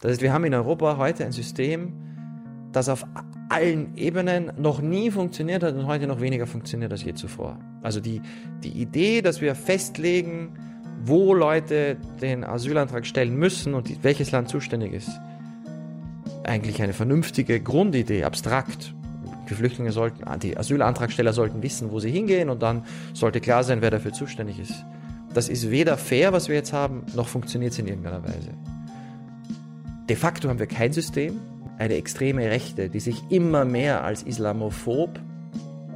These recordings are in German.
Das heißt, wir haben in Europa heute ein System, das auf allen Ebenen noch nie funktioniert hat und heute noch weniger funktioniert als je zuvor. Also die, die Idee, dass wir festlegen, wo Leute den Asylantrag stellen müssen und welches Land zuständig ist, eigentlich eine vernünftige Grundidee, abstrakt. Die Flüchtlinge sollten, ah, die Asylantragsteller sollten wissen, wo sie hingehen und dann sollte klar sein, wer dafür zuständig ist. Das ist weder fair, was wir jetzt haben, noch funktioniert es in irgendeiner Weise. De facto haben wir kein System, eine extreme Rechte, die sich immer mehr als islamophob,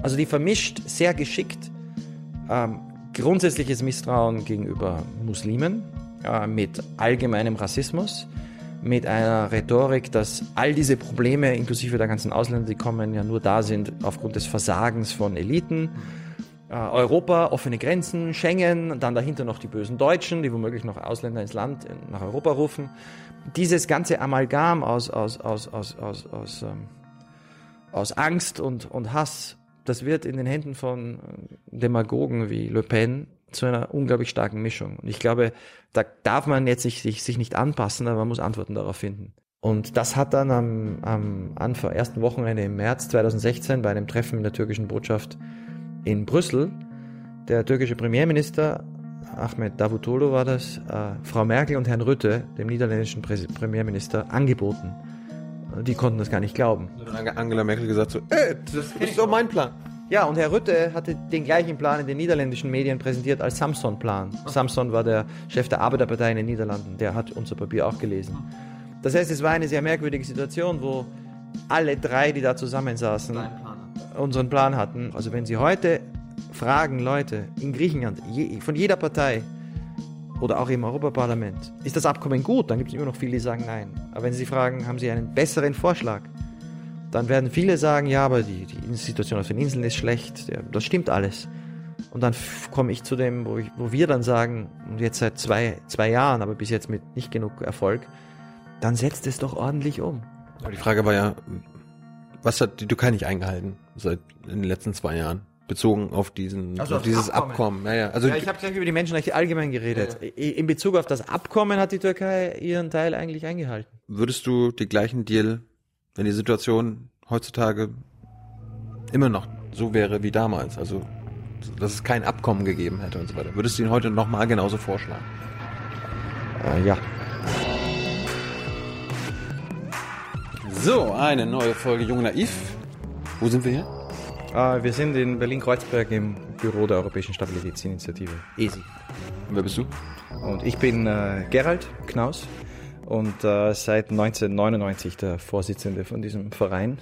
also die vermischt sehr geschickt ähm, grundsätzliches Misstrauen gegenüber Muslimen äh, mit allgemeinem Rassismus, mit einer Rhetorik, dass all diese Probleme, inklusive der ganzen Ausländer, die kommen, ja nur da sind aufgrund des Versagens von Eliten. Äh, Europa, offene Grenzen, Schengen, dann dahinter noch die bösen Deutschen, die womöglich noch Ausländer ins Land, nach Europa rufen. Dieses ganze Amalgam aus, aus, aus, aus, aus, aus, ähm, aus Angst und, und Hass, das wird in den Händen von Demagogen wie Le Pen zu einer unglaublich starken Mischung. Und ich glaube, da darf man jetzt sich, sich, sich nicht anpassen, aber man muss Antworten darauf finden. Und das hat dann am, am Anfang, ersten Wochenende im März 2016 bei einem Treffen in der türkischen Botschaft in Brüssel der türkische Premierminister Ahmed Davutoglu war das, äh, Frau Merkel und Herrn Rütte, dem niederländischen Prä Premierminister, angeboten. Die konnten das gar nicht glauben. Angela Merkel gesagt so, äh, das ist doch mein Plan. Ja, und Herr Rütte hatte den gleichen Plan in den niederländischen Medien präsentiert als Samson-Plan. Samson war der Chef der Arbeiterpartei in den Niederlanden. Der hat unser Papier auch gelesen. Das heißt, es war eine sehr merkwürdige Situation, wo alle drei, die da zusammensaßen, unseren Plan hatten. Also wenn Sie heute fragen, Leute in Griechenland, je, von jeder Partei oder auch im Europaparlament, ist das Abkommen gut? Dann gibt es immer noch viele, die sagen nein. Aber wenn Sie fragen, haben Sie einen besseren Vorschlag? dann werden viele sagen, ja, aber die, die Situation auf den Inseln ist schlecht. Das stimmt alles. Und dann komme ich zu dem, wo, ich, wo wir dann sagen, und jetzt seit zwei, zwei Jahren, aber bis jetzt mit nicht genug Erfolg, dann setzt es doch ordentlich um. Aber die Frage war ja, was hat die Türkei nicht eingehalten seit in den letzten zwei Jahren? Bezogen auf diesen, also auf dieses Abkommen. Abkommen. Ja, ja. Also ja, ich habe gleich über die Menschenrechte allgemein geredet. Ja, ja. In Bezug auf das Abkommen hat die Türkei ihren Teil eigentlich eingehalten. Würdest du den gleichen Deal wenn die Situation heutzutage immer noch so wäre wie damals, also dass es kein Abkommen gegeben hätte und so weiter, würdest du ihn heute nochmal genauso vorschlagen? Äh, ja. So, eine neue Folge Jung Naiv. Wo sind wir hier? Äh, wir sind in Berlin-Kreuzberg im Büro der Europäischen Stabilitätsinitiative, ESI. Und wer bist du? Und ich bin äh, Gerald Knaus und äh, seit 1999 der Vorsitzende von diesem Verein.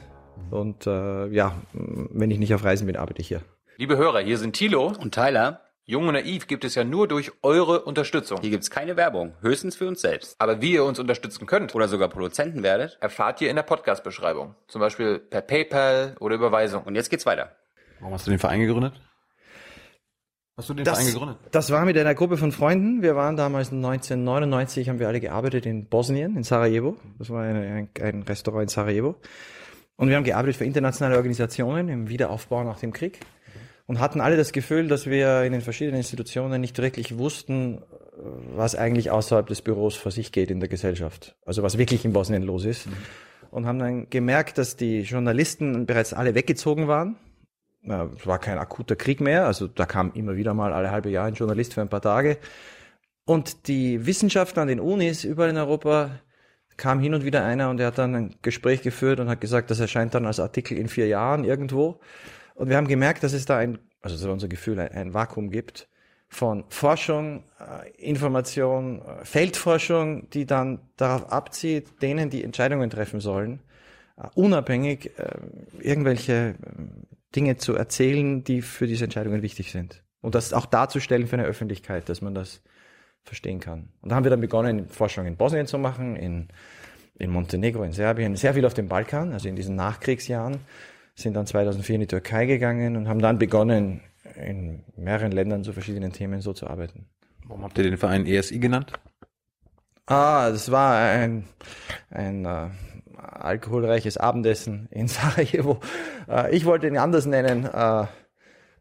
Und äh, ja, wenn ich nicht auf Reisen bin, arbeite ich hier. Liebe Hörer, hier sind Thilo und Tyler. Jung und Naiv gibt es ja nur durch eure Unterstützung. Hier gibt es keine Werbung, höchstens für uns selbst. Aber wie ihr uns unterstützen könnt oder sogar Produzenten werdet, erfahrt ihr in der Podcast-Beschreibung. Zum Beispiel per PayPal oder Überweisung. Und jetzt geht's weiter. Warum hast du den Verein gegründet? Hast du den das, Verein gegründet? Das war mit einer Gruppe von Freunden. Wir waren damals 1999, haben wir alle gearbeitet in Bosnien, in Sarajevo. Das war ein, ein Restaurant in Sarajevo. Und wir haben gearbeitet für internationale Organisationen im Wiederaufbau nach dem Krieg und hatten alle das Gefühl, dass wir in den verschiedenen Institutionen nicht wirklich wussten, was eigentlich außerhalb des Büros vor sich geht in der Gesellschaft. Also was wirklich in Bosnien los ist. Mhm. Und haben dann gemerkt, dass die Journalisten bereits alle weggezogen waren es war kein akuter Krieg mehr, also da kam immer wieder mal alle halbe Jahr ein Journalist für ein paar Tage. Und die Wissenschaftler an den Unis überall in Europa kam hin und wieder einer und er hat dann ein Gespräch geführt und hat gesagt, das erscheint dann als Artikel in vier Jahren irgendwo. Und wir haben gemerkt, dass es da ein, also das unser Gefühl, ein, ein Vakuum gibt von Forschung, äh, Information, äh, Feldforschung, die dann darauf abzieht, denen, die Entscheidungen treffen sollen, äh, unabhängig irgendwelche Dinge zu erzählen, die für diese Entscheidungen wichtig sind. Und das auch darzustellen für eine Öffentlichkeit, dass man das verstehen kann. Und da haben wir dann begonnen, Forschung in Bosnien zu machen, in, in Montenegro, in Serbien, sehr viel auf dem Balkan, also in diesen Nachkriegsjahren, sind dann 2004 in die Türkei gegangen und haben dann begonnen, in mehreren Ländern zu verschiedenen Themen so zu arbeiten. Warum habt ihr den Verein ESI genannt? Ah, das war ein, ein äh, alkoholreiches Abendessen in Sarajevo. Äh, ich wollte ihn anders nennen. Äh,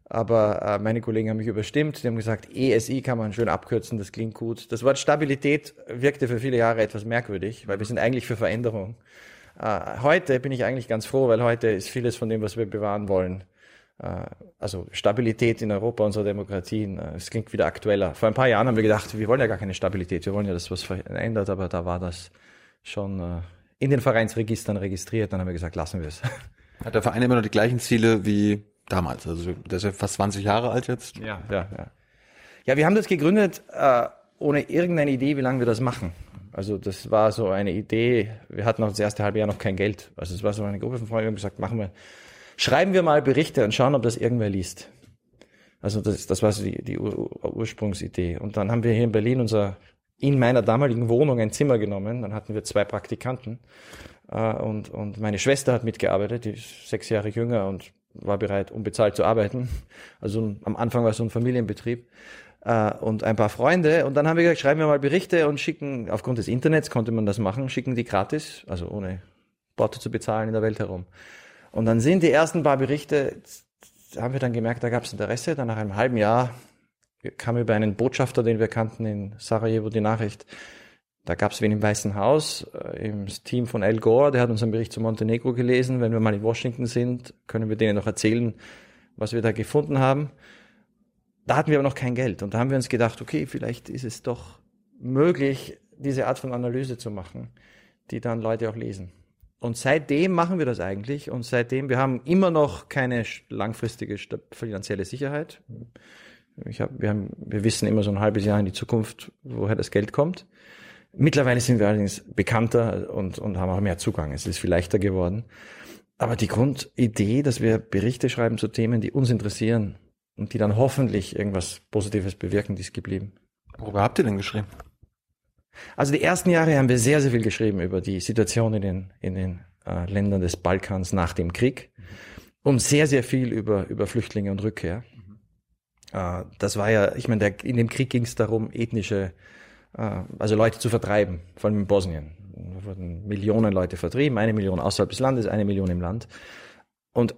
Aber äh, meine Kollegen haben mich überstimmt. Die haben gesagt, ESI kann man schön abkürzen, das klingt gut. Das Wort Stabilität wirkte für viele Jahre etwas merkwürdig, weil wir sind eigentlich für Veränderung. Äh, heute bin ich eigentlich ganz froh, weil heute ist vieles von dem, was wir bewahren wollen, äh, also Stabilität in Europa, unserer Demokratien, äh, es klingt wieder aktueller. Vor ein paar Jahren haben wir gedacht, wir wollen ja gar keine Stabilität, wir wollen ja, dass was verändert, aber da war das schon äh, in den Vereinsregistern registriert. Dann haben wir gesagt, lassen wir es. Hat der Verein immer noch die gleichen Ziele wie damals. Also der ist ja fast 20 Jahre alt jetzt. Ja, ja, ja. Ja, wir haben das gegründet äh, ohne irgendeine Idee, wie lange wir das machen. Also das war so eine Idee. Wir hatten auch das erste halbe Jahr noch kein Geld. Also es war so eine Gruppe von Freunden, die haben gesagt, machen wir, schreiben wir mal Berichte und schauen, ob das irgendwer liest. Also das, das war so die, die Ur Ursprungsidee. Und dann haben wir hier in Berlin unser in meiner damaligen Wohnung ein Zimmer genommen. Dann hatten wir zwei Praktikanten äh, und, und meine Schwester hat mitgearbeitet, die ist sechs Jahre jünger und war bereit, unbezahlt zu arbeiten. Also am Anfang war es so ein Familienbetrieb äh, und ein paar Freunde. Und dann haben wir gesagt, schreiben wir mal Berichte und schicken, aufgrund des Internets konnte man das machen, schicken die gratis, also ohne Porto zu bezahlen in der Welt herum. Und dann sind die ersten paar Berichte, haben wir dann gemerkt, da gab es Interesse. Dann nach einem halben Jahr kam über einen Botschafter, den wir kannten in Sarajevo, die Nachricht, da gab es wen im Weißen Haus, äh, im Team von Al Gore, der hat unseren Bericht zu Montenegro gelesen. Wenn wir mal in Washington sind, können wir denen noch erzählen, was wir da gefunden haben. Da hatten wir aber noch kein Geld. Und da haben wir uns gedacht, okay, vielleicht ist es doch möglich, diese Art von Analyse zu machen, die dann Leute auch lesen. Und seitdem machen wir das eigentlich. Und seitdem, wir haben immer noch keine langfristige finanzielle Sicherheit. Ich hab, wir, haben, wir wissen immer so ein halbes Jahr in die Zukunft, woher das Geld kommt. Mittlerweile sind wir allerdings bekannter und, und haben auch mehr Zugang. Es ist viel leichter geworden. Aber die Grundidee, dass wir Berichte schreiben zu Themen, die uns interessieren und die dann hoffentlich irgendwas Positives bewirken, die ist geblieben. Worüber habt ihr denn geschrieben? Also die ersten Jahre haben wir sehr, sehr viel geschrieben über die Situation in den, in den äh, Ländern des Balkans nach dem Krieg und sehr, sehr viel über, über Flüchtlinge und Rückkehr. Mhm. Äh, das war ja, ich meine, der, in dem Krieg ging es darum, ethnische äh, also Leute zu vertreiben, vor allem in Bosnien. Da wurden Millionen Leute vertrieben, eine Million außerhalb des Landes, eine Million im Land. Und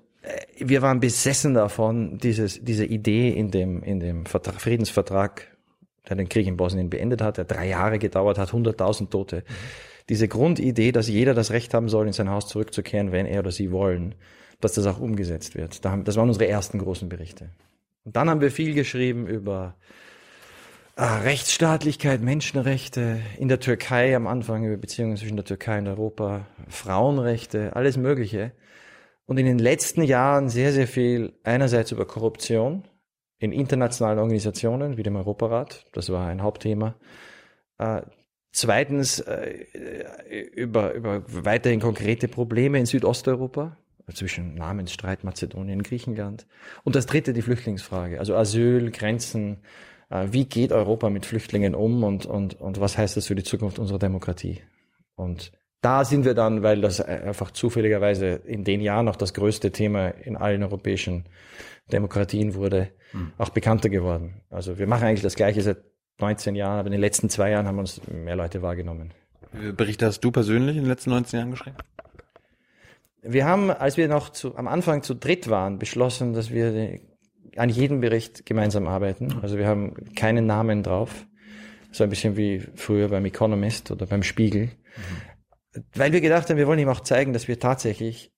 wir waren besessen davon, dieses, diese Idee in dem, in dem Vertrag, Friedensvertrag, der den Krieg in Bosnien beendet hat, der drei Jahre gedauert hat, 100.000 Tote. Mhm. Diese Grundidee, dass jeder das Recht haben soll, in sein Haus zurückzukehren, wenn er oder sie wollen, dass das auch umgesetzt wird. Das waren unsere ersten großen Berichte. Und dann haben wir viel geschrieben über Ah, Rechtsstaatlichkeit, Menschenrechte in der Türkei am Anfang über Beziehungen zwischen der Türkei und Europa, Frauenrechte, alles Mögliche. Und in den letzten Jahren sehr, sehr viel einerseits über Korruption in internationalen Organisationen wie dem Europarat, das war ein Hauptthema. Äh, zweitens äh, über, über weiterhin konkrete Probleme in Südosteuropa, zwischen Namensstreit Mazedonien, Griechenland. Und das dritte die Flüchtlingsfrage, also Asyl, Grenzen, äh, wie geht Europa mit Flüchtlingen um und, und, und was heißt das für die Zukunft unserer Demokratie? Und da sind wir dann, weil das einfach zufälligerweise in den Jahren noch das größte Thema in allen europäischen Demokratien wurde, mhm. auch bekannter geworden. Also wir machen eigentlich das Gleiche seit 19 Jahren, aber in den letzten zwei Jahren haben uns mehr Leute wahrgenommen. Berichte hast du persönlich in den letzten 19 Jahren geschrieben? Wir haben, als wir noch zu, am Anfang zu dritt waren, beschlossen, dass wir an jedem Bericht gemeinsam arbeiten. Also wir haben keinen Namen drauf. So ein bisschen wie früher beim Economist oder beim Spiegel. Mhm. Weil wir gedacht haben, wir wollen ihm auch zeigen, dass wir tatsächlich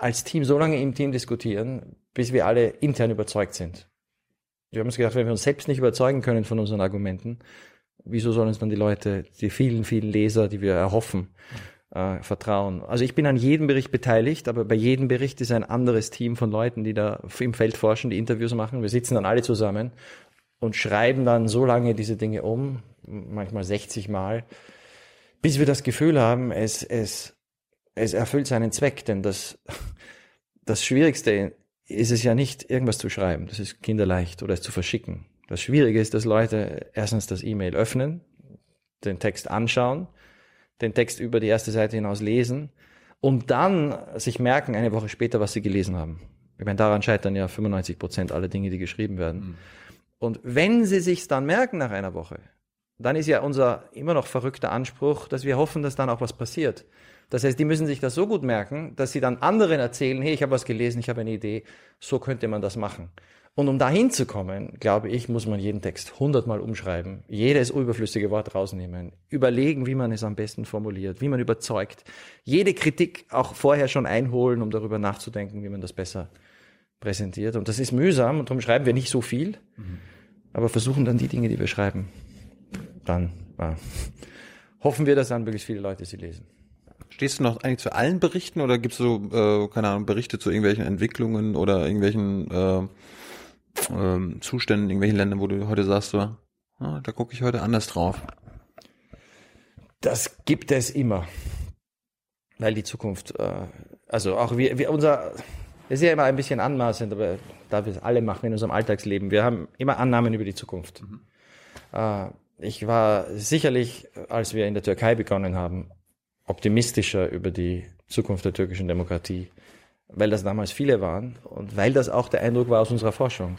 als Team so lange im Team diskutieren, bis wir alle intern überzeugt sind. Wir haben uns gedacht, wenn wir uns selbst nicht überzeugen können von unseren Argumenten, wieso sollen uns dann die Leute, die vielen, vielen Leser, die wir erhoffen, äh, Vertrauen. Also ich bin an jedem Bericht beteiligt, aber bei jedem Bericht ist ein anderes Team von Leuten, die da im Feld forschen, die Interviews machen. Wir sitzen dann alle zusammen und schreiben dann so lange diese Dinge um, manchmal 60 Mal, bis wir das Gefühl haben, es, es, es erfüllt seinen Zweck. Denn das, das Schwierigste ist es ja nicht, irgendwas zu schreiben. Das ist kinderleicht oder es zu verschicken. Das Schwierige ist, dass Leute erstens das E-Mail öffnen, den Text anschauen, den Text über die erste Seite hinaus lesen und dann sich merken, eine Woche später, was sie gelesen haben. Ich meine, daran scheitern ja 95 Prozent aller Dinge, die geschrieben werden. Mhm. Und wenn sie sich's dann merken nach einer Woche, dann ist ja unser immer noch verrückter Anspruch, dass wir hoffen, dass dann auch was passiert. Das heißt, die müssen sich das so gut merken, dass sie dann anderen erzählen, hey, ich habe was gelesen, ich habe eine Idee, so könnte man das machen. Und um dahin zu kommen, glaube ich, muss man jeden Text hundertmal umschreiben, jedes überflüssige Wort rausnehmen, überlegen, wie man es am besten formuliert, wie man überzeugt, jede Kritik auch vorher schon einholen, um darüber nachzudenken, wie man das besser präsentiert. Und das ist mühsam und darum schreiben wir nicht so viel, mhm. aber versuchen dann die Dinge, die wir schreiben, dann äh, hoffen wir, dass dann möglichst viele Leute sie lesen. Stehst du noch eigentlich zu allen Berichten oder gibst du, äh, keine Ahnung, Berichte zu irgendwelchen Entwicklungen oder irgendwelchen äh, ähm, Zuständen in irgendwelchen Ländern, wo du heute sagst, so, ah, da gucke ich heute anders drauf? Das gibt es immer. Weil die Zukunft, äh, also auch wir, wir unser, das ist ja immer ein bisschen anmaßend, aber da wir es alle machen in unserem Alltagsleben, wir haben immer Annahmen über die Zukunft. Mhm. Äh, ich war sicherlich, als wir in der Türkei begonnen haben, optimistischer über die Zukunft der türkischen Demokratie weil das damals viele waren und weil das auch der Eindruck war aus unserer Forschung,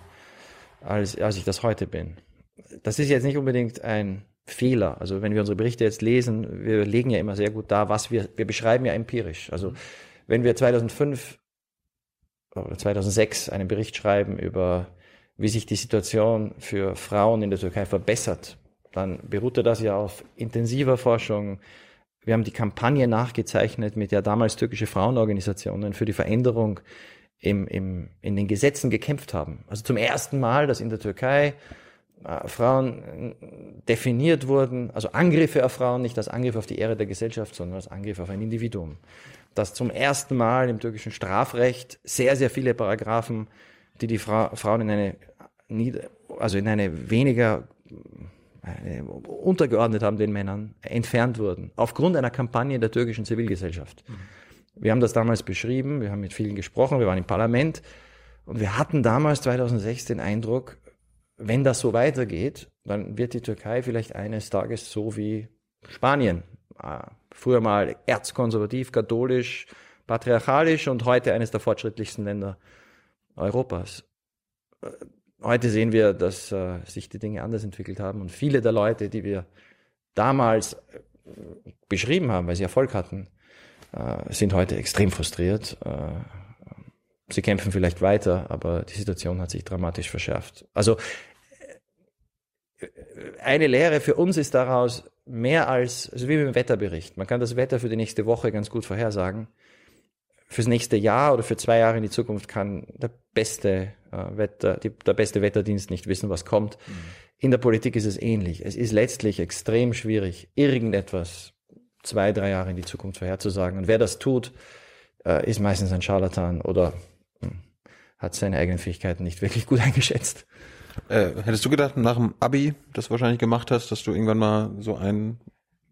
als, als ich das heute bin. Das ist jetzt nicht unbedingt ein Fehler. Also wenn wir unsere Berichte jetzt lesen, wir legen ja immer sehr gut da, was wir, wir beschreiben ja empirisch. Also wenn wir 2005 oder 2006 einen Bericht schreiben über, wie sich die Situation für Frauen in der Türkei verbessert, dann beruhte das ja auf intensiver Forschung, wir haben die Kampagne nachgezeichnet, mit der damals türkische Frauenorganisationen für die Veränderung im, im, in den Gesetzen gekämpft haben. Also zum ersten Mal, dass in der Türkei äh, Frauen äh, definiert wurden, also Angriffe auf Frauen, nicht als Angriff auf die Ehre der Gesellschaft, sondern als Angriff auf ein Individuum. Dass zum ersten Mal im türkischen Strafrecht sehr, sehr viele Paragraphen, die die Fra Frauen in eine, also in eine weniger untergeordnet haben den Männern, entfernt wurden, aufgrund einer Kampagne der türkischen Zivilgesellschaft. Wir haben das damals beschrieben, wir haben mit vielen gesprochen, wir waren im Parlament und wir hatten damals 2006 den Eindruck, wenn das so weitergeht, dann wird die Türkei vielleicht eines Tages so wie Spanien. Äh, früher mal erzkonservativ, katholisch, patriarchalisch und heute eines der fortschrittlichsten Länder Europas äh, Heute sehen wir, dass äh, sich die Dinge anders entwickelt haben und viele der Leute, die wir damals äh, beschrieben haben, weil sie Erfolg hatten, äh, sind heute extrem frustriert. Äh, sie kämpfen vielleicht weiter, aber die Situation hat sich dramatisch verschärft. Also äh, eine Lehre für uns ist daraus mehr als, also wie im Wetterbericht. Man kann das Wetter für die nächste Woche ganz gut vorhersagen fürs nächste Jahr oder für zwei Jahre in die Zukunft kann der beste äh, Wetter, die, der beste Wetterdienst nicht wissen, was kommt. Mhm. In der Politik ist es ähnlich. Es ist letztlich extrem schwierig, irgendetwas zwei, drei Jahre in die Zukunft vorherzusagen. Und wer das tut, äh, ist meistens ein Scharlatan oder mh, hm, hat seine eigenen Fähigkeiten nicht wirklich gut eingeschätzt. Äh, hättest du gedacht, nach dem Abi, das du wahrscheinlich gemacht hast, dass du irgendwann mal so einen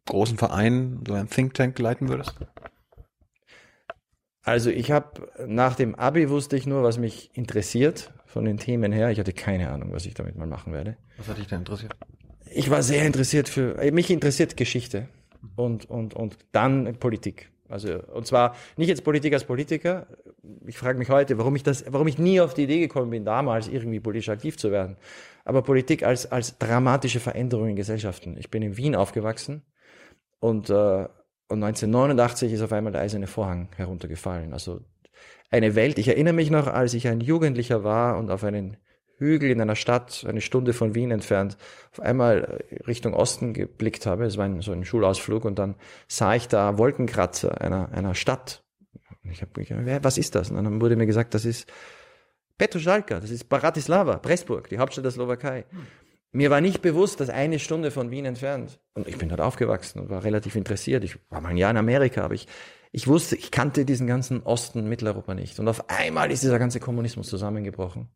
großen Verein, so einen Think Tank leiten würdest? Also ich habe nach dem Abi wusste ich nur, was mich interessiert von den Themen her. Ich hatte keine Ahnung, was ich damit mal machen werde. Was hat dich denn interessiert? Ich war sehr interessiert für mich interessiert Geschichte und und und dann Politik. Also und zwar nicht jetzt Politik als Politiker. Ich frage mich heute, warum ich das, warum ich nie auf die Idee gekommen bin, damals irgendwie politisch aktiv zu werden. Aber Politik als als dramatische Veränderung in Gesellschaften. Ich bin in Wien aufgewachsen und äh, und 1989 ist auf einmal der eiserne Vorhang heruntergefallen. Also eine Welt, ich erinnere mich noch, als ich ein Jugendlicher war und auf einen Hügel in einer Stadt, eine Stunde von Wien entfernt, auf einmal Richtung Osten geblickt habe. Es war ein, so ein Schulausflug und dann sah ich da Wolkenkratzer einer, einer Stadt. Und ich habe gedacht, was ist das? Und dann wurde mir gesagt, das ist Petrojalka, das ist Bratislava, Pressburg, die Hauptstadt der Slowakei. Mir war nicht bewusst, dass eine Stunde von Wien entfernt, und ich bin dort aufgewachsen und war relativ interessiert. Ich war mal ein Jahr in Amerika, aber ich, ich wusste, ich kannte diesen ganzen Osten Mitteleuropa nicht. Und auf einmal ist dieser ganze Kommunismus zusammengebrochen.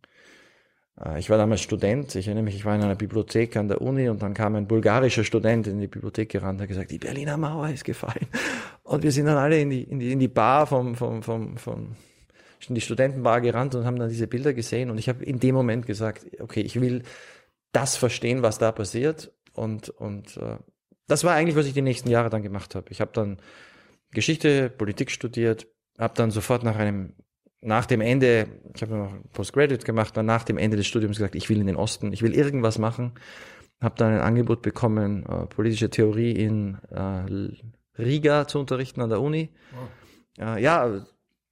Äh, ich war damals Student, ich erinnere mich, ich war in einer Bibliothek an der Uni und dann kam ein bulgarischer Student in die Bibliothek gerannt und hat gesagt, die Berliner Mauer ist gefallen. Und wir sind dann alle in die, in die, in die Bar vom, vom, vom, vom, in die Studentenbar gerannt und haben dann diese Bilder gesehen und ich habe in dem Moment gesagt, okay, ich will das verstehen, was da passiert. Und, und äh, das war eigentlich, was ich die nächsten Jahre dann gemacht habe. Ich habe dann Geschichte, Politik studiert, habe dann sofort nach einem, nach dem Ende, ich habe noch Postgraduate gemacht, dann nach dem Ende des Studiums gesagt, ich will in den Osten, ich will irgendwas machen. Habe dann ein Angebot bekommen, äh, politische Theorie in äh, Riga zu unterrichten an der Uni. Wow. Äh, ja,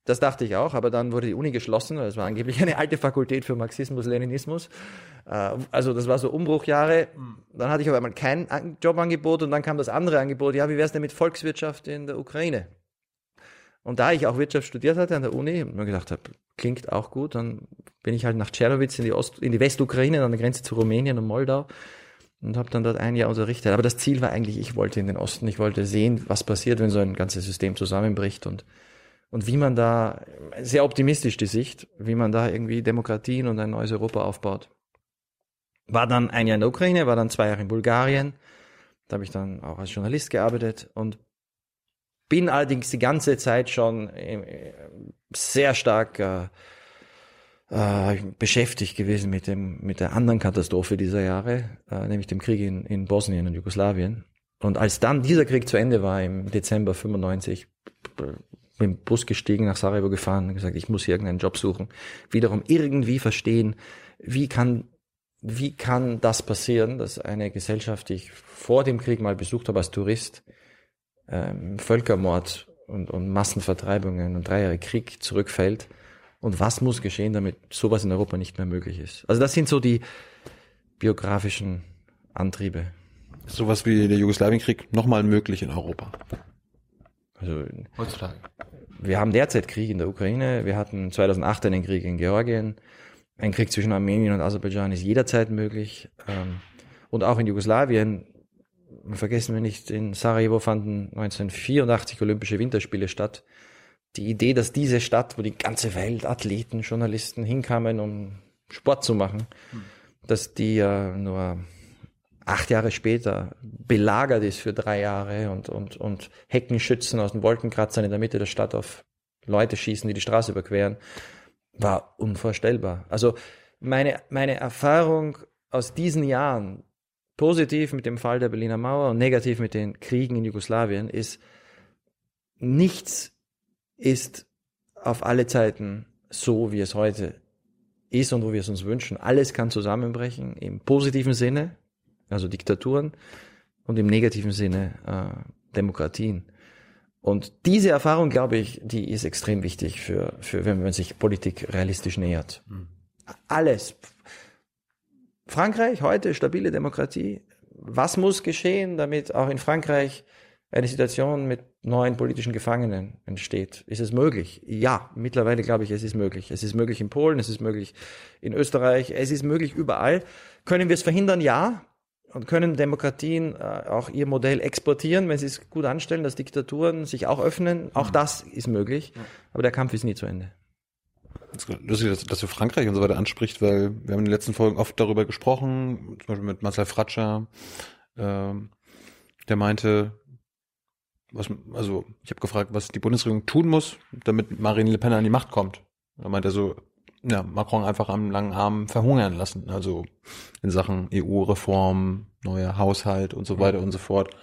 Das dachte ich auch, aber dann wurde die Uni geschlossen. Das war angeblich eine alte Fakultät für Marxismus, Leninismus. Äh, Also das war so Umbruchjahre. Dann hatte ich auf einmal kein An- Jobangebot und dann kam das andere Angebot. Ja, wie wär's denn mit Volkswirtschaft in der Ukraine? Und da ich auch Wirtschaft studiert hatte an der Uni und mir gedacht habe, klingt auch gut, dann bin ich halt nach Tschernowitz in die, Ost, in die Westukraine, an der Grenze zu Rumänien und Moldau und habe dann dort ein Jahr unterrichtet. Aber das Ziel war eigentlich, ich wollte in den Osten, ich wollte sehen, was passiert, wenn so ein ganzes System zusammenbricht und und wie man da, sehr optimistisch die Sicht, wie man da irgendwie Demokratien und ein neues Europa aufbaut. War dann ein Jahr in der Ukraine, war dann zwei Jahre in Bulgarien. Da habe ich dann auch als Journalist gearbeitet und bin allerdings die ganze Zeit schon äh, sehr stark äh, äh, beschäftigt gewesen mit dem mit der anderen Katastrophe dieser Jahre, äh, nämlich dem Krieg in, in Bosnien und Jugoslawien. Und als dann dieser Krieg zu Ende war im Dezember 95, mit dem Bus gestiegen, nach Sarajevo gefahren und gesagt, ich muss hier irgendeinen Job suchen. Wiederum irgendwie verstehen, wie kann wie kann das passieren, dass eine Gesellschaft, die ich vor dem Krieg mal besucht habe als Tourist, ähm, Völkermord und, und Massenvertreibungen und drei Jahre Krieg zurückfällt? Und was muss geschehen, damit sowas in Europa nicht mehr möglich ist? Also das sind so die biografischen Antriebe. Sowas wie der Jugoslawienkrieg nochmal möglich in Europa? Also Heutzutage. wir haben derzeit Krieg in der Ukraine, wir hatten 2008 einen Krieg in Georgien, ein Krieg zwischen Armenien und Aserbaidschan ist jederzeit möglich. Ähm, und auch in Jugoslawien, vergessen wir nicht, in Sarajevo fanden 1984 Olympische Winterspiele statt. Die Idee, dass diese Stadt, wo die ganze Welt, Athleten, Journalisten hinkamen, um Sport zu machen, dass die ja nur acht Jahre später belagert ist für drei Jahre und, und, und Heckenschützen aus den Wolkenkratzern in der Mitte der Stadt auf Leute schießen, die die Straße überqueren, war unvorstellbar. Also meine, meine Erfahrung aus diesen Jahren, positiv mit dem Fall der Berliner Mauer und negativ mit den Kriegen in Jugoslawien, ist, nichts ist auf alle Zeiten so, wie es heute ist und wo wir es uns wünschen. Alles kann zusammenbrechen im positiven Sinne, also Diktaturen, und im negativen Sinne äh, Demokratien. Und diese Erfahrung, glaube ich, die ist extrem wichtig für, für wenn man sich Politik realistisch nähert. Alles. Frankreich heute stabile Demokratie. Was muss geschehen, damit auch in Frankreich eine Situation mit neuen politischen Gefangenen entsteht? Ist es möglich? Ja, mittlerweile glaube ich, es ist möglich. Es ist möglich in Polen, es ist möglich in Österreich, es ist möglich überall. Können wir es verhindern? Ja. Und können Demokratien äh, auch ihr Modell exportieren, wenn sie es gut anstellen, dass Diktaturen sich auch öffnen? Auch das ist möglich. Aber der Kampf ist nie zu Ende. Das ist lustig, dass, dass du Frankreich und so weiter anspricht, weil wir haben in den letzten Folgen oft darüber gesprochen, zum Beispiel mit Marcel Fratscher, ähm, der meinte, was, also ich habe gefragt, was die Bundesregierung tun muss, damit Marine Le Pen an die Macht kommt. Da meinte er so, ja, Macron einfach am langen Arm verhungern lassen, also in Sachen EU-Reform, neuer Haushalt und so weiter und so fort.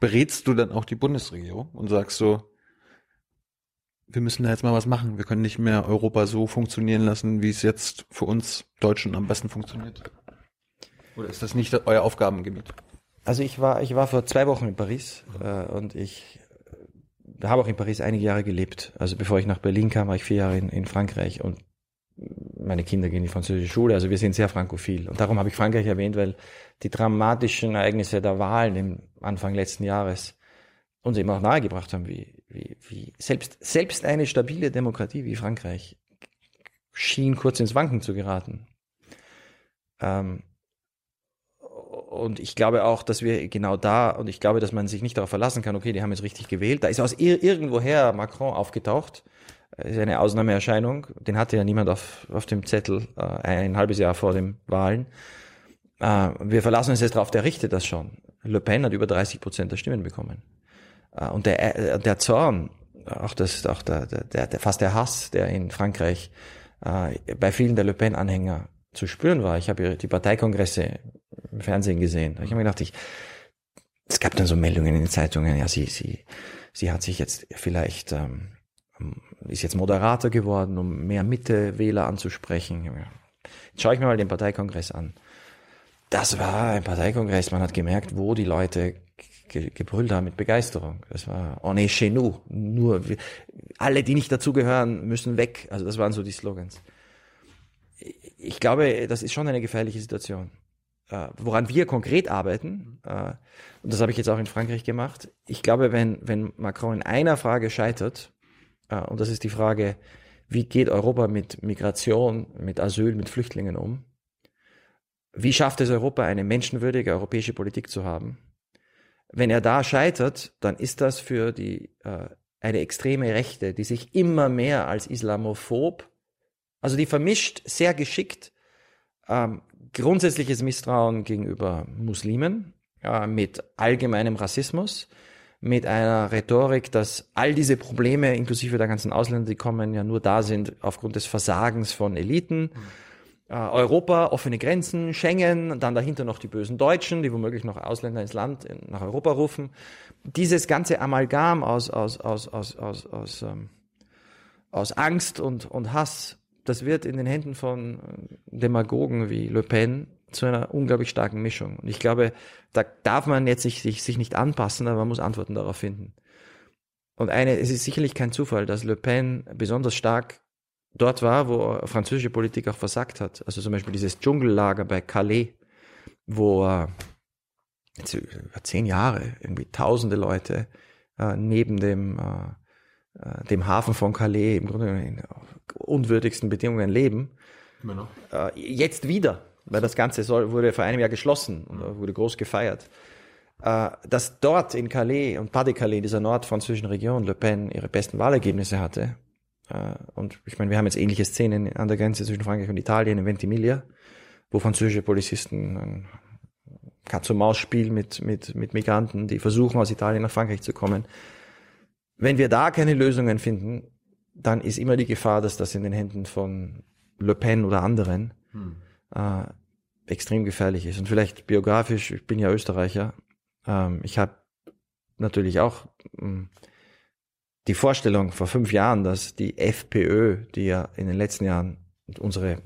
Berätst du dann auch die Bundesregierung und sagst so, wir müssen da jetzt mal was machen. Wir können nicht mehr Europa so funktionieren lassen, wie es jetzt für uns Deutschen am besten funktioniert. Oder ist das nicht euer Aufgabengebiet? Also ich war, ich war vor zwei Wochen in Paris äh, und ich äh, habe auch in Paris einige Jahre gelebt. Also bevor ich nach Berlin kam, war ich vier Jahre in, in Frankreich und meine Kinder gehen in die französische Schule, also wir sind sehr frankophil. Und darum habe ich Frankreich erwähnt, weil die dramatischen Ereignisse der Wahlen im Anfang letzten Jahres uns eben auch nahegebracht haben, wie, wie, wie selbst, selbst eine stabile Demokratie wie Frankreich schien kurz ins Wanken zu geraten. Ähm, und ich glaube auch, dass wir genau da, und ich glaube, dass man sich nicht darauf verlassen kann, okay, die haben jetzt richtig gewählt. Da ist aus ir irgendwoher Macron aufgetaucht. Das ist eine Ausnahmeerscheinung. Den hatte ja niemand auf, auf dem Zettel äh, ein halbes Jahr vor den Wahlen. Äh, wir verlassen uns jetzt darauf, der richtet das schon. Le Pen hat über 30 Prozent der Stimmen bekommen. Äh, und der, äh, der Zorn, auch das, auch der, der, der, fast der Hass, der in Frankreich äh, bei vielen der Le Pen-Anhänger zu spüren war. Ich habe die Parteikongresse im Fernsehen gesehen. Ich habe mir gedacht, ich, es gab dann so Meldungen in den Zeitungen, ja, sie, sie, sie hat sich jetzt vielleicht, ähm, ist jetzt moderater geworden, um mehr Mitte-Wähler anzusprechen. Jetzt schaue ich mir mal den Parteikongress an. Das war ein Parteikongress, man hat gemerkt, wo die Leute ge gebrüllt haben mit Begeisterung. Das war on est chez nous. Nur, alle, die nicht dazugehören, müssen weg. Also das waren so die Slogans. Ich glaube, das ist schon eine gefährliche Situation. Äh, woran wir konkret arbeiten, äh, und das habe ich jetzt auch in Frankreich gemacht, ich glaube, wenn, wenn Macron in einer Frage scheitert, und das ist die Frage, wie geht Europa mit Migration, mit Asyl, mit Flüchtlingen um? Wie schafft es Europa, eine menschenwürdige europäische Politik zu haben? Wenn er da scheitert, dann ist das für die äh, eine extreme Rechte, die sich immer mehr als islamophob, also die vermischt sehr geschickt ähm, grundsätzliches Misstrauen gegenüber Muslimen äh, mit allgemeinem Rassismus, mit einer Rhetorik, dass all diese Probleme, inklusive der ganzen Ausländer, die kommen, ja nur da sind aufgrund des Versagens von Eliten. Äh, Europa, offene Grenzen, Schengen, dann dahinter noch die bösen Deutschen, die womöglich noch Ausländer ins Land, nach Europa rufen. Dieses ganze Amalgam aus, aus, aus, aus, aus, aus, ähm, aus Angst und, und Hass, das wird in den Händen von Demagogen wie Le Pen zu einer unglaublich starken Mischung. Und ich glaube, da darf man jetzt sich, sich, sich nicht anpassen, aber man muss Antworten darauf finden. Und eine, es ist sicherlich kein Zufall, dass Le Pen besonders stark dort war, wo französische Politik auch versagt hat. Also zum Beispiel dieses Dschungellager bei Calais, wo äh, jetzt über zehn Jahre irgendwie tausende Leute äh, neben dem, äh, äh dem Hafen von Calais im Grunde in unwürdigsten Bedingungen leben. Äh, jetzt wieder weil das Ganze soll, wurde vor einem Jahr geschlossen und wurde groß gefeiert. Äh, dass dort in Calais und Pas-de-Calais, dieser nordfranzösischen Region, Le Pen ihre besten Wahlergebnisse hatte. Äh, und ich meine, wir haben jetzt ähnliche Szenen an der Grenze zwischen Frankreich und Italien in Ventimiglia, wo französische Polizisten ein Katz-und-Maus-Spiel mit, mit, mit Migranten, die versuchen, aus Italien nach Frankreich zu kommen. Wenn wir da keine Lösungen finden, dann ist immer die Gefahr, dass das in den Händen von Le Pen oder anderen hm äh, extrem gefährlich ist. Und vielleicht biografisch, ich bin ja Österreicher, ähm, ich habe natürlich auch ähm, die Vorstellung vor fünf Jahren, dass die FPÖ, die ja in den letzten Jahren unsere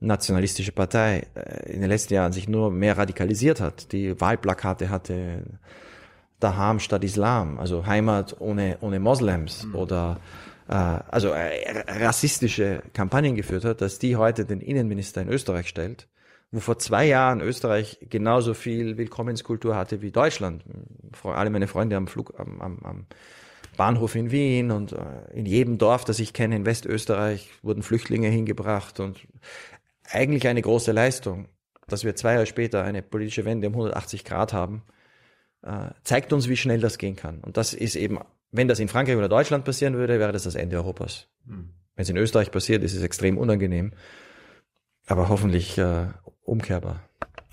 rechtsnationalistische Partei äh, in den letzten Jahren sich nur mehr radikalisiert hat, die Wahlplakate hatte, Daham statt Islam, also Heimat ohne, ohne Moslems mhm. oder also äh, rassistische Kampagnen geführt hat, dass die heute den Innenminister in Österreich stellt, wo vor zwei Jahren Österreich genauso viel Willkommenskultur hatte wie Deutschland. Alle meine Freunde am Flug, am, am, am Bahnhof in Wien und äh, in jedem Dorf, das ich kenne in Westösterreich, wurden Flüchtlinge hingebracht und eigentlich eine große Leistung, dass wir zwei Jahre später eine politische Wende um 180 Grad haben, zeigt uns, wie schnell das gehen kann. Und das ist eben wenn das in Frankreich oder Deutschland passieren würde, wäre das das Ende Europas. Mhm. Wenn es in Österreich passiert, ist es extrem unangenehm, aber hoffentlich äh, umkehrbar.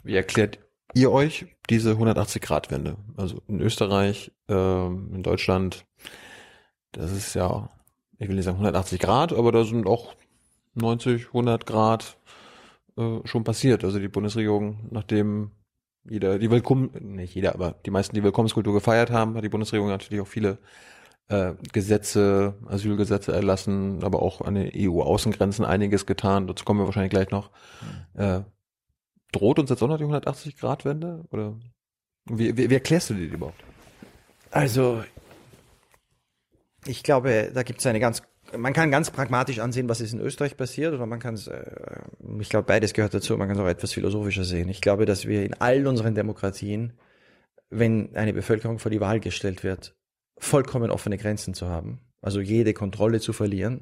Wie erklärt ihr euch diese 180-Grad-Wende? Also in Österreich, äh, in Deutschland, das ist ja, ich will nicht sagen 180 Grad, aber da sind auch 90, 100 Grad äh, schon passiert. Also die Bundesregierung, nachdem jeder, die Willkommen, nicht jeder, aber die meisten, die Willkommenskultur gefeiert haben, hat die Bundesregierung natürlich auch viele äh, Gesetze, Asylgesetze erlassen, aber auch an den EU-Außengrenzen einiges getan. Dazu kommen wir wahrscheinlich gleich noch. Mhm. Äh, droht uns jetzt auch noch die 180-Grad-Wende? Oder wie, wie, wie erklärst du die überhaupt? Also, ich glaube, da gibt es eine ganz man kann ganz pragmatisch ansehen, was ist in Österreich passiert, oder man kann es, äh, ich glaube, beides gehört dazu, man kann es auch etwas philosophischer sehen. Ich glaube, dass wir in all unseren Demokratien, wenn eine Bevölkerung vor die Wahl gestellt wird, vollkommen offene Grenzen zu haben, also jede Kontrolle zu verlieren,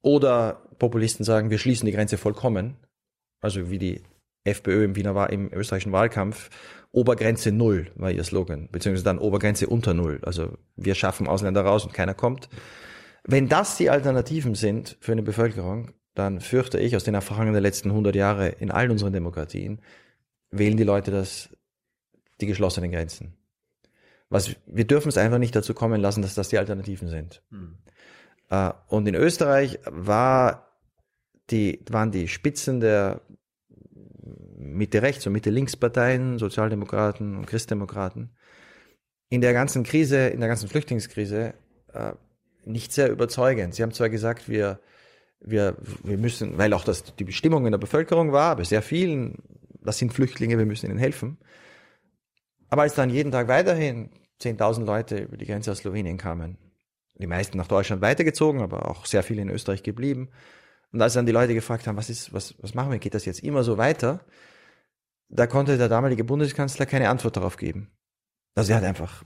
oder Populisten sagen, wir schließen die Grenze vollkommen, also wie die FPÖ im Wiener im österreichischen Wahlkampf, Obergrenze Null war ihr Slogan, beziehungsweise dann Obergrenze unter Null, also wir schaffen Ausländer raus und keiner kommt. Wenn das die Alternativen sind für eine Bevölkerung, dann fürchte ich aus den Erfahrungen der letzten 100 Jahre in all unseren Demokratien, wählen die Leute das, die geschlossenen Grenzen. Was, wir dürfen es einfach nicht dazu kommen lassen, dass das die Alternativen sind. Hm. Uh, und in Österreich war die, waren die Spitzen der Mitte-Rechts- und Mitte-Links-Parteien, Sozialdemokraten und Christdemokraten, in der ganzen Krise, in der ganzen Flüchtlingskrise, uh, nicht sehr überzeugend. Sie haben zwar gesagt, wir, wir, wir müssen, weil auch das die Bestimmung in der Bevölkerung war, bei sehr vielen, das sind Flüchtlinge, wir müssen ihnen helfen. Aber als dann jeden Tag weiterhin 10.000 Leute über die Grenze aus Slowenien kamen, die meisten nach Deutschland weitergezogen, aber auch sehr viele in Österreich geblieben. Und als dann die Leute gefragt haben, was ist, was, was machen wir, geht das jetzt immer so weiter? Da konnte der damalige Bundeskanzler keine Antwort darauf geben. Also er hat einfach,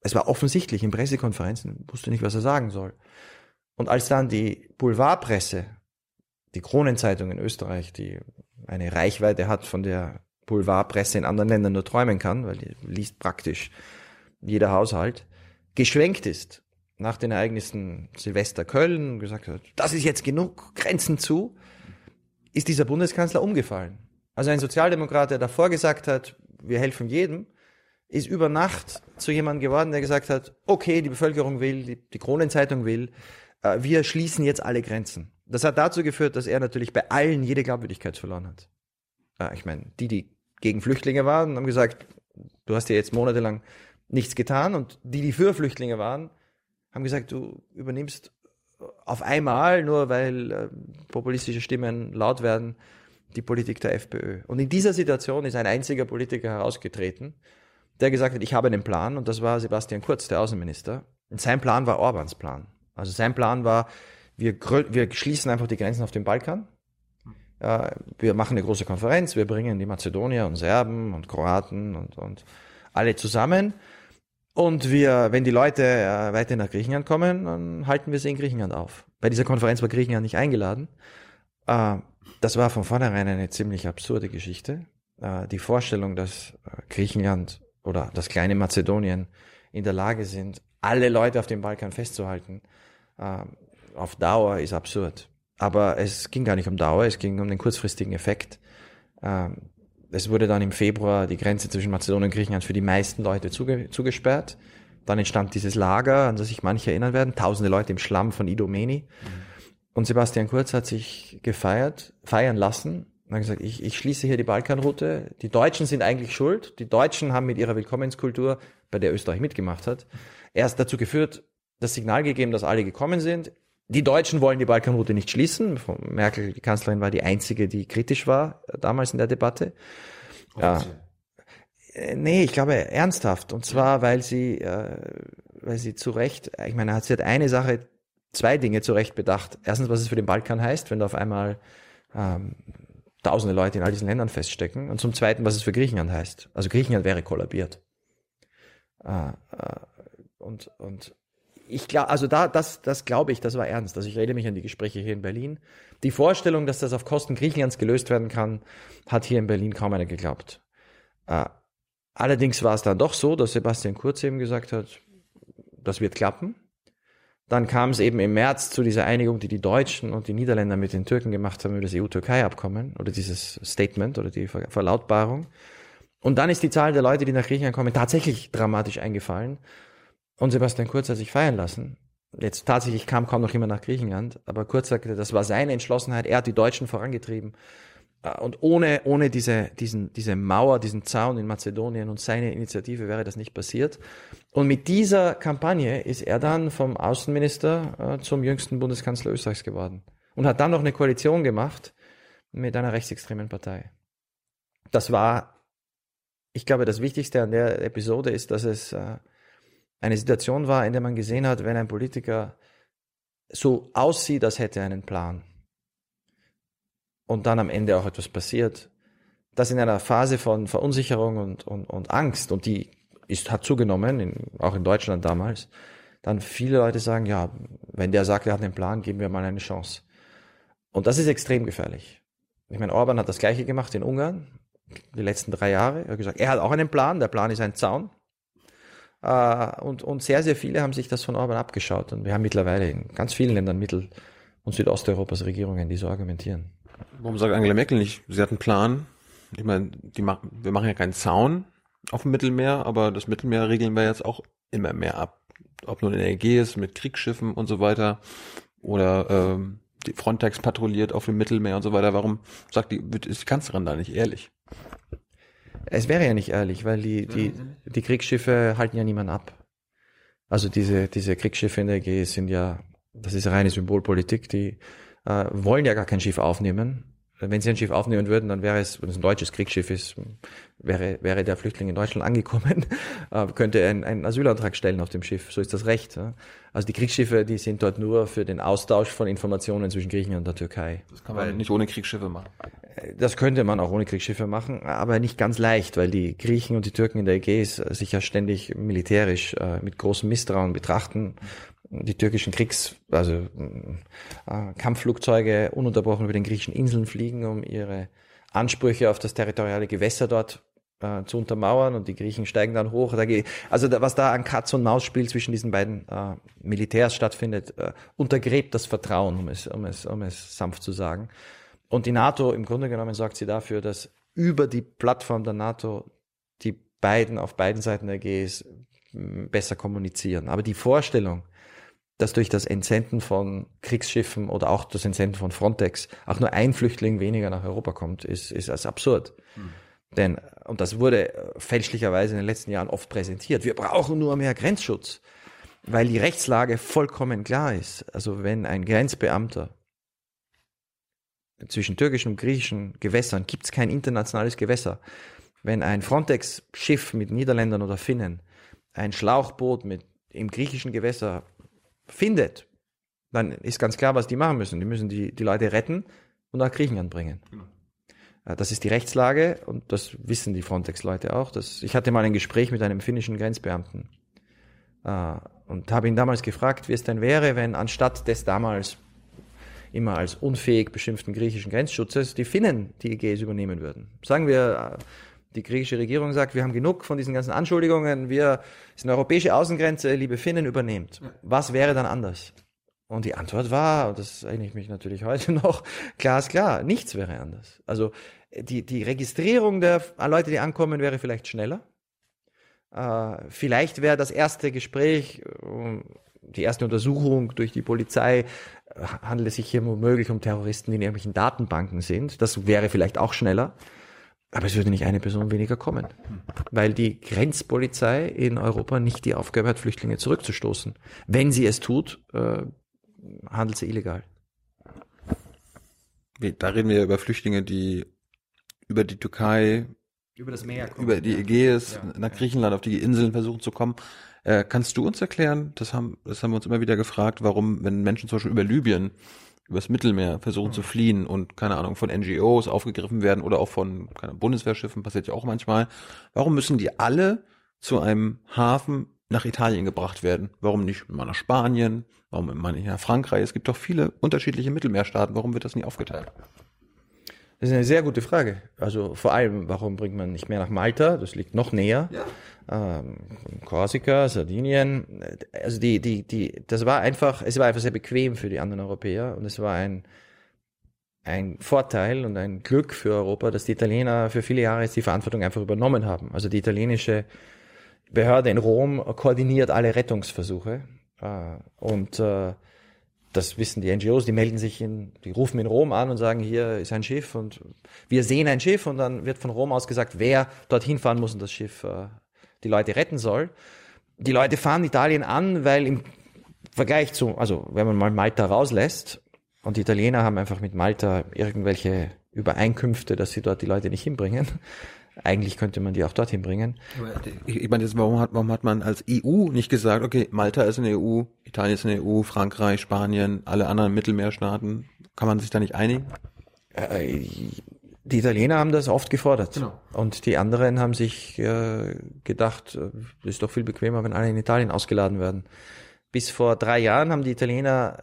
es war offensichtlich in Pressekonferenzen, wusste nicht, was er sagen soll. Und als dann die Boulevardpresse, die Kronenzeitung in Österreich, die eine Reichweite hat, von der Boulevardpresse in anderen Ländern nur träumen kann, weil die liest praktisch jeder Haushalt, geschwenkt ist nach den Ereignissen Silvester Köln gesagt hat, das ist jetzt genug, Grenzen zu, ist dieser Bundeskanzler umgefallen. Also ein Sozialdemokrat, der davor gesagt hat, wir helfen jedem, ist über Nacht zu jemandem geworden, der gesagt hat, okay, die Bevölkerung will, die, die Kronenzeitung will, äh, wir schließen jetzt alle Grenzen. Das hat dazu geführt, dass er natürlich bei allen jede Glaubwürdigkeit verloren hat. Äh, ich meine, die, die gegen Flüchtlinge waren, haben gesagt, du hast ja jetzt monatelang nichts getan und die, die für Flüchtlinge waren, haben gesagt, du übernimmst auf einmal, nur weil äh, populistische Stimmen laut werden, die Politik der FPÖ. Und in dieser Situation ist ein einziger Politiker herausgetreten, der gesagt hat, ich habe einen Plan, und das war Sebastian Kurz, der Außenminister. Und sein Plan war Orbans Plan. Also sein Plan war, wir, wir schließen einfach die Grenzen auf den Balkan. Äh, wir machen eine große Konferenz, wir bringen die Mazedonier und Serben und Kroaten und, und alle zusammen und wir, wenn die Leute äh, weiter nach Griechenland kommen, dann halten wir sie in Griechenland auf. Bei dieser Konferenz war Griechenland nicht eingeladen. Äh, das war von vornherein eine ziemlich absurde Geschichte. Äh, die Vorstellung, dass äh, Griechenland oder das kleine Mazedonien in der Lage sind, alle Leute auf dem Balkan festzuhalten, äh, auf Dauer ist absurd. Aber es ging gar nicht um Dauer, es ging um den kurzfristigen Effekt. Ähm, es wurde dann im Februar die Grenze zwischen Mazedonien und Griechenland für die meisten Leute zuge zugesperrt. Dann entstand dieses Lager, an das sich manche erinnern werden, tausende Leute im Schlamm von Idomeni. Mhm. Und Sebastian Kurz hat sich gefeiert, feiern lassen und hat gesagt, ich, ich schließe hier die Balkanroute. Die Deutschen sind eigentlich schuld. Die Deutschen haben mit ihrer Willkommenskultur, bei der Österreich mitgemacht hat, erst dazu geführt, das Signal gegeben, dass alle gekommen sind. Die Deutschen wollen die Balkanroute nicht schließen. Merkel, die Kanzlerin, war die einzige, die kritisch war äh, damals in der Debatte. Ja. Äh, nee, ich glaube ernsthaft. Und zwar, weil sie, äh, weil sie zu Recht, ich meine, sie hat eine Sache, zwei Dinge zu Recht bedacht. Erstens, was es für den Balkan heißt, wenn da auf einmal ähm, tausende Leute in all diesen Ländern feststecken. Und zum Zweiten, was es für Griechenland heißt. Also Griechenland wäre kollabiert. Äh, äh, und, und ich glaube, also da, das, das glaube ich, das war ernst. Also ich rede mich an die Gespräche hier in Berlin. Die Vorstellung, dass das auf Kosten Griechenlands gelöst werden kann, hat hier in Berlin kaum einer geglaubt. Äh, allerdings war es dann doch so, dass Sebastian Kurz eben gesagt hat, das wird klappen. Dann kam es eben im März zu dieser Einigung, die die Deutschen und die Niederländer mit den Türken gemacht haben über das EU-Türkei-Abkommen oder dieses Statement oder die Verlautbarung. Und dann ist die Zahl der Leute, die nach Griechenland kommen, tatsächlich dramatisch eingefallen. Und Sebastian Kurz hat sich feiern lassen. Jetzt tatsächlich kam kaum noch jemand nach Griechenland, aber Kurz sagte, das war seine Entschlossenheit. Er hat die Deutschen vorangetrieben. Äh, und ohne, ohne diese, diesen, diese Mauer, diesen Zaun in Mazedonien und seine Initiative wäre das nicht passiert. Und mit dieser Kampagne ist er dann vom Außenminister äh, zum jüngsten Bundeskanzler Österreichs geworden. Und hat dann noch eine Koalition gemacht mit einer rechtsextremen Partei. Das war, ich glaube, das Wichtigste an der Episode ist, dass es äh, eine Situation war, in der man gesehen hat, wenn ein Politiker so aussieht, als hätte er einen Plan und dann am Ende auch etwas passiert, dass in einer Phase von Verunsicherung und, und, und Angst, und die ist, hat zugenommen, in, auch in Deutschland damals, dann viele Leute sagen, ja, wenn der sagt, er hat einen Plan, geben wir mal eine Chance. Und das ist extrem gefährlich. Ich meine, Orban hat das Gleiche gemacht in Ungarn, die letzten drei Jahre. Er hat gesagt, er hat auch einen Plan, der Plan ist ein Zaun. Äh, und, und sehr, sehr viele haben sich das von Orban abgeschaut. Und wir haben mittlerweile in ganz vielen Ländern Mittel- und Südosteuropas Regierungen, die so argumentieren. Warum sagt Angela Merkel nicht, sie hat einen Plan? Ich meine, die machen, wir machen ja keinen Zaun auf dem Mittelmeer, aber das Mittelmeer regeln wir jetzt auch immer mehr ab. Ob nun in der Ägäis mit Kriegsschiffen und so weiter oder ähm, die Frontex patrouilliert auf dem Mittelmeer und so weiter. Warum sagt die, ist die Kanzlerin da nicht ehrlich? Es wäre ja nicht ehrlich, weil die, die, die Kriegsschiffe halten ja niemand ab. Also diese, diese Kriegsschiffe in der Ägäis sind ja, das ist reine Symbolpolitik, die äh, wollen ja gar kein Schiff aufnehmen. Wenn sie ein Schiff aufnehmen würden, dann wäre es, wenn es ein deutsches Kriegsschiff ist, Wäre, wäre der Flüchtling in Deutschland angekommen, äh, könnte er einen, einen Asylantrag stellen auf dem Schiff. So ist das Recht. Ja. Also die Kriegsschiffe, die sind dort nur für den Austausch von Informationen zwischen Griechenland und der Türkei. Das kann man nicht ohne Kriegsschiffe machen. Das könnte man auch ohne Kriegsschiffe machen, aber nicht ganz leicht, weil die Griechen und die Türken in der Ägäis sich ja ständig militärisch äh, mit großem Misstrauen betrachten. Die türkischen Kriegs-, also äh, Kampfflugzeuge ununterbrochen über den griechischen Inseln fliegen, um ihre Ansprüche auf das territoriale Gewässer dort äh, zu untermauern und die Griechen steigen dann hoch. Da also da, was da an Katz- und Maus-Spiel zwischen diesen beiden äh, Militärs stattfindet, äh, untergräbt das Vertrauen, um es, um, es, um es sanft zu sagen. Und die NATO, im Grunde genommen, sorgt sie dafür, dass über die Plattform der NATO die beiden auf beiden Seiten der Ägäis besser kommunizieren. Aber die Vorstellung, dass durch das Entsenden von Kriegsschiffen oder auch das Entsenden von Frontex auch nur ein Flüchtling weniger nach Europa kommt, ist, ist als absurd. Hm. Denn, und das wurde fälschlicherweise in den letzten Jahren oft präsentiert, wir brauchen nur mehr Grenzschutz, weil die Rechtslage vollkommen klar ist. Also wenn ein Grenzbeamter zwischen türkischen und griechischen Gewässern gibt es kein internationales Gewässer. Wenn ein Frontex-Schiff mit Niederländern oder Finnen ein Schlauchboot mit im griechischen Gewässer findet, dann ist ganz klar, was die machen müssen. Die müssen die, die Leute retten und nach Griechenland bringen. Genau. Das ist die Rechtslage und das wissen die Frontex-Leute auch. Das, ich hatte mal ein Gespräch mit einem finnischen Grenzbeamten äh, und habe ihn damals gefragt, wie es denn wäre, wenn anstatt des damals immer als unfähig beschimpften griechischen Grenzschutzes die Finnen die Ägäis übernehmen würden. Sagen wir, äh, die griechische Regierung sagt, wir haben genug von diesen ganzen Anschuldigungen, wir sind eine europäische Außengrenze, liebe Finnen, übernehmt. Was wäre dann anders? Und die Antwort war, und das erinnere ich mich natürlich heute noch, klar ist klar, nichts wäre anders. Also die, die Registrierung der Leute, die ankommen, wäre vielleicht schneller. Äh, vielleicht wäre das erste Gespräch, äh, die erste Untersuchung durch die Polizei, äh, handelt es sich hier womöglich um Terroristen, die in irgendwelchen Datenbanken sind. Das wäre vielleicht auch schneller. Aber es würde nicht eine Person weniger kommen, weil die Grenzpolizei in Europa nicht die Aufgabe hat, Flüchtlinge zurückzustoßen. Wenn sie es tut, äh, handelt sie illegal. Da reden wir über Flüchtlinge, die über die Türkei, über das Meer kommen. über die Ägäis ja. nach Griechenland auf die Inseln versuchen zu kommen. Äh, kannst du uns erklären, das haben, das haben wir uns immer wieder gefragt, warum, wenn Menschen zum Beispiel über Libyen übers Mittelmeer versuchen mhm. zu fliehen und keine Ahnung von NGOs aufgegriffen werden oder auch von keine Bundeswehrschiffen passiert ja auch manchmal. Warum müssen die alle zu einem Hafen nach Italien gebracht werden? Warum nicht mal nach Spanien? Warum mal nicht nach Frankreich? Es gibt doch viele unterschiedliche Mittelmeerstaaten. Warum wird das nie aufgeteilt? Das ist eine sehr gute Frage. Also vor allem, warum bringt man nicht mehr nach Malta? Das liegt noch näher. Ja. Ähm, Korsika, Sardinien. Also die, die, die, das war einfach, es war einfach sehr bequem für die anderen Europäer und es war ein, ein Vorteil und ein Glück für Europa, dass die Italiener für viele Jahre jetzt die Verantwortung einfach übernommen haben. Also die italienische Behörde in Rom koordiniert alle Rettungsversuche und äh, das wissen die NGOs, die melden sich in, die rufen in Rom an und sagen, hier ist ein Schiff und wir sehen ein Schiff und dann wird von Rom aus gesagt, wer dorthin fahren muss und das Schiff äh, die Leute retten soll. Die Leute fahren Italien an, weil im Vergleich zu, also wenn man mal Malta rauslässt und die Italiener haben einfach mit Malta irgendwelche Übereinkünfte, dass sie dort die Leute nicht hinbringen, eigentlich könnte man die auch dorthin bringen. Ich meine, jetzt, warum hat, warum hat man als EU nicht gesagt, okay, Malta ist eine EU, Italien ist eine EU, Frankreich, Spanien, alle anderen Mittelmeerstaaten, kann man sich da nicht einigen? Äh, die Italiener haben das oft gefordert. Genau. Und die anderen haben sich äh, gedacht, es äh, ist doch viel bequemer, wenn alle in Italien ausgeladen werden. Bis vor drei Jahren haben die Italiener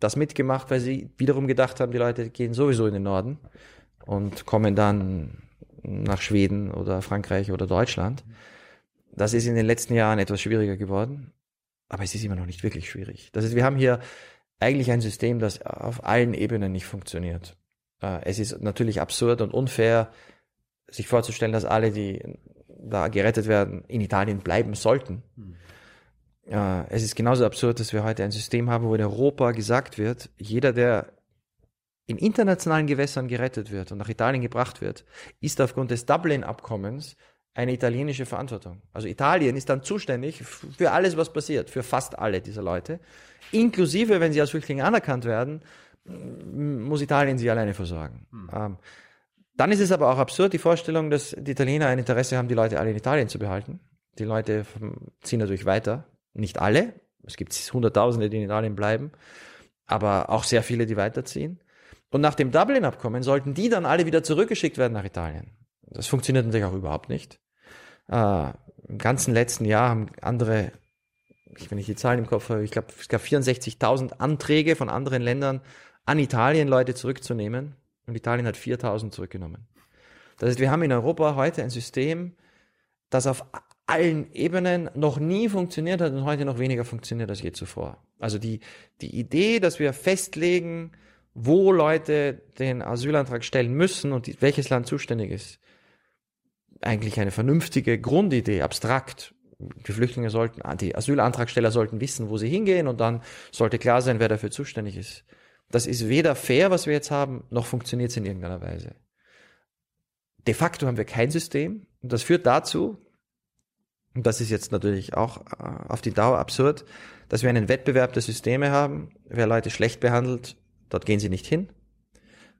das mitgemacht, weil sie wiederum gedacht haben, die Leute gehen sowieso in den Norden und kommen dann nach Schweden oder Frankreich oder Deutschland. Das ist in den letzten Jahren etwas schwieriger geworden, aber es ist immer noch nicht wirklich schwierig. Das heißt, wir haben hier eigentlich ein System, das auf allen Ebenen nicht funktioniert. Äh, es ist natürlich absurd und unfair, sich vorzustellen, dass alle, die da gerettet werden, in Italien bleiben sollten. Hm. Es ist genauso absurd, dass wir heute ein System haben, wo in Europa gesagt wird, jeder, der in internationalen Gewässern gerettet wird und nach Italien gebracht wird, ist aufgrund des Dublin-Abkommens eine italienische Verantwortung. Also Italien ist dann zuständig für alles, was passiert, für fast alle dieser Leute. Inklusive, wenn sie als Flüchtlinge anerkannt werden, muss Italien sie alleine versorgen. Hm. Ähm, Dann ist es aber auch absurd, die Vorstellung, dass die Italiener ein Interesse haben, die Leute alle in Italien zu behalten. Die Leute ziehen natürlich weiter. Nicht alle. Es gibt Hunderttausende, die in Italien bleiben. Aber auch sehr viele, die weiterziehen. Und nach dem Dublin-Abkommen sollten die dann alle wieder zurückgeschickt werden nach Italien. Das funktioniert natürlich auch überhaupt nicht. Äh, Im ganzen letzten Jahr haben andere, wenn ich die Zahlen im Kopf habe, ich glaube, es gab 64.000 Anträge von anderen Ländern an Italien, Leute zurückzunehmen. Und Italien hat 4.000 zurückgenommen. Das heißt, wir haben in Europa heute ein System, das auf allen Ebenen noch nie funktioniert hat und heute noch weniger funktioniert als je zuvor. Also die, die Idee, dass wir festlegen, wo Leute den Asylantrag stellen müssen und die, welches Land zuständig ist, eigentlich eine vernünftige Grundidee, abstrakt. Die Flüchtlinge sollten, die Asylantragsteller sollten wissen, wo sie hingehen und dann sollte klar sein, wer dafür zuständig ist. Das ist weder fair, was wir jetzt haben, noch funktioniert es in irgendeiner Weise. De facto haben wir kein System und das führt dazu, und das ist jetzt natürlich auch äh, auf die Dauer absurd, dass wir einen Wettbewerb der Systeme haben. Wer Leute schlecht behandelt, dort gehen sie nicht hin.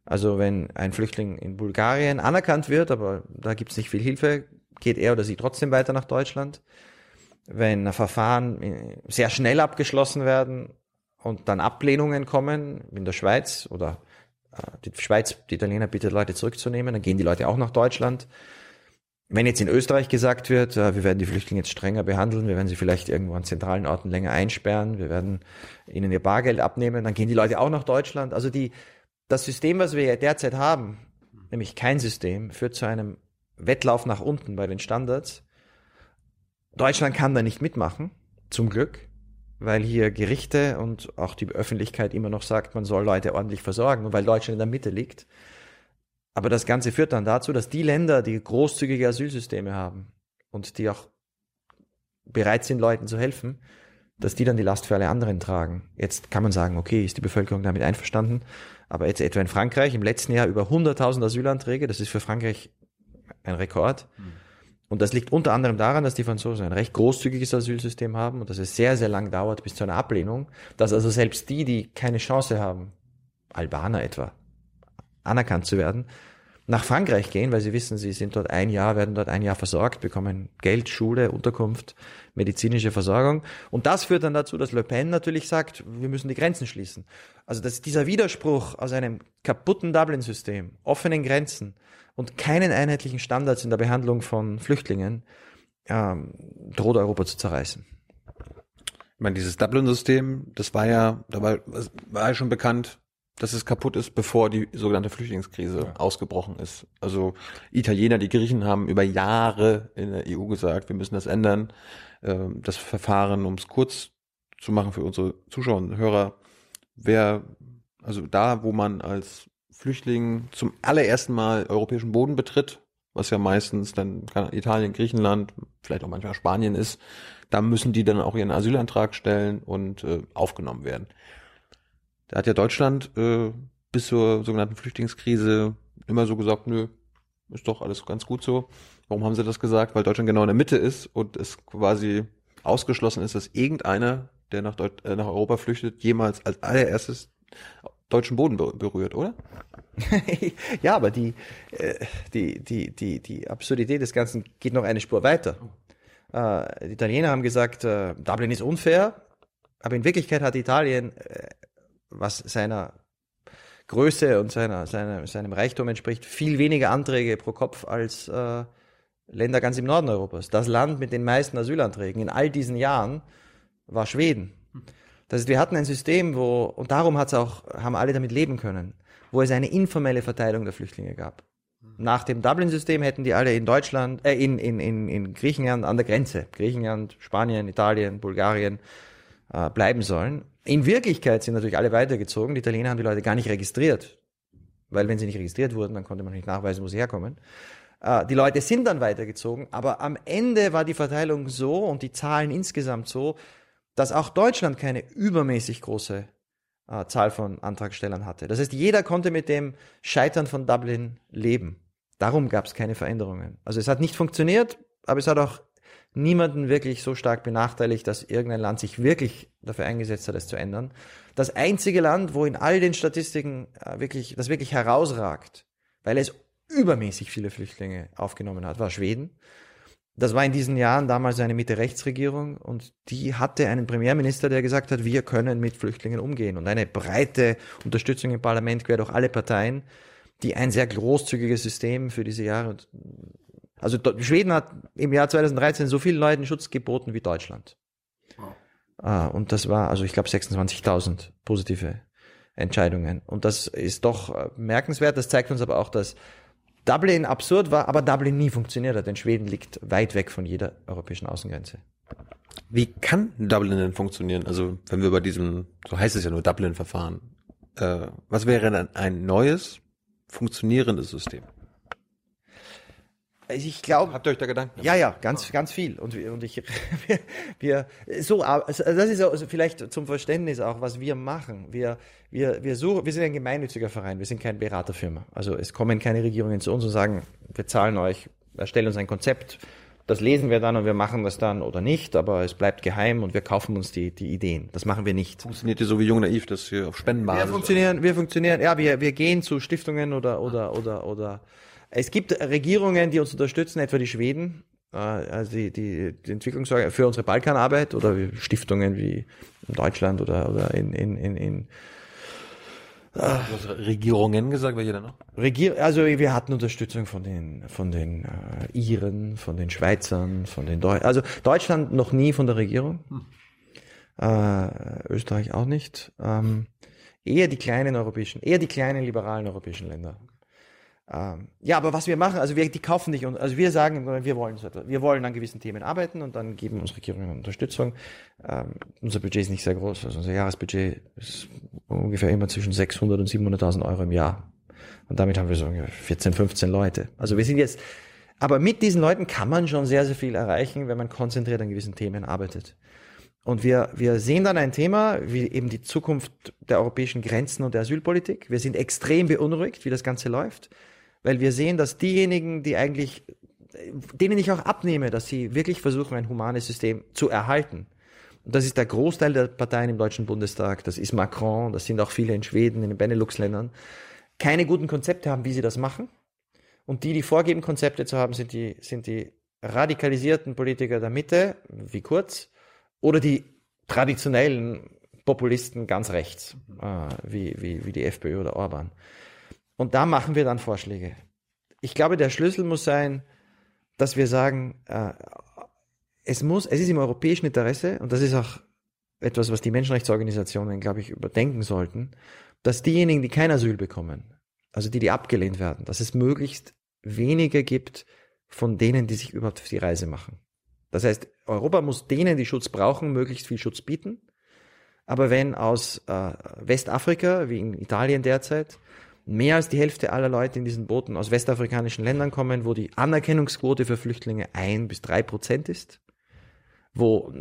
Also wenn ein Flüchtling in Bulgarien anerkannt wird, aber da gibt es nicht viel Hilfe, geht er oder sie trotzdem weiter nach Deutschland. Wenn Verfahren äh, sehr schnell abgeschlossen werden und dann Ablehnungen kommen in der Schweiz oder äh, die Schweiz, die Italiener bittet Leute zurückzunehmen, dann gehen die Leute auch nach Deutschland. Wenn jetzt in Österreich gesagt wird, äh, wir werden die Flüchtlinge jetzt strenger behandeln, wir werden sie vielleicht irgendwo an zentralen Orten länger einsperren, wir werden ihnen ihr Bargeld abnehmen, dann gehen die Leute auch nach Deutschland. Also die, das System, was wir derzeit haben, nämlich kein System, führt zu einem Wettlauf nach unten bei den Standards. Deutschland kann da nicht mitmachen, zum Glück, weil hier Gerichte und auch die Öffentlichkeit immer noch sagt, man soll Leute ordentlich versorgen und weil Deutschland in der Mitte liegt. Aber das Ganze führt dann dazu, dass die Länder, die großzügige Asylsysteme haben und die auch bereit sind, Leuten zu helfen, dass die dann die Last für alle anderen tragen. Jetzt kann man sagen, okay, ist die Bevölkerung damit einverstanden? Aber jetzt etwa in Frankreich im letzten Jahr über 100.000 Asylanträge, das ist für Frankreich ein Rekord. Mhm. Und das liegt unter anderem daran, dass die Franzosen ein recht großzügiges Asylsystem haben und dass es sehr, sehr lang dauert bis zu einer Ablehnung, dass also selbst die, die keine Chance haben, Albaner etwa, anerkannt zu werden, nach Frankreich gehen, weil sie wissen, sie sind dort ein Jahr, werden dort ein Jahr versorgt, bekommen Geld, Schule, Unterkunft, medizinische Versorgung. Und das führt dann dazu, dass Le Pen natürlich sagt, wir müssen die Grenzen schließen. Also dass dieser Widerspruch aus einem kaputten Dublin-System, offenen Grenzen und keinen einheitlichen Standards in der Behandlung von Flüchtlingen ähm, droht Europa zu zerreißen. Ich meine, dieses Dublin-System, das war ja, da war, war ja schon bekannt, dass es kaputt ist, bevor die sogenannte Flüchtlingskrise ja. ausgebrochen ist. Also Italiener, die Griechen haben über Jahre in der EU gesagt, wir müssen das ändern. Ähm, das Verfahren, um es kurz zu machen für unsere Zuschauer und Hörer, wer, also da, wo man als Flüchtling zum allerersten Mal europäischen Boden betritt, was ja meistens dann Italien, Griechenland, vielleicht auch manchmal Spanien ist, da müssen die dann auch ihren Asylantrag stellen und äh, aufgenommen werden. Da hat ja Deutschland äh, bis zur sogenannten Flüchtlingskrise immer so gesagt, nö, ist doch alles ganz gut so. Warum haben sie das gesagt? Weil Deutschland genau in der Mitte ist und es quasi ausgeschlossen ist, dass irgendeiner, der nach, Deut äh, nach Europa flüchtet, jemals als allererstes deutschen Boden berührt, oder? ja, aber die, äh, die, die, die, die Absurdität des Ganzen geht noch eine Spur weiter. Äh, die Italiener haben gesagt, äh, Dublin ist unfair, aber in Wirklichkeit hat Italien äh, was seiner Größe und seiner, seiner, seinem Reichtum entspricht, viel weniger Anträge pro Kopf als äh, Länder ganz im Norden Europas. Das Land mit den meisten Asylanträgen in all diesen Jahren war Schweden. Das heißt, wir hatten ein System, wo, und darum hat's auch, haben alle damit leben können, wo es eine informelle Verteilung der Flüchtlinge gab. Nach dem Dublin-System hätten die alle in Deutschland, äh, in, in, in, in Griechenland an der Grenze, Griechenland, Spanien, Italien, Bulgarien, äh, bleiben sollen. In Wirklichkeit sind natürlich alle weitergezogen. Die Italiener haben die Leute gar nicht registriert. Weil wenn sie nicht registriert wurden, dann konnte man nicht nachweisen, wo sie herkommen. Äh, die Leute sind dann weitergezogen, aber am Ende war die Verteilung so und die Zahlen insgesamt so, dass auch Deutschland keine übermäßig große äh, Zahl von Antragstellern hatte. Das heißt, jeder konnte mit dem Scheitern von Dublin leben. Darum gab es keine Veränderungen. Also es hat nicht funktioniert, aber es hat auch niemanden wirklich so stark benachteiligt, dass irgendein Land sich wirklich dafür eingesetzt hat, es zu ändern. Das einzige Land, wo in all den Statistiken äh, wirklich, das wirklich herausragt, weil es übermäßig viele Flüchtlinge aufgenommen hat, war Schweden. Das war in diesen Jahren damals eine Mitte-Rechts-Regierung und die hatte einen Premierminister, der gesagt hat, wir können mit Flüchtlingen umgehen und eine breite Unterstützung im Parlament quer durch alle Parteien, die ein sehr großzügiges System für diese Jahre. Also Schweden hat im Jahr 2013 so vielen Leuten Schutz geboten wie Deutschland. Ah, und das war, also ich glaube 26.000 positive Entscheidungen. Und das ist doch äh, merkenswert. Das zeigt uns aber auch, dass Dublin absurd war, aber Dublin nie funktioniert hat, denn Schweden liegt weit weg von jeder europäischen Außengrenze. Wie kann Dublin denn funktionieren? Also wenn wir bei diesem, so heißt es ja nur Dublin-Verfahren, äh, was wäre dann ein neues, funktionierendes System? Also ich glaube. Habt ihr euch da Gedanken? Ja, ja, ganz, ganz viel. Und, und ich, wir, wir so, also das ist also vielleicht zum Verständnis auch, was wir machen. Wir, wir, wir suchen, wir sind ein gemeinnütziger Verein, wir sind keine Beraterfirma. Also es kommen keine Regierungen zu uns und sagen, wir zahlen euch, erstellen uns ein Konzept, das lesen wir dann und wir machen das dann oder nicht, aber es bleibt geheim und wir kaufen uns die, die Ideen. Das machen wir nicht. Funktioniert ihr so wie Jung Naiv, dass ihr auf Spendenbasis? Wir funktionieren, wir funktionieren, ja, wir, wir gehen zu Stiftungen oder, oder, oder, oder, es gibt Regierungen, die uns unterstützen, etwa die Schweden, äh, also die, die, die Entwicklungssorge für unsere Balkanarbeit oder Stiftungen wie in Deutschland oder, oder in, in, in, in also Regierungen gesagt, welche dann noch? Regier also wir hatten Unterstützung von den von den äh, Iren, von den Schweizern, von den Deutschen. Also Deutschland noch nie von der Regierung. Hm. Äh, Österreich auch nicht. Ähm, eher die kleinen europäischen, eher die kleinen liberalen europäischen Länder. Ähm, ja, aber was wir machen, also wir, die kaufen nicht, also wir sagen, wir wollen. Wir wollen an gewissen Themen arbeiten und dann geben unsere Regierungen Unterstützung. Ähm, unser Budget ist nicht sehr groß, also unser Jahresbudget ist ungefähr immer zwischen 600 und 700.000 Euro im Jahr. Und damit haben wir so ungefähr 14, 15 Leute. Also wir sind jetzt, aber mit diesen Leuten kann man schon sehr, sehr viel erreichen, wenn man konzentriert an gewissen Themen arbeitet. Und wir, wir sehen dann ein Thema, wie eben die Zukunft der europäischen Grenzen und der Asylpolitik. Wir sind extrem beunruhigt, wie das Ganze läuft weil wir sehen, dass diejenigen, die eigentlich, denen ich auch abnehme, dass sie wirklich versuchen, ein humanes System zu erhalten. Und das ist der Großteil der Parteien im Deutschen Bundestag, das ist Macron, das sind auch viele in Schweden, in den Benelux-Ländern, keine guten Konzepte haben, wie sie das machen. Und die, die vorgeben, Konzepte zu haben, sind die, sind die radikalisierten Politiker der Mitte, wie Kurz, oder die traditionellen Populisten ganz rechts, äh, wie, wie, wie die FPÖ oder Orban. Und da machen wir dann Vorschläge. Ich glaube, der Schlüssel muss sein, dass wir sagen, äh, es muss, es ist im europäischen Interesse, und das ist auch etwas, was die Menschenrechtsorganisationen, glaube ich, überdenken sollten, dass diejenigen, die kein Asyl bekommen, also die, die abgelehnt werden, dass es möglichst weniger gibt von denen, die sich überhaupt auf die Reise machen. Das heißt, Europa muss denen, die Schutz brauchen, möglichst viel Schutz bieten. Aber wenn aus äh, Westafrika, wie in Italien derzeit, mehr als die Hälfte aller Leute in diesen Booten aus westafrikanischen Ländern kommen, wo die Anerkennungsquote für Flüchtlinge ein bis drei Prozent ist, wo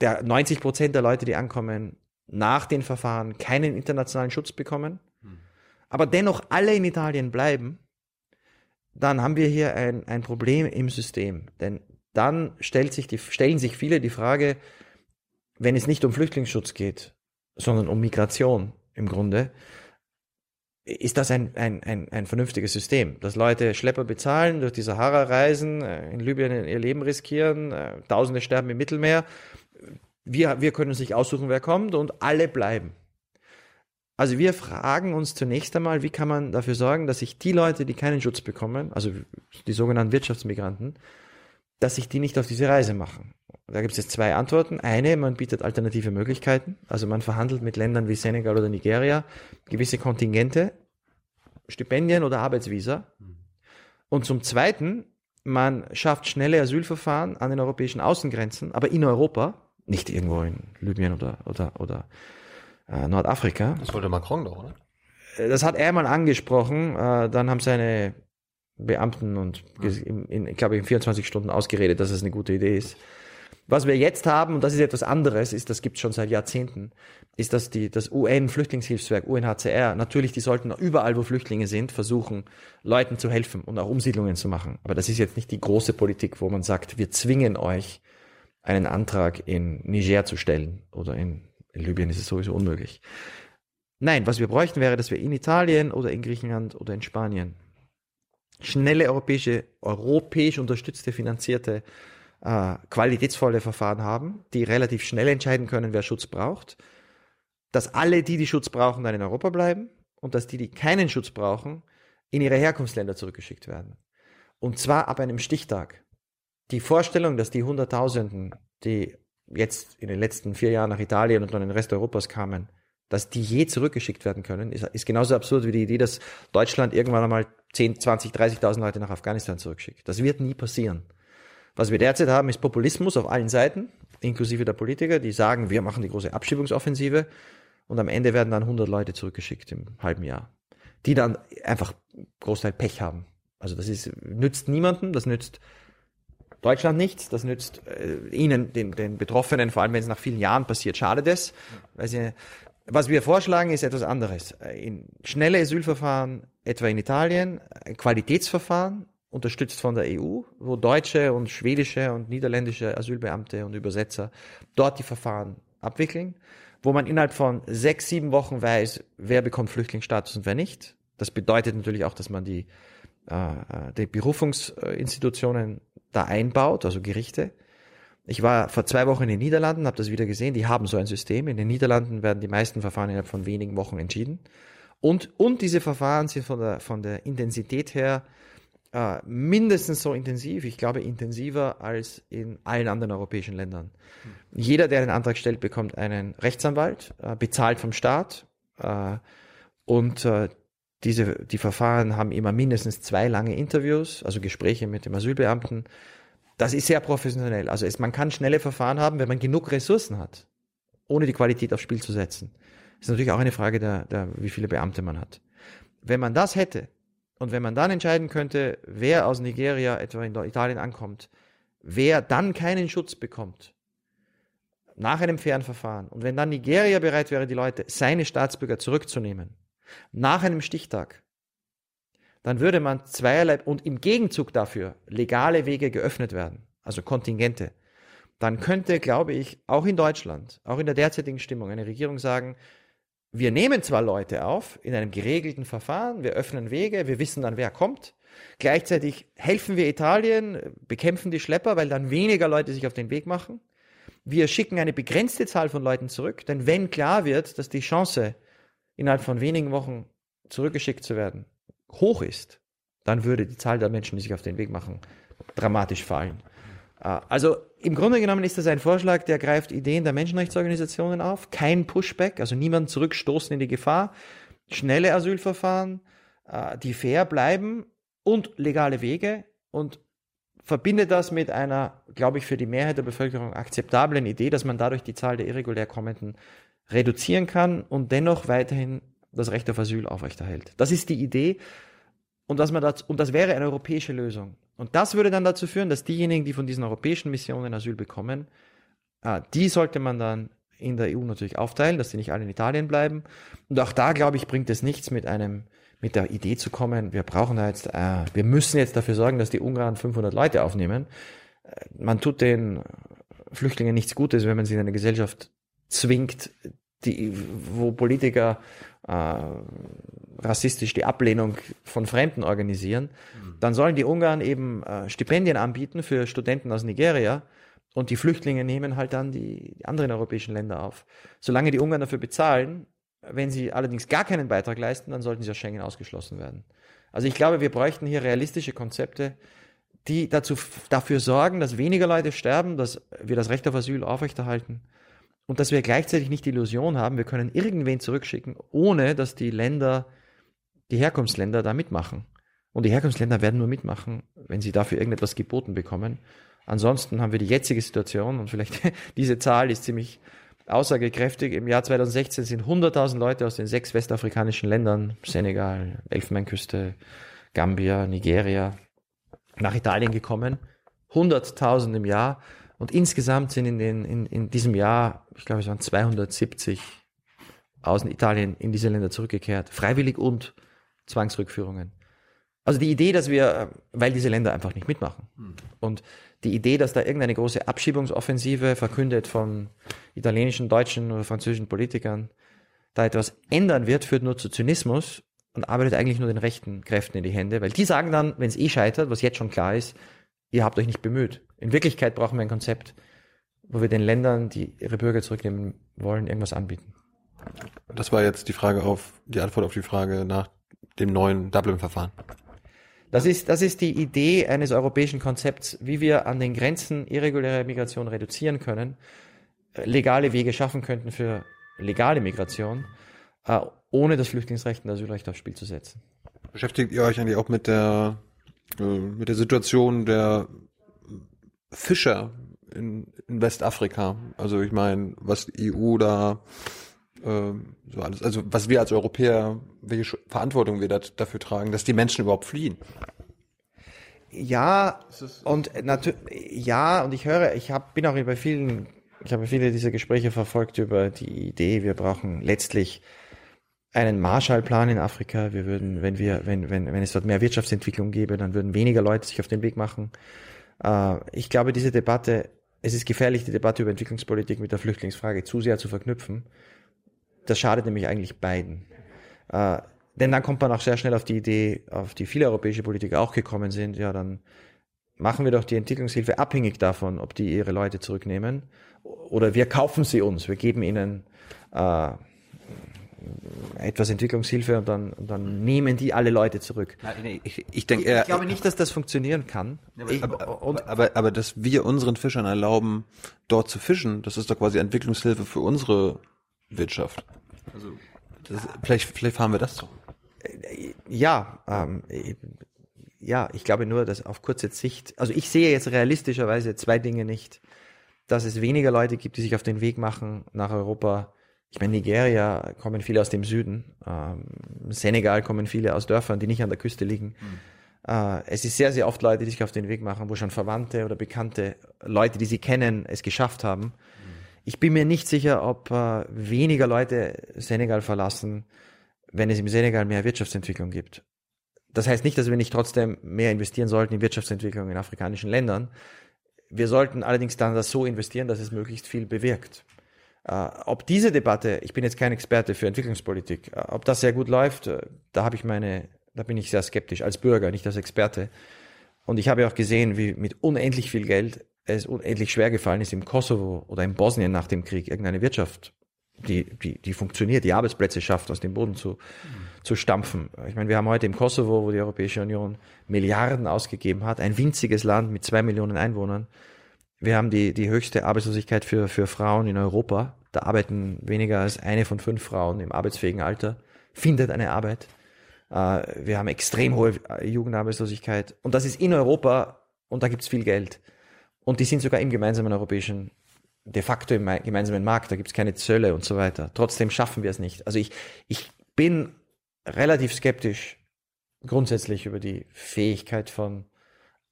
der 90 Prozent der Leute, die ankommen, nach den Verfahren keinen internationalen Schutz bekommen, aber dennoch alle in Italien bleiben, dann haben wir hier ein, ein Problem im System. Denn dann stellt sich die, stellen sich viele die Frage, wenn es nicht um Flüchtlingsschutz geht, sondern um Migration im Grunde, ist das ein, ein, ein, ein vernünftiges System, dass Leute Schlepper bezahlen, durch die Sahara reisen, äh, in Libyen ihr Leben riskieren, äh, Tausende sterben im Mittelmeer. Wir, wir können uns nicht aussuchen, wer kommt und alle bleiben. Also wir fragen uns zunächst einmal, wie kann man dafür sorgen, dass sich die Leute, die keinen Schutz bekommen, also die sogenannten Wirtschaftsmigranten, dass sich die nicht auf diese Reise machen. Da gibt es jetzt zwei Antworten. Eine, man bietet alternative Möglichkeiten. Also man verhandelt mit Ländern wie Senegal oder Nigeria gewisse Kontingente, Stipendien oder Arbeitsvisa. Und zum Zweiten, man schafft schnelle Asylverfahren an den europäischen Außengrenzen, aber in Europa, nicht irgendwo in Libyen oder, oder, oder äh, Nordafrika. Das wollte Macron doch, oder? Äh, das hat er mal angesprochen. Äh, dann haben seine Beamten und in, in, ich glaube in 24 Stunden ausgeredet, dass es eine gute Idee ist. Was wir jetzt haben, und das ist etwas anderes, ist, das gibt es schon seit Jahrzehnten, ist, dass die, das UN-Flüchtlingshilfswerk, UNHCR, natürlich, die sollten überall, wo Flüchtlinge sind, versuchen, Leuten zu helfen und auch Umsiedlungen zu machen. Aber das ist jetzt nicht die große Politik, wo man sagt, wir zwingen euch, einen Antrag in Niger zu stellen oder in, in Libyen ist es sowieso unmöglich. Nein, was wir bräuchten wäre, dass wir in Italien oder in Griechenland oder in Spanien schnelle europäische, europäisch unterstützte, finanzierte, äh, qualitätsvolle Verfahren haben, die relativ schnell entscheiden können, wer Schutz braucht, dass alle die, die Schutz brauchen, dann in Europa bleiben und dass die, die keinen Schutz brauchen, in ihre Herkunftsländer zurückgeschickt werden. Und zwar ab einem Stichtag. Die Vorstellung, dass die Hunderttausenden, die jetzt in den letzten vier Jahren nach Italien und dann in den Rest Europas kamen, dass die je zurückgeschickt werden können, ist, ist genauso absurd wie die Idee, dass Deutschland irgendwann einmal 10, 20, 30.000 Leute nach Afghanistan zurückschickt. Das wird nie passieren. Was wir derzeit haben, ist Populismus auf allen Seiten, inklusive der Politiker, die sagen, wir machen die große Abschiebungsoffensive und am Ende werden dann 100 Leute zurückgeschickt im halben Jahr, die dann einfach Großteil Pech haben. Also das ist, nützt niemandem, das nützt Deutschland nichts, das nützt äh, ihnen, den, den Betroffenen, vor allem wenn es nach vielen Jahren passiert, schadet es. Weil sie, was wir vorschlagen, ist etwas anderes. In schnelle Asylverfahren, etwa in Italien, Qualitätsverfahren, unterstützt von der EU, wo deutsche und schwedische und niederländische Asylbeamte und Übersetzer dort die Verfahren abwickeln, wo man innerhalb von sechs, sieben Wochen weiß, wer bekommt Flüchtlingsstatus und wer nicht. Das bedeutet natürlich auch, dass man die, äh, die Berufungsinstitutionen da einbaut, also Gerichte. Ich war vor zwei Wochen in den Niederlanden, habe das wieder gesehen, die haben so ein System. In den Niederlanden werden die meisten Verfahren innerhalb von wenigen Wochen entschieden. Und, und diese Verfahren sind von der, von der Intensität her äh, mindestens so intensiv, ich glaube intensiver als in allen anderen europäischen Ländern. Mhm. Jeder, der einen Antrag stellt, bekommt einen Rechtsanwalt, äh, bezahlt vom Staat. Äh, und äh, diese, die Verfahren haben immer mindestens zwei lange Interviews, also Gespräche mit dem Asylbeamten. Das ist sehr professionell. Also es, man kann schnelle Verfahren haben, wenn man genug Ressourcen hat, ohne die Qualität aufs Spiel zu setzen. Das ist natürlich auch eine Frage der, der, wie viele Beamte man hat. Wenn man das hätte und wenn man dann entscheiden könnte, wer aus Nigeria etwa in Italien ankommt, wer dann keinen Schutz bekommt, nach einem fairen Verfahren, und wenn dann Nigeria bereit wäre, die Leute, seine Staatsbürger zurückzunehmen, nach einem Stichtag, dann würde man zweierlei und im Gegenzug dafür legale Wege geöffnet werden, also Kontingente. Dann könnte, glaube ich, auch in Deutschland, auch in der derzeitigen Stimmung, eine Regierung sagen, wir nehmen zwar Leute auf in einem geregelten Verfahren, wir öffnen Wege, wir wissen dann, wer kommt. Gleichzeitig helfen wir Italien, bekämpfen die Schlepper, weil dann weniger Leute sich auf den Weg machen. Wir schicken eine begrenzte Zahl von Leuten zurück, denn wenn klar wird, dass die Chance innerhalb von wenigen Wochen zurückgeschickt zu werden, hoch ist, dann würde die Zahl der Menschen, die sich auf den Weg machen, dramatisch fallen. Äh, also im Grunde genommen ist das ein Vorschlag, der greift Ideen der Menschenrechtsorganisationen auf, kein Pushback, also niemand zurückstoßen in die Gefahr, schnelle Asylverfahren, äh, die fair bleiben und legale Wege und verbindet das mit einer, glaube ich, für die Mehrheit der Bevölkerung akzeptablen Idee, dass man dadurch die Zahl der irregulär Kommenden reduzieren kann und dennoch weiterhin das Recht auf Asyl aufrechterhält. Das ist die Idee und, dass man das, und das wäre eine europäische Lösung. Und das würde dann dazu führen, dass diejenigen, die von diesen europäischen Missionen Asyl bekommen, äh, die sollte man dann in der EU natürlich aufteilen, dass sie nicht alle in Italien bleiben. Und auch da, glaube ich, bringt es nichts mit einem, mit der Idee zu kommen, wir brauchen da jetzt, äh, wir müssen jetzt dafür sorgen, dass die Ungarn 500 Leute aufnehmen. Äh, man tut den Flüchtlingen nichts Gutes, wenn man sie in eine Gesellschaft zwingt, die, wo Politiker äh, rassistisch die Ablehnung von Fremden organisieren, mhm. dann sollen die Ungarn eben äh, Stipendien anbieten für Studenten aus Nigeria und die Flüchtlinge nehmen halt dann die, die anderen europäischen Länder auf. Solange die Ungarn dafür bezahlen, wenn sie allerdings gar keinen Beitrag leisten, dann sollten sie aus Schengen ausgeschlossen werden. Also ich glaube, wir bräuchten hier realistische Konzepte, die dazu, dafür sorgen, dass weniger Leute sterben, dass wir das Recht auf Asyl aufrechterhalten und dass wir gleichzeitig nicht die Illusion haben, wir können irgendwen zurückschicken, ohne dass die Länder, die Herkunftsländer da mitmachen. Und die Herkunftsländer werden nur mitmachen, wenn sie dafür irgendetwas geboten bekommen. Ansonsten haben wir die jetzige Situation und vielleicht diese Zahl ist ziemlich aussagekräftig. Im Jahr 2016 sind 100.000 Leute aus den sechs westafrikanischen Ländern, Senegal, Elfenbeinküste, Gambia, Nigeria, nach Italien gekommen. 100.000 im Jahr. Und insgesamt sind in, den, in, in diesem Jahr, ich glaube, es waren 270 aus Italien in diese Länder zurückgekehrt, freiwillig und Zwangsrückführungen. Also die Idee, dass wir, weil diese Länder einfach nicht mitmachen. Hm. Und die Idee, dass da irgendeine große Abschiebungsoffensive verkündet von italienischen, deutschen oder französischen Politikern, da etwas ändern wird, führt nur zu Zynismus. und arbeitet eigentlich nur den rechten Kräften in die Hände, weil die sagen dann, wenn es eh scheitert, was jetzt schon klar ist, ihr habt euch nicht bemüht. In Wirklichkeit brauchen wir ein Konzept, wo wir den Ländern, die ihre Bürger zurücknehmen wollen, irgendwas anbieten. Das war jetzt die Frage auf, die Antwort auf die Frage nach dem neuen Dublin-Verfahren. Das ist, das ist die Idee eines europäischen Konzepts, wie wir an den Grenzen irreguläre Migration reduzieren können, äh, legale Wege schaffen könnten für legale Migration, äh, ohne das Flüchtlingsrecht und Asylrecht aufs Spiel zu setzen. Beschäftigt ihr euch eigentlich auch mit der, äh, mit der Situation der Fischer in, in Westafrika? Also ich meine, was die EU da ähm, so alles, also was wir als Europäer, welche Verantwortung wir dat, dafür tragen, dass die Menschen überhaupt fliehen. Ja, und natürlich, ja, und ich höre, ich hab, bin auch bei vielen, ich habe viele dieser Gespräche verfolgt über die Idee, wir brauchen letztlich einen Marshallplan in Afrika. Wir würden, wenn wir, wenn, wenn, wenn es dort mehr Wirtschaftsentwicklung gäbe, dann würden weniger Leute sich auf den Weg machen. Äh, ich glaube, diese Debatte, es ist gefährlich, die Debatte über Entwicklungspolitik mit der Flüchtlingsfrage zu sehr zu verknüpfen. Das schadet nämlich eigentlich beiden. Äh, denn dann kommt man auch sehr schnell auf die Idee, auf die viele europäische Politiker auch gekommen sind, ja, dann machen wir doch die Entwicklungshilfe abhängig davon, ob die ihre Leute zurücknehmen. Oder wir kaufen sie uns, wir geben ihnen äh, etwas Entwicklungshilfe und dann, und dann nehmen die alle Leute zurück. Nein, ich, ich, denke, ich, ich glaube nicht, dass das funktionieren kann. Ich, aber, und, aber, aber dass wir unseren Fischern erlauben, dort zu fischen, das ist doch quasi Entwicklungshilfe für unsere Wirtschaft. Also das, vielleicht, vielleicht fahren wir das so. Ja, ähm, ja, ich glaube nur, dass auf kurze Sicht, also ich sehe jetzt realistischerweise zwei Dinge nicht, dass es weniger Leute gibt, die sich auf den Weg machen nach Europa. Ich meine, Nigeria kommen viele aus dem Süden, ähm, Senegal kommen viele aus Dörfern, die nicht an der Küste liegen. Mhm. Äh, es ist sehr, sehr oft Leute, die sich auf den Weg machen, wo schon Verwandte oder Bekannte, Leute, die sie kennen, es geschafft haben. Mhm. Ich bin mir nicht sicher, ob äh, weniger Leute Senegal verlassen, wenn es im Senegal mehr Wirtschaftsentwicklung gibt. Das heißt nicht, dass wir nicht trotzdem mehr investieren sollten in Wirtschaftsentwicklung in afrikanischen Ländern. Wir sollten allerdings dann das so investieren, dass es möglichst viel bewirkt. Uh, ob diese Debatte, ich bin jetzt kein Experte für Entwicklungspolitik, uh, ob das sehr gut läuft, uh, da habe ich meine, da bin ich sehr skeptisch als Bürger, nicht als Experte. Und ich habe auch gesehen, wie mit unendlich viel Geld es unendlich schwer gefallen ist, im Kosovo oder in Bosnien nach dem Krieg irgendeine Wirtschaft die, die, die funktioniert, die Arbeitsplätze schafft, aus dem Boden zu, zu stampfen. Ich meine, wir haben heute im Kosovo, wo die Europäische Union Milliarden ausgegeben hat, ein winziges Land mit zwei Millionen Einwohnern. Wir haben die, die höchste Arbeitslosigkeit für, für Frauen in Europa. Da arbeiten weniger als eine von fünf Frauen im arbeitsfähigen Alter, findet eine Arbeit. Äh, wir haben extrem hohe Jugendarbeitslosigkeit. Und das ist in Europa und da gibt's viel Geld. Und die sind sogar im gemeinsamen europäischen de facto im gemeinsamen Markt, da gibt es keine Zölle und so weiter. Trotzdem schaffen wir es nicht. Also ich, ich bin relativ skeptisch grundsätzlich über die Fähigkeit von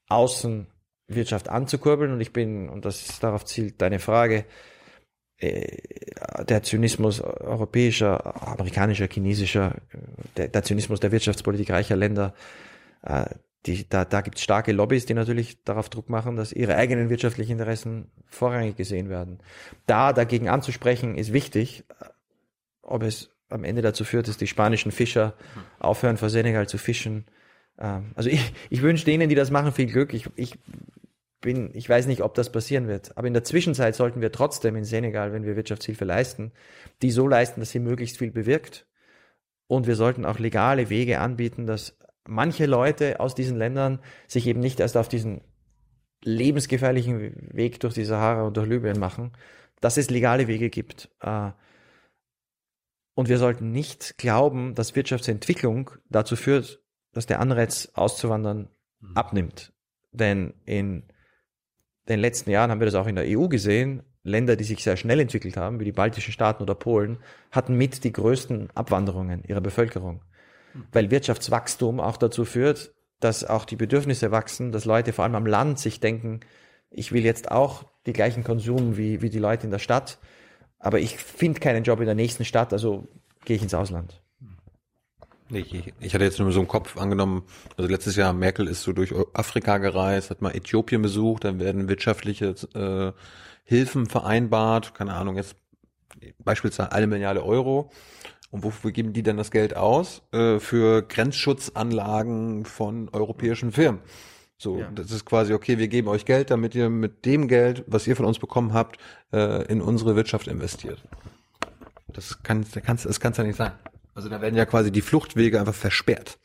Außenwirtschaft anzukurbeln und ich bin, und das darauf zielt deine Frage, äh, der Zynismus europäischer, amerikanischer, chinesischer, der, der Zynismus der Wirtschaftspolitik reicher Länder, äh, die, da, da gibt es starke Lobbys, die natürlich darauf Druck machen, dass ihre eigenen wirtschaftlichen Interessen vorrangig gesehen werden. Da dagegen anzusprechen, ist wichtig. Ob es am Ende dazu führt, dass die spanischen Fischer aufhören, vor Senegal zu fischen. Ähm, also ich, ich wünsche denen, die das machen, viel Glück. Ich, ich bin, ich weiß nicht, ob das passieren wird. Aber in der Zwischenzeit sollten wir trotzdem in Senegal, wenn wir Wirtschaftshilfe leisten, die so leisten, dass sie möglichst viel bewirkt. Und wir sollten auch legale Wege anbieten, dass manche Leute aus diesen Ländern sich eben nicht erst auf diesen lebensgefährlichen Weg durch die Sahara und durch Libyen machen, dass es legale Wege gibt. Äh, und wir sollten nicht glauben, dass Wirtschaftsentwicklung dazu führt, dass der Anreiz auszuwandern mhm. abnimmt. Denn in den letzten Jahren haben wir das auch in der EU gesehen. Länder, die sich sehr schnell entwickelt haben, wie die baltischen Staaten oder Polen, hatten mit die größten Abwanderungen ihrer Bevölkerung weil Wirtschaftswachstum auch dazu führt, dass auch die Bedürfnisse wachsen, dass Leute vor allem am Land sich denken, ich will jetzt auch die gleichen Konsum wie, wie die Leute in der Stadt, aber ich finde keinen Job in der nächsten Stadt, also gehe ich ins Ausland. Ich, ich hatte jetzt nur so im Kopf angenommen, also letztes Jahr Merkel ist so durch Afrika gereist, hat mal Äthiopien besucht, dann werden wirtschaftliche äh, Hilfen vereinbart, keine Ahnung, jetzt beispielsweise eine Milliarde Euro. Und wofür geben die denn das Geld aus? Äh, für Grenzschutzanlagen von europäischen Firmen. So, Ja. das ist quasi, okay, wir geben euch Geld, damit ihr mit dem Geld, was ihr von uns bekommen habt, äh, in unsere Wirtschaft investiert. Das kann, das kann's, das kann's ja nicht sein. Also da werden ja quasi die Fluchtwege einfach versperrt.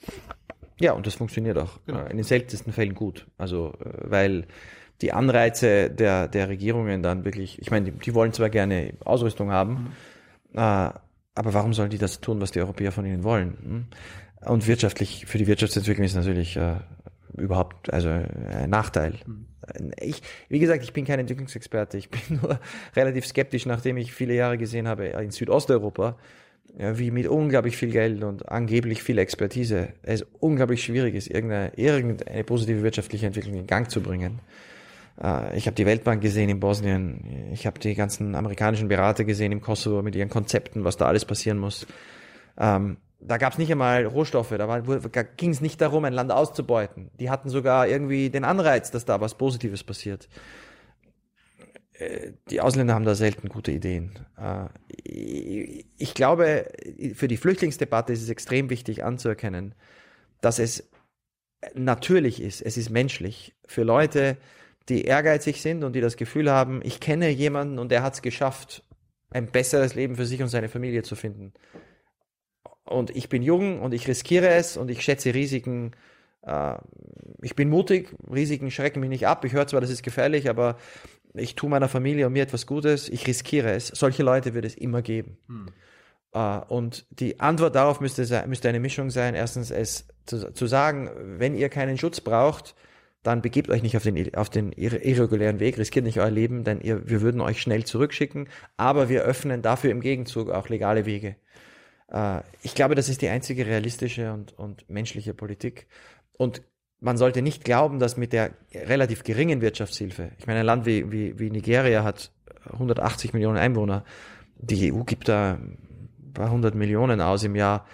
Ja, und das funktioniert auch Genau. äh, in den seltensten Fällen gut. Also, äh, weil die Anreize der, der Regierungen dann wirklich, ich meine, die, die wollen zwar gerne Ausrüstung haben, äh, aber warum sollen die das tun, was die Europäer von ihnen wollen? Hm? Und wirtschaftlich, für die Wirtschaftsentwicklung ist natürlich äh, überhaupt also äh, ein Nachteil. Ich, wie gesagt, ich bin kein Entwicklungsexperte, ich bin nur relativ skeptisch, nachdem ich viele Jahre gesehen habe in Südosteuropa, ja, wie mit unglaublich viel Geld und angeblich viel Expertise es unglaublich schwierig ist, irgendeine, irgendeine positive wirtschaftliche Entwicklung in Gang zu bringen. Äh, Ich habe die Weltbank gesehen in Bosnien, ich habe die ganzen amerikanischen Berater gesehen im Kosovo mit ihren Konzepten, was da alles passieren muss. Ähm, da gab es nicht einmal Rohstoffe, da, da ging es nicht darum, ein Land auszubeuten. Die hatten sogar irgendwie den Anreiz, dass da was Positives passiert. Die Ausländer haben da selten gute Ideen. Äh, Ich glaube, für die Flüchtlingsdebatte ist es extrem wichtig anzuerkennen, dass es natürlich ist, es ist menschlich für Leute, die ehrgeizig sind und die das Gefühl haben, ich kenne jemanden und der hat es geschafft, ein besseres Leben für sich und seine Familie zu finden. Und ich bin jung und ich riskiere es und ich schätze Risiken. Äh, ich bin mutig, Risiken schrecken mich nicht ab. Ich höre zwar, das ist gefährlich, aber ich tue meiner Familie und mir etwas Gutes. Ich riskiere es. Solche Leute wird es immer geben. Äh, und die Antwort darauf müsste, müsste eine Mischung sein. Erstens, es zu, zu sagen, wenn ihr keinen Schutz braucht, dann begebt euch nicht auf den, auf den irre- irregulären Weg, riskiert nicht euer Leben, denn ihr, wir würden euch schnell zurückschicken, aber wir öffnen dafür im Gegenzug auch legale Wege. Äh, ich glaube, das ist die einzige realistische und, und menschliche Politik. Und man sollte nicht glauben, dass mit der relativ geringen Wirtschaftshilfe, ich meine, ein Land wie, wie, wie Nigeria hat 180 Millionen Einwohner, die EU gibt da ein paar hundert Millionen aus im Jahr,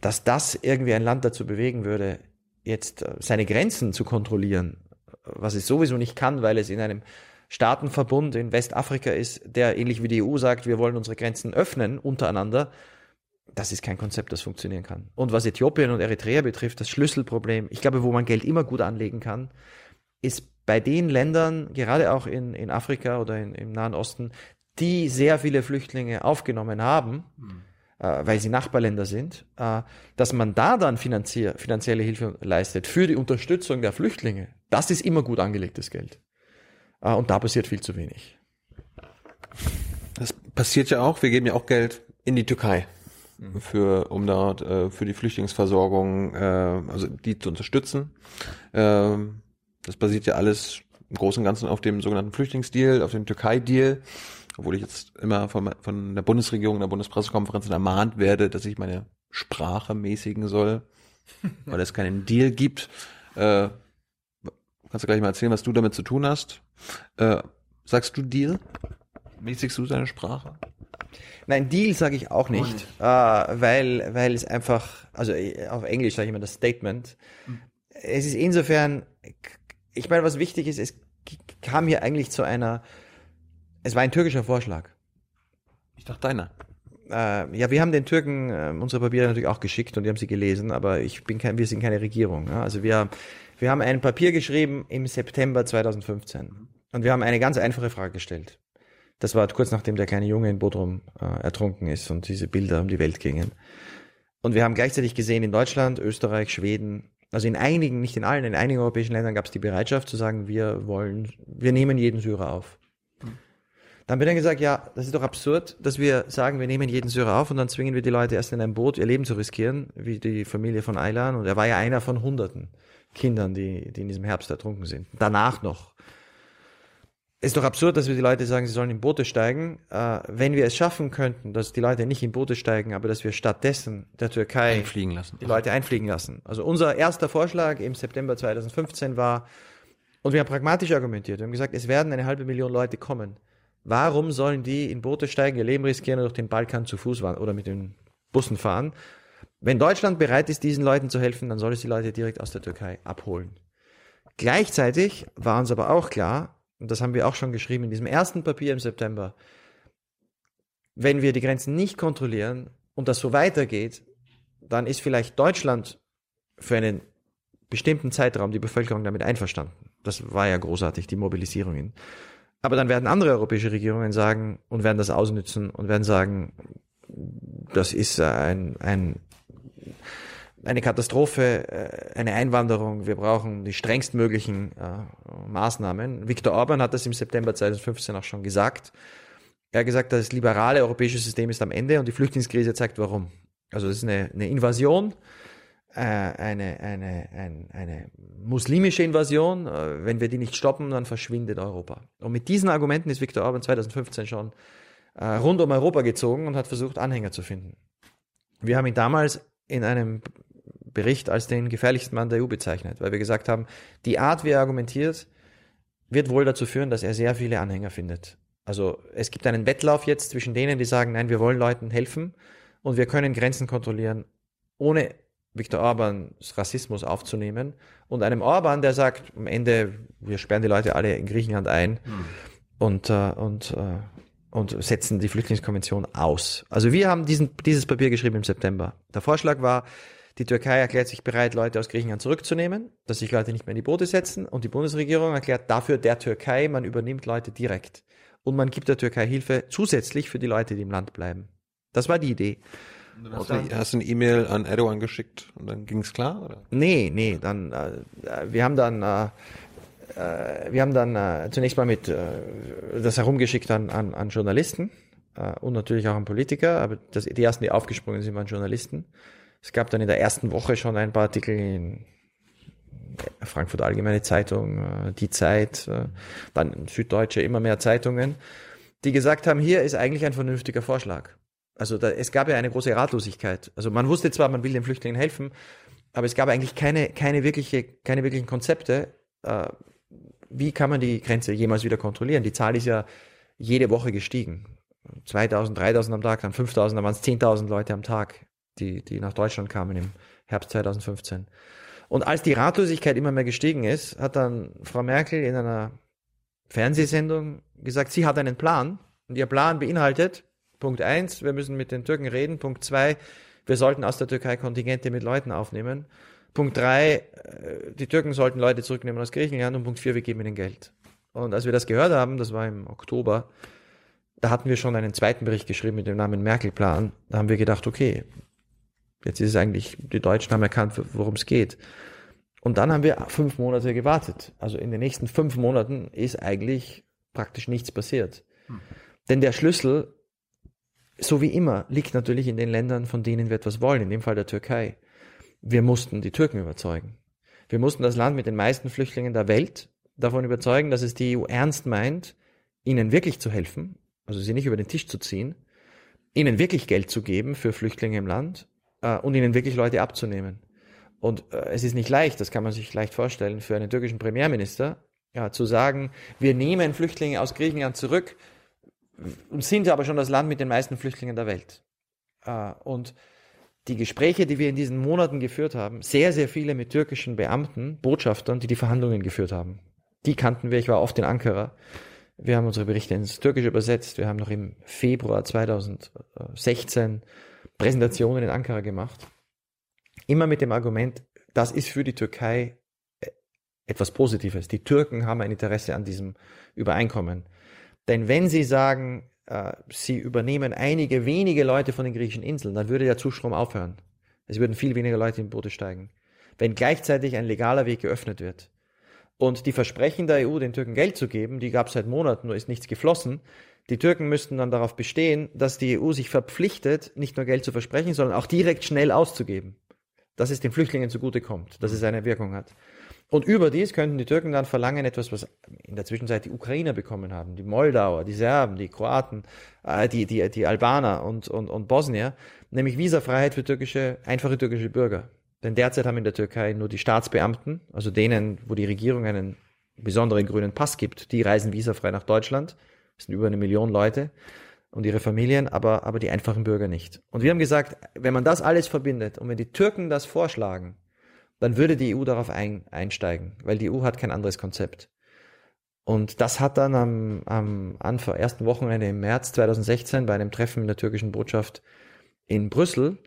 dass das irgendwie ein Land dazu bewegen würde, jetzt äh, seine Grenzen zu kontrollieren, was es sowieso nicht kann, weil es in einem Staatenverbund in Westafrika ist, der ähnlich wie die EU sagt, wir wollen unsere Grenzen öffnen untereinander. Das ist kein Konzept, das funktionieren kann. Und was Äthiopien und Eritrea betrifft, das Schlüsselproblem, ich glaube, wo man Geld immer gut anlegen kann, ist bei den Ländern, gerade auch in, in Afrika oder in, im Nahen Osten, die sehr viele Flüchtlinge aufgenommen haben, äh, weil sie Nachbarländer sind, äh, dass man da dann finanzielle Hilfe leistet für die Unterstützung der Flüchtlinge. Das ist immer gut angelegtes Geld. Äh, und da passiert viel zu wenig. Das passiert ja auch. Wir geben ja auch Geld in die Türkei für, um dort äh, für die Flüchtlingsversorgung, äh, also die zu unterstützen. Ähm, das basiert ja alles im Großen und Ganzen auf dem sogenannten Flüchtlingsdeal, auf dem Türkei-Deal, obwohl ich jetzt immer von, von der Bundesregierung, der Bundespressekonferenz ermahnt werde, dass ich meine Sprache mäßigen soll, weil es keinen Deal gibt. Äh, kannst du gleich mal erzählen, was du damit zu tun hast? Äh, sagst du Deal? Mäßigst du deine Sprache? Nein, Deal sage ich auch nicht, äh, weil, weil es einfach, also äh, auf Englisch sage ich immer das Statement. Es ist insofern, ich meine, was wichtig ist, es kam hier eigentlich zu einer, es war ein türkischer Vorschlag. Ich dachte deiner. Äh, ja, wir haben den Türken äh, unsere Papiere natürlich auch geschickt und die haben sie gelesen, aber ich bin kein, wir sind keine Regierung. Ja? Also wir, wir haben ein Papier geschrieben im September 2015 und wir haben eine ganz einfache Frage gestellt. Das war kurz nachdem der kleine Junge in Bodrum äh, ertrunken ist und diese Bilder um die Welt gingen. Und wir haben gleichzeitig gesehen, in Deutschland, Österreich, Schweden, also in einigen, nicht in allen, in einigen europäischen Ländern gab es die Bereitschaft zu sagen, wir wollen, wir nehmen jeden Syrer auf. Dann wird dann gesagt, ja, das ist doch absurd, dass wir sagen, wir nehmen jeden Syrer auf und dann zwingen wir die Leute erst in ein Boot, ihr Leben zu riskieren, wie die Familie von Aylan. Und er war ja einer von hunderten Kindern, die, die in diesem Herbst ertrunken sind. Danach noch. Ist doch absurd, dass wir die Leute sagen, sie sollen in Boote steigen. Äh, wenn wir es schaffen könnten, dass die Leute nicht in Boote steigen, aber dass wir stattdessen der Türkei Einfliegen lassen. die Leute einfliegen lassen. Also unser erster Vorschlag im September 2015 war, und wir haben pragmatisch argumentiert, wir haben gesagt, es werden eine halbe Million Leute kommen. Warum sollen die in Boote steigen, ihr Leben riskieren und durch den Balkan zu Fuß fahren oder mit den Bussen fahren? Wenn Deutschland bereit ist, diesen Leuten zu helfen, dann soll es die Leute direkt aus der Türkei abholen. Gleichzeitig war uns aber auch klar, und das haben wir auch schon geschrieben in diesem ersten Papier im September, wenn wir die Grenzen nicht kontrollieren, und das so weitergeht, dann ist vielleicht Deutschland für einen bestimmten Zeitraum die Bevölkerung damit einverstanden. Das war ja großartig, die Mobilisierungen. Aber dann werden andere europäische Regierungen sagen und werden das ausnützen und werden sagen, das ist ein, ein, eine Katastrophe, äh, eine Einwanderung, wir brauchen die strengstmöglichen äh, Maßnahmen. Viktor Orban hat das im September 2015 auch schon gesagt. Er hat gesagt, das liberale europäische System ist am Ende und die Flüchtlingskrise zeigt warum. Also es ist eine, eine Invasion, äh, eine, eine, eine, eine muslimische Invasion. Wenn wir die nicht stoppen, dann verschwindet Europa. Und mit diesen Argumenten ist Viktor Orban 2015 schon rund um Europa gezogen und hat versucht, Anhänger zu finden. Wir haben ihn damals in einem Bericht als den gefährlichsten Mann der EU bezeichnet, weil wir gesagt haben, die Art, wie er argumentiert, wird wohl dazu führen, dass er sehr viele Anhänger findet. Also es gibt einen Wettlauf jetzt zwischen denen, die sagen, nein, wir wollen Leuten helfen und wir können Grenzen kontrollieren, ohne Viktor Orbans Rassismus aufzunehmen und einem Orban, der sagt, am Ende, wir sperren die Leute alle in Griechenland ein hm. und, äh, und, äh, und setzen die Flüchtlingskonvention aus. Also wir haben diesen, dieses Papier geschrieben im September. Der Vorschlag war, die Türkei erklärt sich bereit, Leute aus Griechenland zurückzunehmen, dass sich Leute nicht mehr in die Boote setzen und die Bundesregierung erklärt dafür der Türkei, man übernimmt Leute direkt und man gibt der Türkei Hilfe zusätzlich für die Leute, die im Land bleiben. Das war die Idee. Und hast, du, hast du eine E-Mail an Erdogan geschickt und dann ging es klar? Oder? Nee, nee, dann äh, wir haben dann äh, äh, wir haben dann äh, zunächst mal mit äh, das herumgeschickt an, an, an Journalisten äh, und natürlich auch an Politiker, aber das, die ersten, die aufgesprungen sind, waren Journalisten. Es gab dann in der ersten Woche schon ein paar Artikel in Frankfurt Allgemeine Zeitung, äh, Die Zeit, äh, dann Süddeutsche, immer mehr Zeitungen, die gesagt haben, hier ist eigentlich ein vernünftiger Vorschlag. Also da, es gab ja eine große Ratlosigkeit. Also man wusste zwar, man will den Flüchtlingen helfen, aber es gab eigentlich keine, keine, wirkliche, keine wirklichen Konzepte. Äh, wie kann man die Grenze jemals wieder kontrollieren? Die Zahl ist ja jede Woche gestiegen. 2000, 3000 am Tag, dann 5000, dann waren es 10.000 Leute am Tag, die, die nach Deutschland kamen im Herbst 2015. Und als die Ratlosigkeit immer mehr gestiegen ist, hat dann Frau Merkel in einer Fernsehsendung gesagt, sie hat einen Plan und ihr Plan beinhaltet, Punkt eins, wir müssen mit den Türken reden. Punkt zwei, wir sollten aus der Türkei Kontingente mit Leuten aufnehmen. Punkt drei, äh, die Türken sollten Leute zurücknehmen aus Griechenland. Und Punkt vier, wir geben ihnen Geld. Und als wir das gehört haben, das war im Oktober, da hatten wir schon einen zweiten Bericht geschrieben mit dem Namen Merkel-Plan. Da haben wir gedacht, okay, Jetzt ist es eigentlich, die Deutschen haben erkannt, worum es geht. Und dann haben wir fünf Monate gewartet. Also in den nächsten fünf Monaten ist eigentlich praktisch nichts passiert. Hm. Denn der Schlüssel, so wie immer, liegt natürlich in den Ländern, von denen wir etwas wollen, in dem Fall der Türkei. Wir mussten die Türken überzeugen. Wir mussten das Land mit den meisten Flüchtlingen der Welt davon überzeugen, dass es die EU ernst meint, ihnen wirklich zu helfen, also sie nicht über den Tisch zu ziehen, ihnen wirklich Geld zu geben für Flüchtlinge im Land äh, und ihnen wirklich Leute abzunehmen. Und äh, es ist nicht leicht, das kann man sich leicht vorstellen, für einen türkischen Premierminister ja, zu sagen, wir nehmen Flüchtlinge aus Griechenland zurück und sind aber schon das Land mit den meisten Flüchtlingen der Welt. Äh, und die Gespräche, die wir in diesen Monaten geführt haben, sehr, sehr viele mit türkischen Beamten, Botschaftern, die die Verhandlungen geführt haben. Die kannten wir, ich war oft in Ankara. Wir haben unsere Berichte ins Türkische übersetzt. Wir haben noch im Februar 2016 Präsentationen in Ankara gemacht. Immer mit dem Argument, das ist für die Türkei äh, etwas Positives. Die Türken haben ein Interesse an diesem Übereinkommen. Denn wenn sie sagen, äh, sie übernehmen einige wenige Leute von den griechischen Inseln, dann würde der Zustrom aufhören. Es würden viel weniger Leute in Boote steigen. Wenn gleichzeitig ein legaler Weg geöffnet wird. Und die Versprechen der EU, den Türken Geld zu geben, die gab es seit Monaten, nur ist nichts geflossen, die Türken müssten dann darauf bestehen, dass die EU sich verpflichtet, nicht nur Geld zu versprechen, sondern auch direkt schnell auszugeben. Dass es den Flüchtlingen zugutekommt, dass es eine Wirkung hat. Und überdies könnten die Türken dann verlangen, etwas, was in der Zwischenzeit die Ukrainer bekommen haben, die Moldauer, die Serben, die Kroaten, äh, die, die, die Albaner und, und, und Bosnier, nämlich Visafreiheit für türkische, einfache türkische Bürger. Denn derzeit haben in der Türkei nur die Staatsbeamten, also denen, wo die Regierung einen besonderen grünen Pass gibt, die reisen visafrei nach Deutschland. Das sind über eine Million Leute und ihre Familien, aber, aber die einfachen Bürger nicht. Und wir haben gesagt, wenn man das alles verbindet und wenn die Türken das vorschlagen, dann würde die EU darauf ein, einsteigen, weil die EU hat kein anderes Konzept. Und das hat dann am, am Anfang, ersten Wochenende im März 2016 bei einem Treffen in der türkischen Botschaft in Brüssel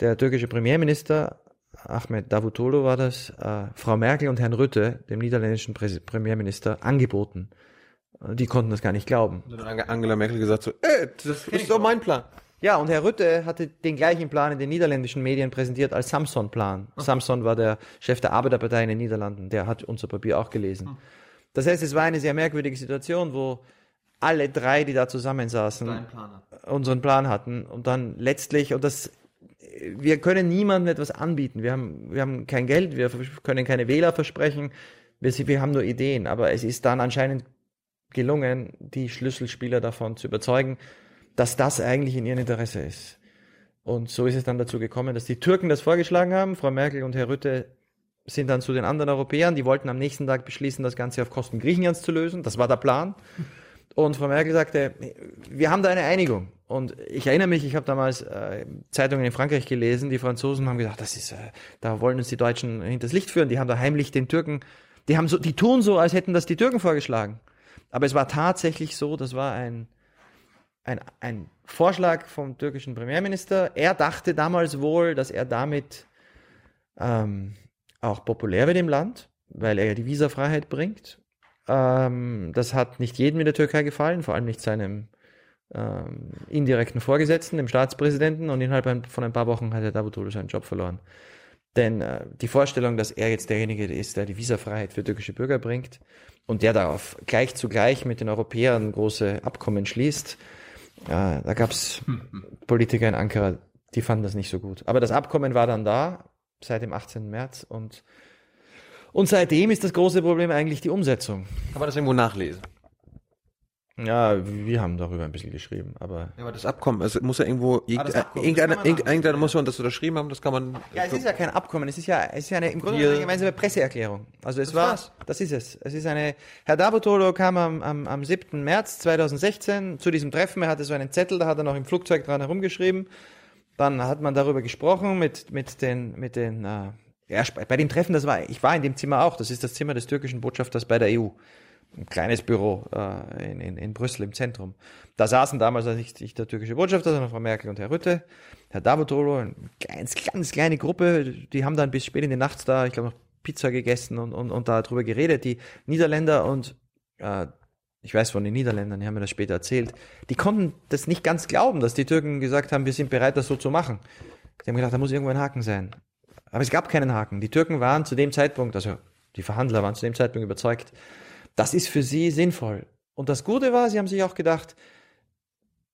der türkische Premierminister Ahmed Davutoglu war das, äh, Frau Merkel und Herrn Rütte, dem niederländischen Präs Premierminister, angeboten. Die konnten das gar nicht glauben. Und dann hat Angela Merkel gesagt so, äh, das ist doch mein Plan. Ja, und Herr Rütte hatte den gleichen Plan in den niederländischen Medien präsentiert als Samson-Plan. Samson war der Chef der Arbeiterpartei in den Niederlanden. Der hat unser Papier auch gelesen. Das heißt, es war eine sehr merkwürdige Situation, wo alle drei, die da zusammensaßen, Plan unseren Plan hatten und dann letztlich, und das, wir können niemandem etwas anbieten. Wir haben, wir haben kein Geld, wir können keine Wähler versprechen, wir, wir haben nur Ideen, aber es ist dann anscheinend gelungen, die Schlüsselspieler davon zu überzeugen, dass das eigentlich in ihrem Interesse ist. Und so ist es dann dazu gekommen, dass die Türken das vorgeschlagen haben. Frau Merkel und Herr Rütte sind dann zu den anderen Europäern. Die wollten am nächsten Tag beschließen, das Ganze auf Kosten Griechenlands zu lösen. Das war der Plan. Und Frau Merkel sagte, wir haben da eine Einigung. Und ich erinnere mich, ich habe damals äh, Zeitungen in Frankreich gelesen, die Franzosen haben gesagt, das ist, äh, da wollen uns die Deutschen hinters Licht führen. Die haben da heimlich den Türken, die haben so, die tun so, als hätten das die Türken vorgeschlagen. Aber es war tatsächlich so, das war ein, ein, ein Vorschlag vom türkischen Premierminister. Er dachte damals wohl, dass er damit ähm, auch populär wird im Land, weil er ja die Visafreiheit bringt. Ähm, das hat nicht jedem in der Türkei gefallen, vor allem nicht seinem ähm, indirekten Vorgesetzten, dem Staatspräsidenten. Und innerhalb von ein paar Wochen hat er Davutoglu seinen Job verloren. Denn äh, die Vorstellung, dass er jetzt derjenige ist, der die Visafreiheit für türkische Bürger bringt und der darauf gleich zu gleich mit den Europäern große Abkommen schließt, äh, da gab es Politiker in Ankara, die fanden das nicht so gut. Aber das Abkommen war dann da seit dem 18. März und und seitdem ist das große Problem eigentlich die Umsetzung. Kann man das irgendwo nachlesen? Ja, wir haben darüber ein bisschen geschrieben, aber. Ja, aber das Abkommen, es muss ja irgendwo, Ah, Abkommen, irgendeiner, muss man das unterschrieben haben, das kann man. Ja, es ist ja kein Abkommen, es ist ja, es ist ja eine, im Grunde eine gemeinsame Presseerklärung. Also es Das war, war's. das ist es. Es ist eine, Herr Davutoglu kam am, am, am 7. März 2016 zu diesem Treffen, er hatte so einen Zettel, da hat er noch im Flugzeug dran herumgeschrieben. Dann hat man darüber gesprochen mit, mit den, mit den, äh, ja, bei dem Treffen, das war, ich war in dem Zimmer auch, das ist das Zimmer des türkischen Botschafters bei der EU. Ein kleines Büro äh, in, in, in Brüssel im Zentrum. Da saßen damals also nicht, nicht der türkische Botschafter, sondern Frau Merkel und Herr Rütte, Herr Davutoglu, eine ganz, ganz kleine Gruppe, die haben dann bis spät in die Nacht da, ich glaube noch Pizza gegessen und, und, und darüber geredet. Die Niederländer und äh, ich weiß von den Niederländern, die haben mir das später erzählt, die konnten das nicht ganz glauben, dass die Türken gesagt haben, wir sind bereit, das so zu machen. Die haben gedacht, da muss irgendwo ein Haken sein. Aber es gab keinen Haken. Die Türken waren zu dem Zeitpunkt, also die Verhandler waren zu dem Zeitpunkt überzeugt, das ist für sie sinnvoll. Und das Gute war, sie haben sich auch gedacht,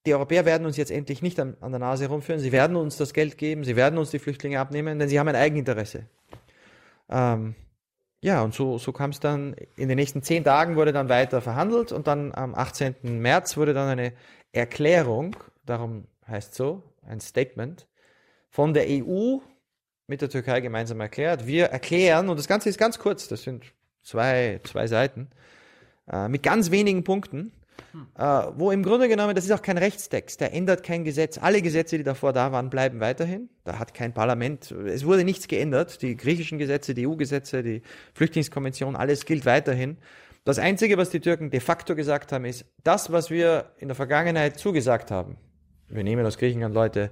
die Europäer werden uns jetzt endlich nicht an, an der Nase herumführen, sie werden uns das Geld geben, sie werden uns die Flüchtlinge abnehmen, denn sie haben ein Eigeninteresse. Ähm, ja, und so, so kam es dann, in den nächsten zehn Tagen wurde dann weiter verhandelt und dann am 18. März wurde dann eine Erklärung, darum heißt so, ein Statement, von der EU mit der Türkei gemeinsam erklärt. Wir erklären, und das Ganze ist ganz kurz, das sind zwei, zwei Seiten, äh, mit ganz wenigen Punkten, äh, wo im Grunde genommen, das ist auch kein Rechtstext, der ändert kein Gesetz. Alle Gesetze, die davor da waren, bleiben weiterhin. Da hat kein Parlament, es wurde nichts geändert. Die griechischen Gesetze, die EU-Gesetze, die Flüchtlingskonvention, alles gilt weiterhin. Das Einzige, was die Türken de facto gesagt haben, ist, das, was wir in der Vergangenheit zugesagt haben, wir nehmen aus Griechenland Leute,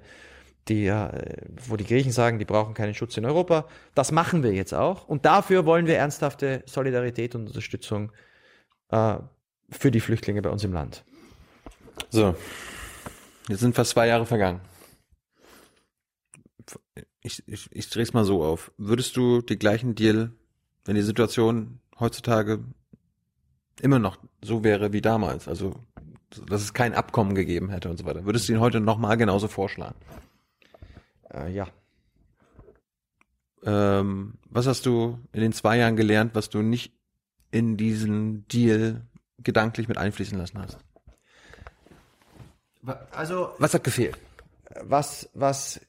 die, äh, wo die Griechen sagen, die brauchen keinen Schutz in Europa. Das machen wir jetzt auch. Und dafür wollen wir ernsthafte Solidarität und Unterstützung äh, für die Flüchtlinge bei uns im Land. So. Jetzt sind fast zwei Jahre vergangen. Ich, ich, ich drehe es mal so auf. Würdest du die gleichen Deal, wenn die Situation heutzutage immer noch so wäre wie damals, also dass es kein Abkommen gegeben hätte und so weiter, würdest du ihn heute nochmal genauso vorschlagen? Äh, ja. Ähm, was hast du in den zwei Jahren gelernt, was du nicht in diesen Deal gedanklich mit einfließen lassen hast? Also Was hat gefehlt? was, was,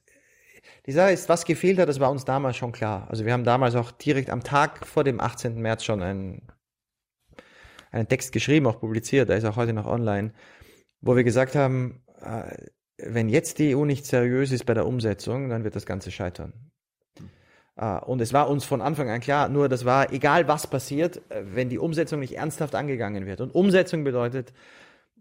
die Sache ist, was gefehlt hat, das war uns damals schon klar. Also wir haben damals auch direkt am Tag vor dem 18. März schon einen, einen Text geschrieben, auch publiziert, der ist auch heute noch online, wo wir gesagt haben, äh, wenn jetzt die EU nicht seriös ist bei der Umsetzung, dann wird das Ganze scheitern. Äh, Und es war uns von Anfang an klar, nur das war egal was passiert, äh, wenn die Umsetzung nicht ernsthaft angegangen wird. Und Umsetzung bedeutet,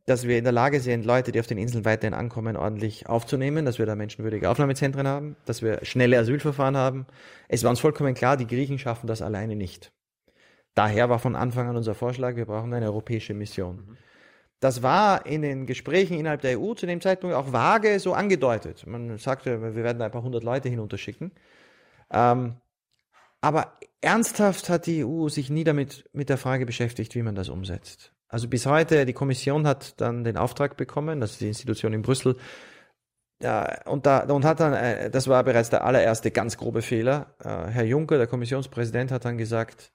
dass wir in der Lage sind, Leute, die auf den Inseln weiterhin ankommen, ordentlich aufzunehmen, dass wir da menschenwürdige Aufnahmezentren haben, dass wir schnelle Asylverfahren haben. Es war uns vollkommen klar, die Griechen schaffen das alleine nicht. Daher war von Anfang an unser Vorschlag, wir brauchen eine europäische Mission. Das war in den Gesprächen innerhalb der EU zu dem Zeitpunkt auch vage so angedeutet. Man sagte, wir werden ein paar hundert Leute hinunterschicken. Ähm, aber ernsthaft hat die EU sich nie damit mit der Frage beschäftigt, wie man das umsetzt. Also bis heute, die Kommission hat dann den Auftrag bekommen, das ist die Institution in Brüssel, ja, und, da, und hat dann, äh, das war bereits der allererste ganz grobe Fehler. Äh, Herr Juncker, der Kommissionspräsident, hat dann gesagt,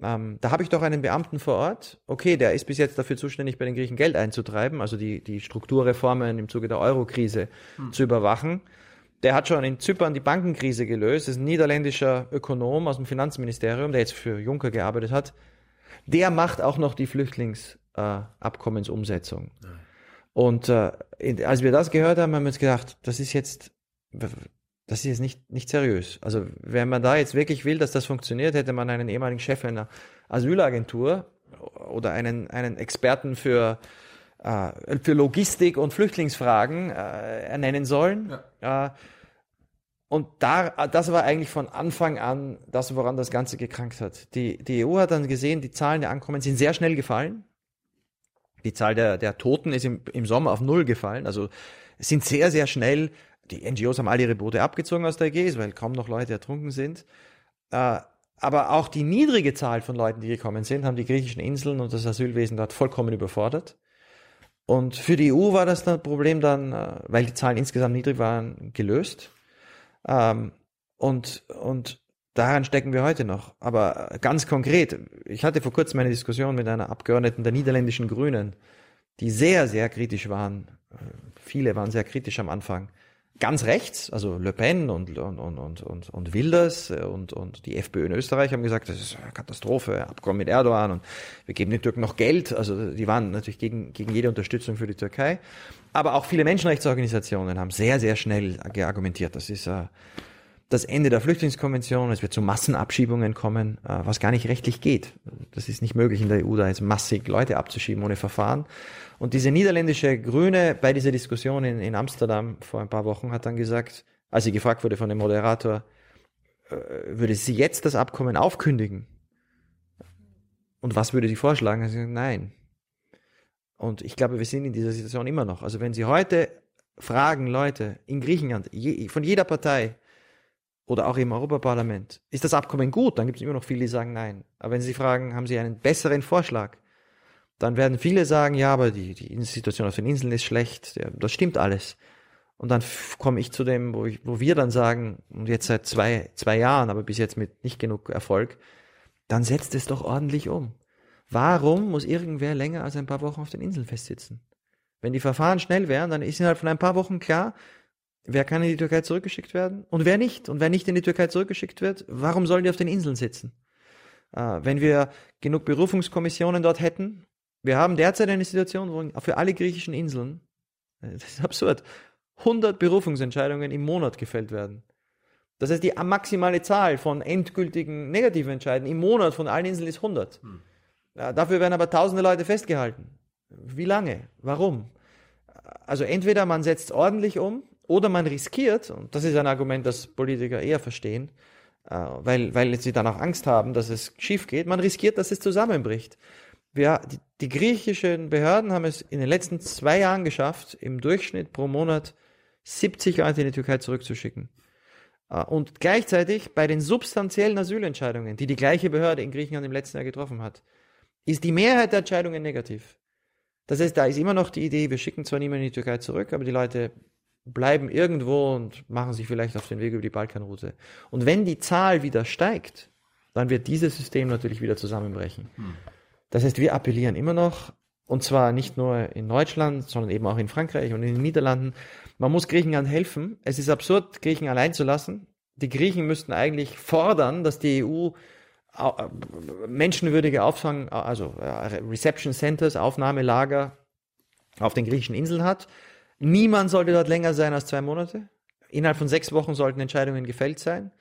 ähm, da habe ich doch einen Beamten vor Ort. Okay, der ist bis jetzt dafür zuständig, bei den Griechen Geld einzutreiben, also die, die Strukturreformen im Zuge der Eurokrise hm. zu überwachen. Der hat schon in Zypern die Bankenkrise gelöst. Das ist ein niederländischer Ökonom aus dem Finanzministerium, der jetzt für Juncker gearbeitet hat der macht auch noch die Flüchtlingsabkommensumsetzung. Äh, Und äh, als wir das gehört haben, haben wir uns gedacht, das ist jetzt, das ist jetzt nicht, nicht seriös. Also wenn man da jetzt wirklich will, dass das funktioniert, hätte man einen ehemaligen Chef einer Asylagentur oder einen, einen Experten für, äh, für Logistik und Flüchtlingsfragen äh, ernennen sollen. Ja. Äh, und da, das war eigentlich von Anfang an das, woran das Ganze gekrankt hat. Die, die EU hat dann gesehen, die Zahlen der Ankommen sind sehr schnell gefallen. Die Zahl der, der Toten ist im, im Sommer auf Null gefallen. Also es sind sehr, sehr schnell. Die NGOs haben alle ihre Boote abgezogen aus der Ägäis, weil kaum noch Leute ertrunken sind. Äh, aber auch die niedrige Zahl von Leuten, die gekommen sind, haben die griechischen Inseln und das Asylwesen dort vollkommen überfordert. Und für die EU war das Problem dann, äh, weil die Zahlen insgesamt niedrig waren, gelöst. Ähm, und, und daran stecken wir heute noch. Aber ganz konkret, ich hatte vor kurzem eine Diskussion mit einer Abgeordneten der niederländischen Grünen, die sehr, sehr kritisch waren. Viele waren sehr kritisch am Anfang. Ganz rechts, also Le Pen und, und, und, und, und Wilders und, und die FPÖ in Österreich haben gesagt, das ist eine Katastrophe, Abkommen mit Erdogan und wir geben den Türken noch Geld. Also die waren natürlich gegen, gegen jede Unterstützung für die Türkei. Aber auch viele Menschenrechtsorganisationen haben sehr, sehr schnell geargumentiert. Das ist äh, das Ende der Flüchtlingskonvention, es wird zu Massenabschiebungen kommen, äh, was gar nicht rechtlich geht. Das ist nicht möglich in der EU, da jetzt massig Leute abzuschieben ohne Verfahren. Und diese niederländische Grüne bei dieser Diskussion in, in Amsterdam vor ein paar Wochen hat dann gesagt, als sie gefragt wurde von dem Moderator, äh, würde sie jetzt das Abkommen aufkündigen? Und was würde sie vorschlagen? Sie sagt, nein, und ich glaube, wir sind in dieser Situation immer noch. Also wenn Sie heute fragen, Leute in Griechenland, je, von jeder Partei oder auch im Europaparlament, ist das Abkommen gut? Dann gibt es immer noch viele, die sagen nein. Aber wenn Sie fragen, haben Sie einen besseren Vorschlag? Dann werden viele sagen, ja, aber die, die Situation auf den Inseln ist schlecht. Ja, das stimmt alles. Und dann komme ich zu dem, wo, ich, wo wir dann sagen, und jetzt seit zwei, zwei Jahren, aber bis jetzt mit nicht genug Erfolg, dann setzt es doch ordentlich um. Warum muss irgendwer länger als ein paar Wochen auf den Inseln festsitzen? Wenn die Verfahren schnell wären, dann ist innerhalb von ein paar Wochen klar, wer kann in die Türkei zurückgeschickt werden und wer nicht. Und wer nicht in die Türkei zurückgeschickt wird, warum sollen die auf den Inseln sitzen? Äh, wenn wir genug Berufungskommissionen dort hätten, wir haben derzeit eine Situation, wo für alle griechischen Inseln, äh, das ist absurd, 100 Berufungsentscheidungen im Monat gefällt werden. Das heißt, die maximale Zahl von endgültigen negativen Entscheiden im Monat von allen Inseln ist 100. Hm. Dafür werden aber tausende Leute festgehalten. Wie lange? Warum? Also entweder man setzt ordentlich um oder man riskiert, und das ist ein Argument, das Politiker eher verstehen, äh, weil, weil sie dann auch Angst haben, dass es schief geht, man riskiert, dass es zusammenbricht. Wir, die, die griechischen Behörden haben es in den letzten zwei Jahren geschafft, im Durchschnitt pro Monat 70 Leute in die Türkei zurückzuschicken. Äh, und gleichzeitig bei den substanziellen Asylentscheidungen, die die gleiche Behörde in Griechenland im letzten Jahr getroffen hat, ist die Mehrheit der Entscheidungen negativ. Das heißt, da ist immer noch die Idee, wir schicken zwar niemanden in die Türkei zurück, aber die Leute bleiben irgendwo und machen sich vielleicht auf den Weg über die Balkanroute. Und wenn die Zahl wieder steigt, dann wird dieses System natürlich wieder zusammenbrechen. Hm. Das heißt, wir appellieren immer noch, und zwar nicht nur in Deutschland, sondern eben auch in Frankreich und in den Niederlanden. Man muss Griechenland helfen. Es ist absurd, Griechen allein zu lassen. Die Griechen müssten eigentlich fordern, dass die EU menschenwürdige Auffang, also Reception Centers, Aufnahmelager auf den griechischen Inseln hat. Niemand sollte dort länger sein als zwei Monate. Innerhalb von sechs Wochen sollten Entscheidungen gefällt sein.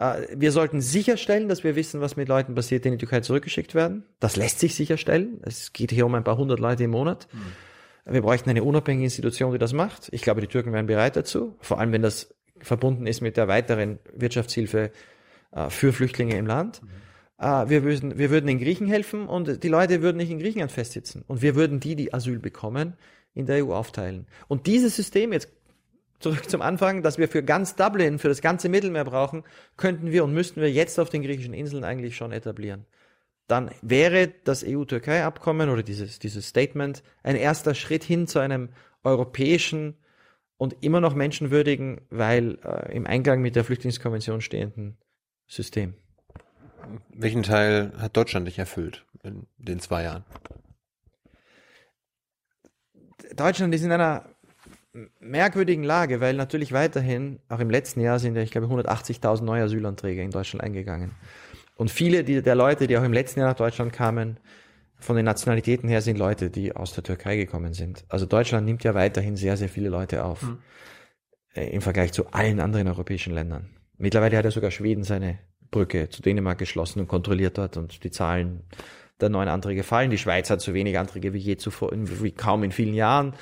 Äh, wir sollten sicherstellen, dass wir wissen, was mit Leuten passiert, die in die Türkei zurückgeschickt werden. Das lässt sich sicherstellen. Es geht hier um ein paar hundert Leute im Monat. Mhm. Wir bräuchten eine unabhängige Institution, die das macht. Ich glaube, die Türken wären bereit dazu, vor allem wenn das verbunden ist mit der weiteren Wirtschaftshilfe äh, für Flüchtlinge im Land. Äh, wir, würden, wir würden den Griechen helfen und die Leute würden nicht in Griechenland festsitzen. Und wir würden die, die Asyl bekommen, in der EU aufteilen. Und dieses System, jetzt zurück zum Anfang, das wir für ganz Dublin, für das ganze Mittelmeer brauchen, könnten wir und müssten wir jetzt auf den griechischen Inseln eigentlich schon etablieren. Dann wäre das EU-Türkei-Abkommen oder dieses, dieses Statement ein erster Schritt hin zu einem europäischen und immer noch menschenwürdigen, weil äh, im Einklang mit der Flüchtlingskonvention stehenden System. Welchen Teil hat Deutschland nicht erfüllt in den zwei Jahren? Deutschland ist in einer merkwürdigen Lage, weil natürlich weiterhin, auch im letzten Jahr sind ja, ich glaube, 180.000 neue Asylanträge in Deutschland eingegangen. Und viele der Leute, die auch im letzten Jahr nach Deutschland kamen, von den Nationalitäten her sind Leute, die aus der Türkei gekommen sind. Also Deutschland nimmt ja weiterhin sehr, sehr viele Leute auf. Mhm. Im Vergleich zu allen anderen europäischen Ländern. Mittlerweile hat ja sogar Schweden seine Brücke zu Dänemark geschlossen und kontrolliert dort und die Zahlen der neuen Anträge fallen. Die Schweiz hat so wenig Anträge wie je zuvor, wie kaum in vielen Jahren.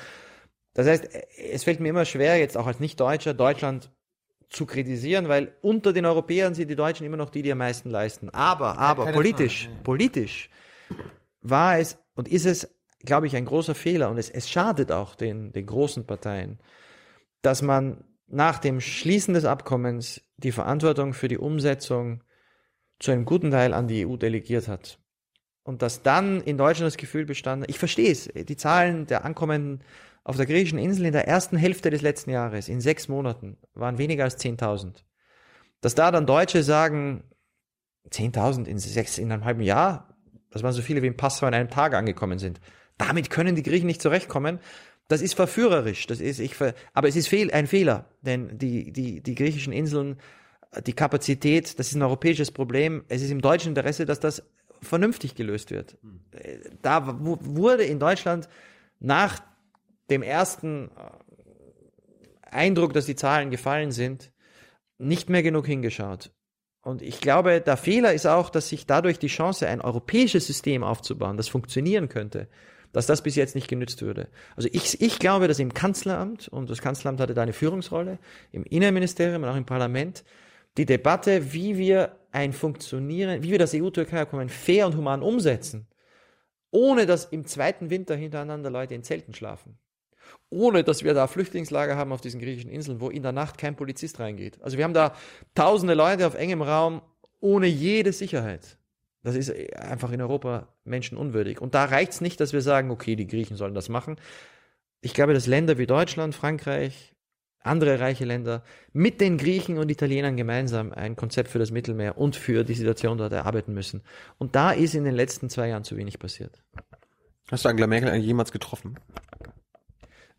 Das heißt, es fällt mir immer schwer, jetzt auch als Nicht-Deutscher Deutschland zu kritisieren, weil unter den Europäern sind die Deutschen immer noch die, die am meisten leisten. Aber, aber ja, politisch, Frage. politisch war es und ist es, glaube ich, ein großer Fehler und es, es schadet auch den, den großen Parteien, dass man nach dem Schließen des Abkommens die Verantwortung für die Umsetzung zu einem guten Teil an die EU delegiert hat. Und dass dann in Deutschland das Gefühl bestand, ich verstehe es, die Zahlen der Ankommenden auf der griechischen Insel in der ersten Hälfte des letzten Jahres, in sechs Monaten, waren weniger als 10.000. Dass da dann Deutsche sagen, 10.000 in sechs, in einem halben Jahr, das waren so viele wie in Passau in einem Tag angekommen sind. Damit können die Griechen nicht zurechtkommen. Das ist verführerisch. Das ist, ich, aber es ist fehl, ein Fehler, denn die, die, die griechischen Inseln, die Kapazität, das ist ein europäisches Problem. Es ist im deutschen Interesse, dass das vernünftig gelöst wird. Da wurde in Deutschland nach dem ersten äh, Eindruck, dass die Zahlen gefallen sind, nicht mehr genug hingeschaut. Und ich glaube, der Fehler ist auch, dass sich dadurch die Chance, ein europäisches System aufzubauen, das funktionieren könnte, dass das bis jetzt nicht genützt würde. Also ich, ich glaube, dass im Kanzleramt, und das Kanzleramt hatte da eine Führungsrolle, im Innenministerium und auch im Parlament, die Debatte, wie wir ein Funktionieren, wie wir das EU-Türkei-Abkommen fair und human umsetzen, ohne dass im zweiten Winter hintereinander Leute in Zelten schlafen. Ohne dass wir da Flüchtlingslager haben auf diesen griechischen Inseln, wo in der Nacht kein Polizist reingeht. Also wir haben da tausende Leute auf engem Raum ohne jede Sicherheit. Das ist einfach in Europa menschenunwürdig. Und da reicht es nicht, dass wir sagen, okay, die Griechen sollen das machen. Ich glaube, dass Länder wie Deutschland, Frankreich, andere reiche Länder mit den Griechen und Italienern gemeinsam ein Konzept für das Mittelmeer und für die Situation dort erarbeiten müssen. Und da ist in den letzten zwei Jahren zu wenig passiert. Hast du Angela Merkel jemals getroffen?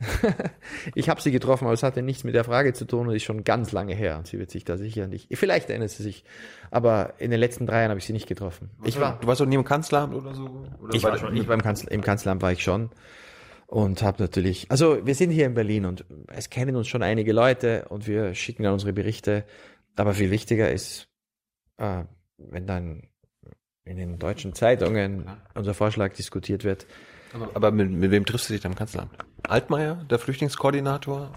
ich habe sie getroffen, aber es hatte nichts mit der Frage zu tun und ist schon ganz lange her. Und sie wird sich da sicher nicht. Vielleicht erinnert sie sich, aber in den letzten drei Jahren habe ich sie nicht getroffen. ich war, du warst doch nie im Kanzleramt oder so? Oder ich war schon, ich war im, Kanzler, im Kanzleramt war ich schon und habe natürlich, also wir sind hier in Berlin und es kennen uns schon einige Leute und wir schicken dann unsere Berichte. Aber viel wichtiger ist, äh, wenn dann in den deutschen Zeitungen unser Vorschlag diskutiert wird. Aber, aber mit, mit wem triffst du dich da im Kanzleramt? Altmaier, der Flüchtlingskoordinator?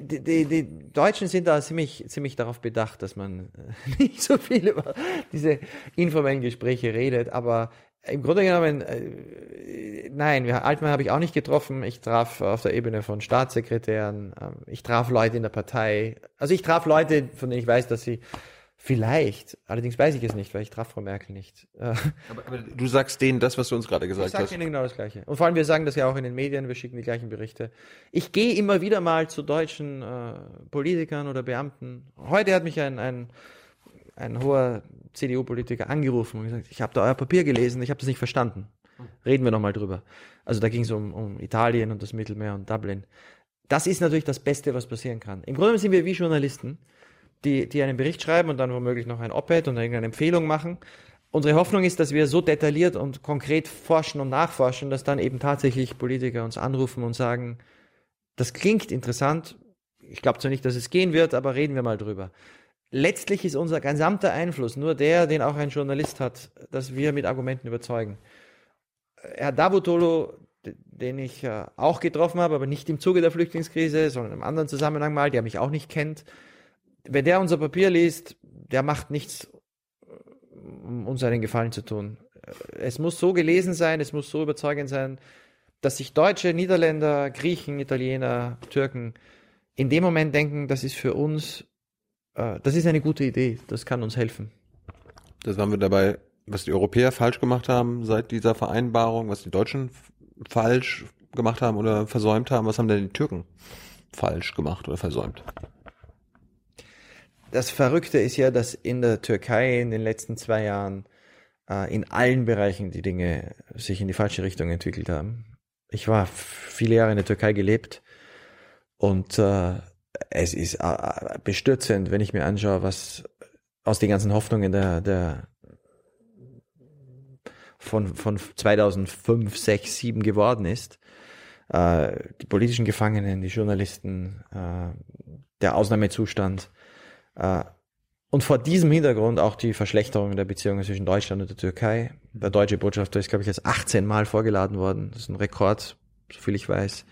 Die, die, die, Deutschen sind da ziemlich, ziemlich darauf bedacht, dass man nicht so viel über diese informellen Gespräche redet, aber im Grunde genommen, äh, nein, Altmann habe ich auch nicht getroffen. Ich traf auf der Ebene von Staatssekretären, äh, ich traf Leute in der Partei. Also ich traf Leute, von denen ich weiß, dass sie vielleicht, allerdings weiß ich es nicht, weil ich traf Frau Merkel nicht. Äh, aber, aber, du sagst denen das, was du uns gerade gesagt ich sag hast. Ich sage ihnen genau das Gleiche. Und vor allem, wir sagen das ja auch in den Medien, wir schicken die gleichen Berichte. Ich gehe immer wieder mal zu deutschen äh, Politikern oder Beamten. Heute hat mich ein, ein, ein hoher CDU-Politiker angerufen und gesagt, ich habe da euer Papier gelesen, ich habe das nicht verstanden. Reden wir nochmal drüber. Also da ging es um, um Italien und das Mittelmeer und Dublin. Das ist natürlich das Beste, was passieren kann. Im Grunde sind wir wie Journalisten, die, die einen Bericht schreiben und dann womöglich noch ein Op-Ed und irgendeine Empfehlung machen. Unsere Hoffnung ist, dass wir so detailliert und konkret forschen und nachforschen, dass dann eben tatsächlich Politiker uns anrufen und sagen, das klingt interessant. Ich glaube zwar nicht, dass es gehen wird, aber reden wir mal drüber letztlich ist unser gesamter Einfluss nur der, den auch ein Journalist hat, dass wir mit Argumenten überzeugen. Herr Davutolo, den ich äh, auch getroffen habe, aber nicht im Zuge der Flüchtlingskrise, sondern im anderen Zusammenhang mal, der mich auch nicht kennt. Wenn der unser Papier liest, der macht nichts, um uns einen Gefallen zu tun. Es muss so gelesen sein, es muss so überzeugend sein, dass sich Deutsche, Niederländer, Griechen, Italiener, Türken in dem Moment denken, das ist für uns, äh, das ist eine gute Idee, das kann uns helfen. Das waren wir dabei, was die Europäer falsch gemacht haben seit dieser Vereinbarung, was die Deutschen falsch gemacht haben oder versäumt haben. Was haben denn die Türken falsch gemacht oder versäumt? Das Verrückte ist ja, dass in der Türkei in den letzten zwei Jahren äh, in allen Bereichen die Dinge sich in die falsche Richtung entwickelt haben. Ich war viele Jahre in der Türkei gelebt und äh, es ist äh, bestürzend, wenn ich mir anschaue, was aus den ganzen Hoffnungen der, der von, von 2005, 6, 7 geworden ist. Äh, die politischen Gefangenen, die Journalisten, äh, der Ausnahmezustand. Äh, und vor diesem Hintergrund auch die Verschlechterung der Beziehungen zwischen Deutschland und der Türkei. Der deutsche Botschafter ist, glaube ich, jetzt 18 Mal vorgeladen worden. Das ist ein Rekord, soviel ich weiß.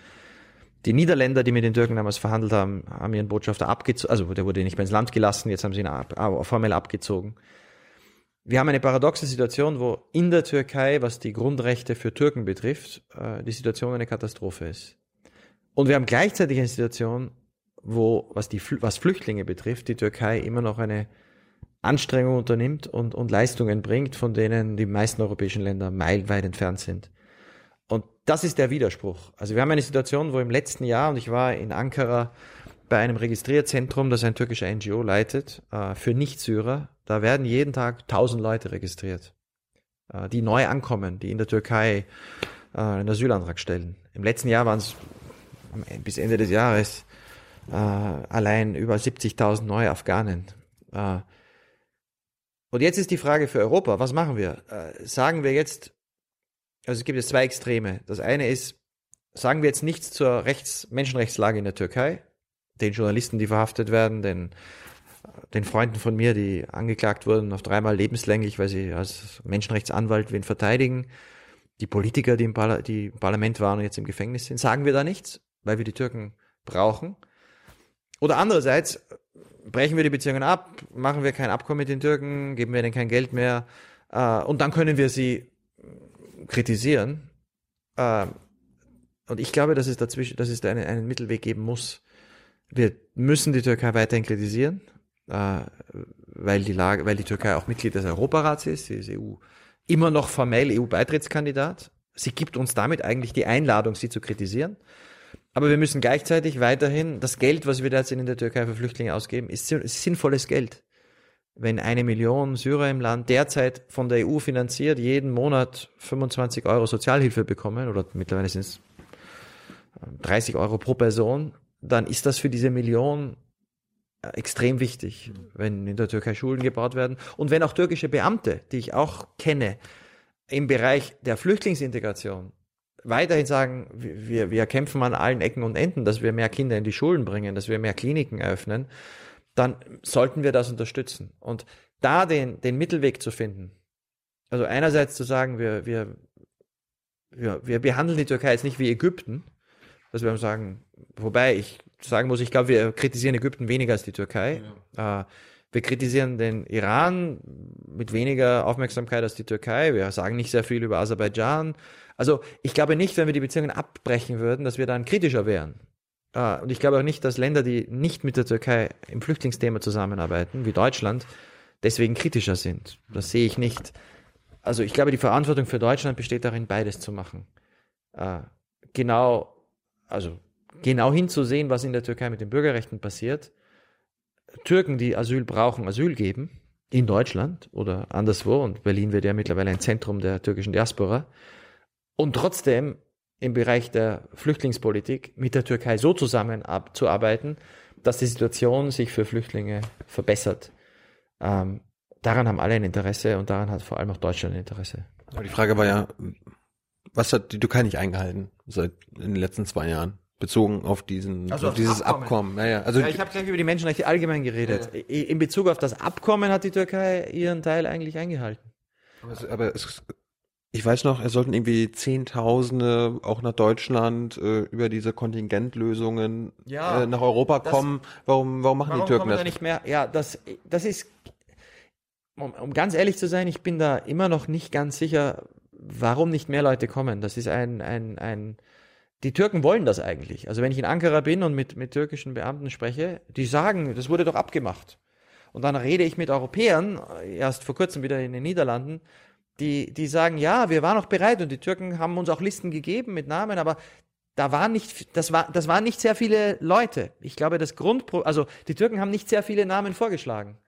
Die Niederländer, die mit den Türken damals verhandelt haben, haben ihren Botschafter abgezogen. Also der wurde nicht mehr ins Land gelassen, jetzt haben sie ihn ab, formell abgezogen. Wir haben eine paradoxe Situation, wo in der Türkei, was die Grundrechte für Türken betrifft, äh, die Situation eine Katastrophe ist. Und wir haben gleichzeitig eine Situation, wo, was die, was Flüchtlinge betrifft, die Türkei immer noch eine Anstrengung unternimmt und, und Leistungen bringt, von denen die meisten europäischen Länder meilenweit entfernt sind. Und das ist der Widerspruch. Also wir haben eine Situation, wo im letzten Jahr, und ich war in Ankara bei einem Registrierzentrum, das ein türkischer NGO leitet, äh, für Nicht-Syrer, da werden jeden Tag 1000 Leute registriert, äh, die neu ankommen, die in der Türkei äh, einen Asylantrag stellen. Im letzten Jahr waren es bis Ende des Jahres äh, allein über 70.000 neue Afghanen. Äh, und jetzt ist die Frage für Europa, was machen wir? Äh, sagen wir jetzt, also es gibt jetzt zwei Extreme. Das eine ist, sagen wir jetzt nichts zur Rechts Menschenrechtslage in der Türkei, den Journalisten, die verhaftet werden, den, den Freunden von mir, die angeklagt wurden auf dreimal lebenslänglich, weil sie als Menschenrechtsanwalt wen verteidigen, die Politiker, die im, die im Parlament waren und jetzt im Gefängnis sind, sagen wir da nichts, weil wir die Türken brauchen. Oder andererseits brechen wir die Beziehungen ab, machen wir kein Abkommen mit den Türken, geben wir ihnen kein Geld mehr äh, und dann können wir sie kritisieren. Äh, und ich glaube, dass es dazwischen, dass es da einen, einen Mittelweg geben muss. Wir müssen die Türkei weiterhin kritisieren, äh, weil die Lage, weil die Türkei auch Mitglied des Europarats ist, sie ist EU immer noch formell EU-Beitrittskandidat. Sie gibt uns damit eigentlich die Einladung, sie zu kritisieren. Aber wir müssen gleichzeitig weiterhin das Geld, was wir derzeit in der Türkei für Flüchtlinge ausgeben, ist, sinnvolles Geld. Wenn eine Million Syrer im Land derzeit von der EU finanziert jeden Monat 25 Euro Sozialhilfe bekommen, oder mittlerweile sind es 30 Euro pro Person, dann ist das für diese Million extrem wichtig, wenn in der Türkei Schulen gebaut werden und wenn auch türkische Beamte, die ich auch kenne, im Bereich der Flüchtlingsintegration weiterhin sagen, wir, wir kämpfen an allen Ecken und Enden, dass wir mehr Kinder in die Schulen bringen, dass wir mehr Kliniken eröffnen, dann sollten wir das unterstützen. Und da den, den Mittelweg zu finden, also einerseits zu sagen, wir, wir, wir, wir behandeln die Türkei jetzt nicht wie Ägypten, dass wir sagen, wobei ich sagen muss, ich glaube, wir kritisieren Ägypten weniger als die Türkei. Ja. Äh, wir kritisieren den Iran mit weniger Aufmerksamkeit als die Türkei. Wir sagen nicht sehr viel über Aserbaidschan. Also ich glaube nicht, wenn wir die Beziehungen abbrechen würden, dass wir dann kritischer wären. Äh, und ich glaube auch nicht, dass Länder, die nicht mit der Türkei im Flüchtlingsthema zusammenarbeiten, wie Deutschland, deswegen kritischer sind. Das sehe ich nicht. Also ich glaube, die Verantwortung für Deutschland besteht darin, beides zu machen. Äh, genau, also genau hinzusehen, was in der Türkei mit den Bürgerrechten passiert. Türken, die Asyl brauchen, Asyl geben, in Deutschland oder anderswo, und Berlin wird ja mittlerweile ein Zentrum der türkischen Diaspora, und trotzdem im Bereich der Flüchtlingspolitik mit der Türkei so zusammenzuarbeiten, dass die Situation sich für Flüchtlinge verbessert. Ähm, daran haben alle ein Interesse und daran hat vor allem auch Deutschland ein Interesse. Aber die Frage war ja, was hat die Türkei nicht eingehalten seit in den letzten zwei Jahren? bezogen auf diesen Also auf dieses Abkommen. Abkommen. Ja, ja. Also Ja, ich habe gleich über die Menschenrechte allgemein geredet. I- In Bezug auf das Abkommen hat die Türkei ihren Teil eigentlich eingehalten. aber es, aber es Ich weiß noch, es sollten irgendwie Zehntausende auch nach Deutschland äh, über diese Kontingentlösungen Ja, äh, nach Europa das- kommen. Warum, warum machen Warum die Türken das? da nicht mehr? Ja, das, das ist, um, um ganz ehrlich zu sein, ich bin da immer noch nicht ganz sicher, warum nicht mehr Leute kommen. Das ist ein, ein, ein, die Türken wollen das eigentlich. Also wenn ich in Ankara bin und mit, mit türkischen Beamten spreche, die sagen, das wurde doch abgemacht. Und dann rede ich mit Europäern, äh, erst vor kurzem wieder in den Niederlanden, die, die sagen, ja, wir waren auch bereit und die Türken haben uns auch Listen gegeben mit Namen, aber da waren nicht, das war, das waren nicht sehr viele Leute. Ich glaube, das Grundpro, also die Türken haben nicht sehr viele Namen vorgeschlagen.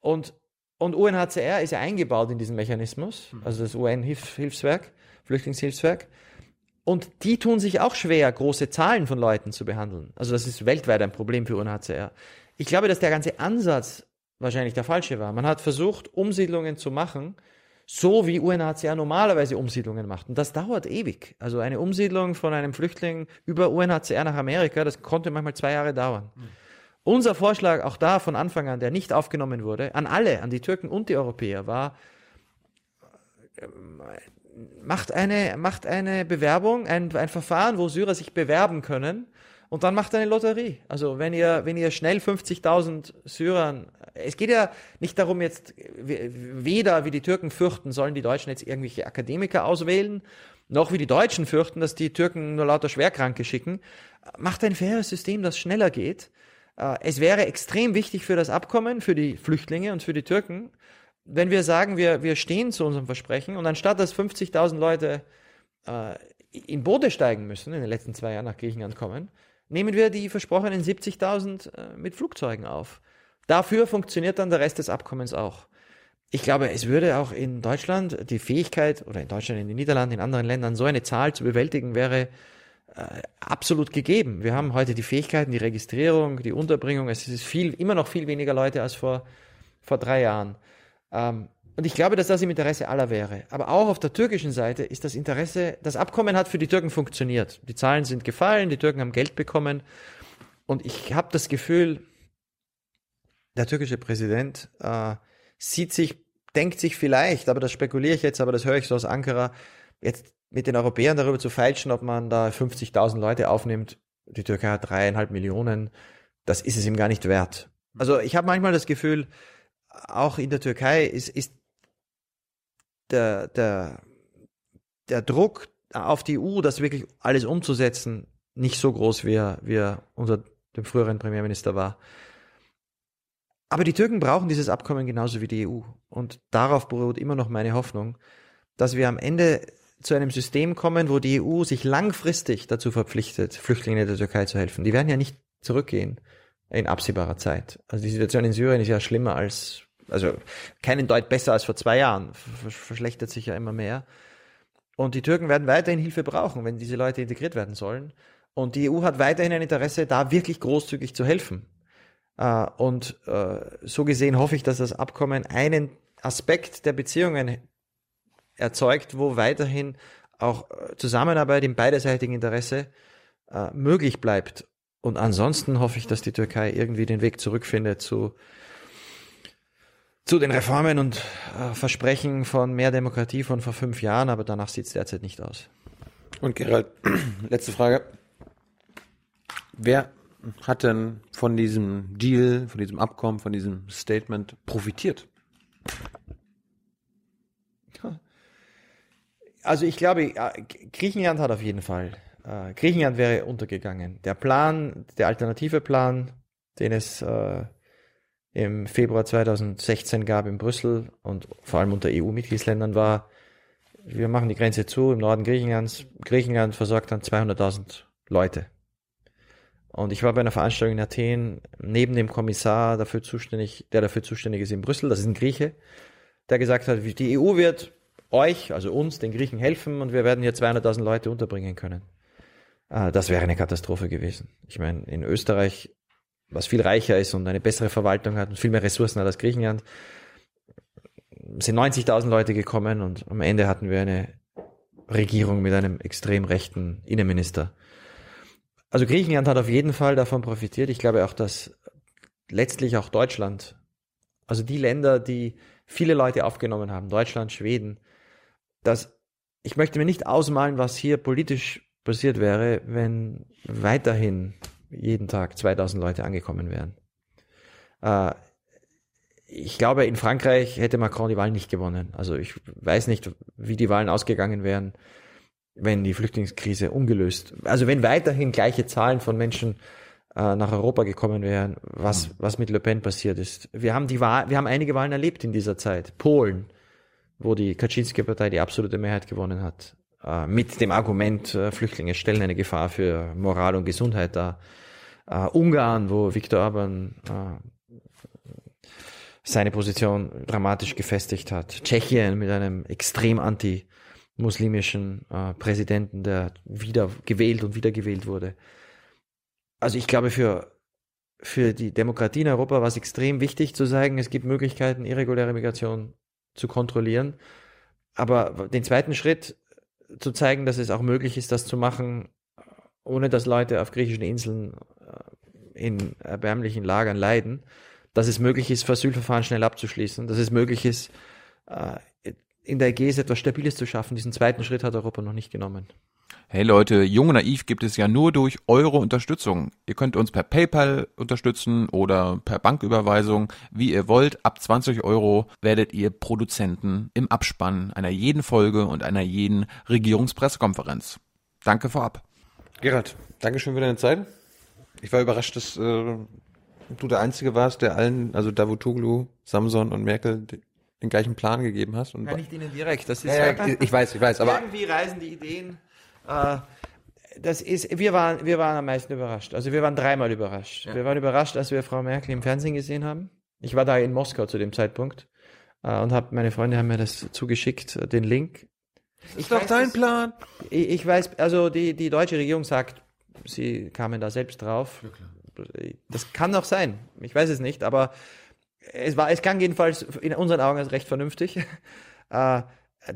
Und, und UNHCR ist ja eingebaut in diesen Mechanismus, also das UN-Hilfswerk, Flüchtlingshilfswerk. Und die tun sich auch schwer, große Zahlen von Leuten zu behandeln. Also das ist weltweit ein Problem für UNHCR. Ich glaube, dass der ganze Ansatz wahrscheinlich der falsche war. Man hat versucht, Umsiedlungen zu machen, so wie UNHCR normalerweise Umsiedlungen macht. Und das dauert ewig. Also eine Umsiedlung von einem Flüchtling über UNHCR nach Amerika, das konnte manchmal zwei Jahre dauern. Unser Vorschlag, auch da von Anfang an, der nicht aufgenommen wurde, an alle, an die Türken und die Europäer, war, ähm, macht eine, macht eine Bewerbung, ein, ein Verfahren, wo Syrer sich bewerben können und dann macht eine Lotterie. Also wenn ihr, wenn ihr schnell 50.000 Syrern, es geht ja nicht darum jetzt, weder wie die Türken fürchten, sollen die Deutschen jetzt irgendwelche Akademiker auswählen, noch wie die Deutschen fürchten, dass die Türken nur lauter Schwerkranke schicken. Macht ein faires System, das schneller geht. Äh, Es wäre extrem wichtig für das Abkommen, für die Flüchtlinge und für die Türken, wenn wir sagen, wir, wir stehen zu unserem Versprechen und anstatt dass 50.000 Leute äh, in Boote steigen müssen, in den letzten zwei Jahren nach Griechenland kommen, nehmen wir die versprochenen 70.000 äh, mit Flugzeugen auf. Dafür funktioniert dann der Rest des Abkommens auch. Ich glaube, es würde auch in Deutschland die Fähigkeit, oder in Deutschland, in den Niederlanden, in anderen Ländern, so eine Zahl zu bewältigen, wäre äh, absolut gegeben. Wir haben heute die Fähigkeiten, die Registrierung, die Unterbringung. Es ist viel, immer noch viel weniger Leute als vor, vor drei Jahren. Ähm, und ich glaube, dass das im Interesse aller wäre. Aber auch auf der türkischen Seite ist das Interesse, das Abkommen hat für die Türken funktioniert. Die Zahlen sind gefallen, die Türken haben Geld bekommen. Und ich habe das Gefühl, der türkische Präsident äh, sieht sich, denkt sich vielleicht, aber das spekuliere ich jetzt, aber das höre ich so aus Ankara, jetzt mit den Europäern darüber zu feilschen, ob man da 50.000 Leute aufnimmt. Die Türkei hat dreieinhalb Millionen. Das ist es ihm gar nicht wert. Also ich habe manchmal das Gefühl, auch in der Türkei ist, ist der, der, der Druck auf die EU, das wirklich alles umzusetzen, nicht so groß, wie er, wie er unter dem früheren Premierminister war. Aber die Türken brauchen dieses Abkommen genauso wie die EU. Und darauf beruht immer noch meine Hoffnung, dass wir am Ende zu einem System kommen, wo die EU sich langfristig dazu verpflichtet, Flüchtlingen der Türkei zu helfen. Die werden ja nicht zurückgehen in absehbarer Zeit. Also die Situation in Syrien ist ja schlimmer als, also keinen Deut besser als vor zwei Jahren, verschlechtert sich ja immer mehr. Und die Türken werden weiterhin Hilfe brauchen, wenn diese Leute integriert werden sollen. Und die EU hat weiterhin ein Interesse, da wirklich großzügig zu helfen. Und so gesehen hoffe ich, dass das Abkommen einen Aspekt der Beziehungen erzeugt, wo weiterhin auch Zusammenarbeit im beiderseitigen Interesse möglich bleibt. Und ansonsten hoffe ich, dass die Türkei irgendwie den Weg zurückfindet zu, zu den Reformen und äh, Versprechen von mehr Demokratie von vor fünf Jahren, aber danach sieht es derzeit nicht aus. Und Gerald, letzte Frage. Wer hat denn von diesem Deal, von diesem Abkommen, von diesem Statement profitiert? Also ich glaube, Griechenland hat auf jeden Fall äh, Griechenland wäre untergegangen. Der Plan, der alternative Plan, den es äh, im Februar 2016 gab in Brüssel und vor allem unter EU-Mitgliedsländern war, wir machen die Grenze zu im Norden Griechenlands. Griechenland versorgt dann 200.000 Leute. Und ich war bei einer Veranstaltung in Athen neben dem Kommissar dafür zuständig, der dafür zuständig ist in Brüssel, das ist ein Grieche, der gesagt hat, die EU wird euch, also uns, den Griechen helfen und wir werden hier 200.000 Leute unterbringen können. Das wäre eine Katastrophe gewesen. Ich meine, in Österreich, was viel reicher ist und eine bessere Verwaltung hat und viel mehr Ressourcen hat als Griechenland, sind 90.000 Leute gekommen und am Ende hatten wir eine Regierung mit einem extrem rechten Innenminister. Also Griechenland hat auf jeden Fall davon profitiert. Ich glaube auch, dass letztlich auch Deutschland, also die Länder, die viele Leute aufgenommen haben, Deutschland, Schweden, dass ich möchte mir nicht ausmalen, was hier politisch passiert wäre, wenn weiterhin jeden Tag 2000 Leute angekommen wären. Äh, ich glaube, in Frankreich hätte Macron die Wahl nicht gewonnen. Also ich weiß nicht, wie die Wahlen ausgegangen wären, wenn die Flüchtlingskrise ungelöst, also wenn weiterhin gleiche Zahlen von Menschen äh, nach Europa gekommen wären, was, was mit Le Pen passiert ist. Wir haben die Wahl, wir haben einige Wahlen erlebt in dieser Zeit. Polen, wo die Kaczynski-Partei die absolute Mehrheit gewonnen hat, äh, mit dem Argument, äh, Flüchtlinge stellen eine Gefahr für Moral und Gesundheit dar. Äh, Ungarn, wo Viktor Orban äh, seine Position dramatisch gefestigt hat. Tschechien mit einem extrem anti-muslimischen äh, Präsidenten, der wieder gewählt und wieder gewählt wurde. Also ich glaube, für, für die Demokratie in Europa war es extrem wichtig zu sagen, es gibt Möglichkeiten, irreguläre Migration zu kontrollieren. Aber den zweiten Schritt zu zeigen, dass es auch möglich ist, das zu machen, ohne dass Leute auf griechischen Inseln äh, in erbärmlichen Lagern leiden, dass es möglich ist, Asylverfahren schnell abzuschließen, dass es möglich ist, äh, in der Ägäis etwas Stabiles zu schaffen. Diesen zweiten Schritt hat Europa noch nicht genommen. Hey Leute, Jung und Naiv gibt es ja nur durch eure Unterstützung. Ihr könnt uns per PayPal unterstützen oder per Banküberweisung, wie ihr wollt. Ab 20 Euro werdet ihr Produzenten im Abspann einer jeden Folge und einer jeden Regierungspressekonferenz. Danke vorab. Gerhard, Dankeschön für deine Zeit. Ich war überrascht, dass äh, du der Einzige warst, der allen, also Davutoglu, Samson und Merkel, den gleichen Plan gegeben hast. Und Ja, nicht Ihnen direkt. Das ist ja, ja, ich weiß, ich weiß, aber irgendwie reisen die Ideen. Äh, das ist, wir waren, wir waren am meisten überrascht. Also wir waren dreimal überrascht. Wir waren überrascht, als wir Frau Merkel im Fernsehen gesehen haben. Ich war da in Moskau zu dem Zeitpunkt äh, und habe meine Freunde haben mir das zugeschickt, äh, den Link. Ist doch dein Plan. Ich, ich weiß, also die, die deutsche Regierung sagt, sie kamen da selbst drauf. Das kann auch sein. Ich weiß es nicht, aber es war, es klang jedenfalls in unseren Augen als recht vernünftig. Äh,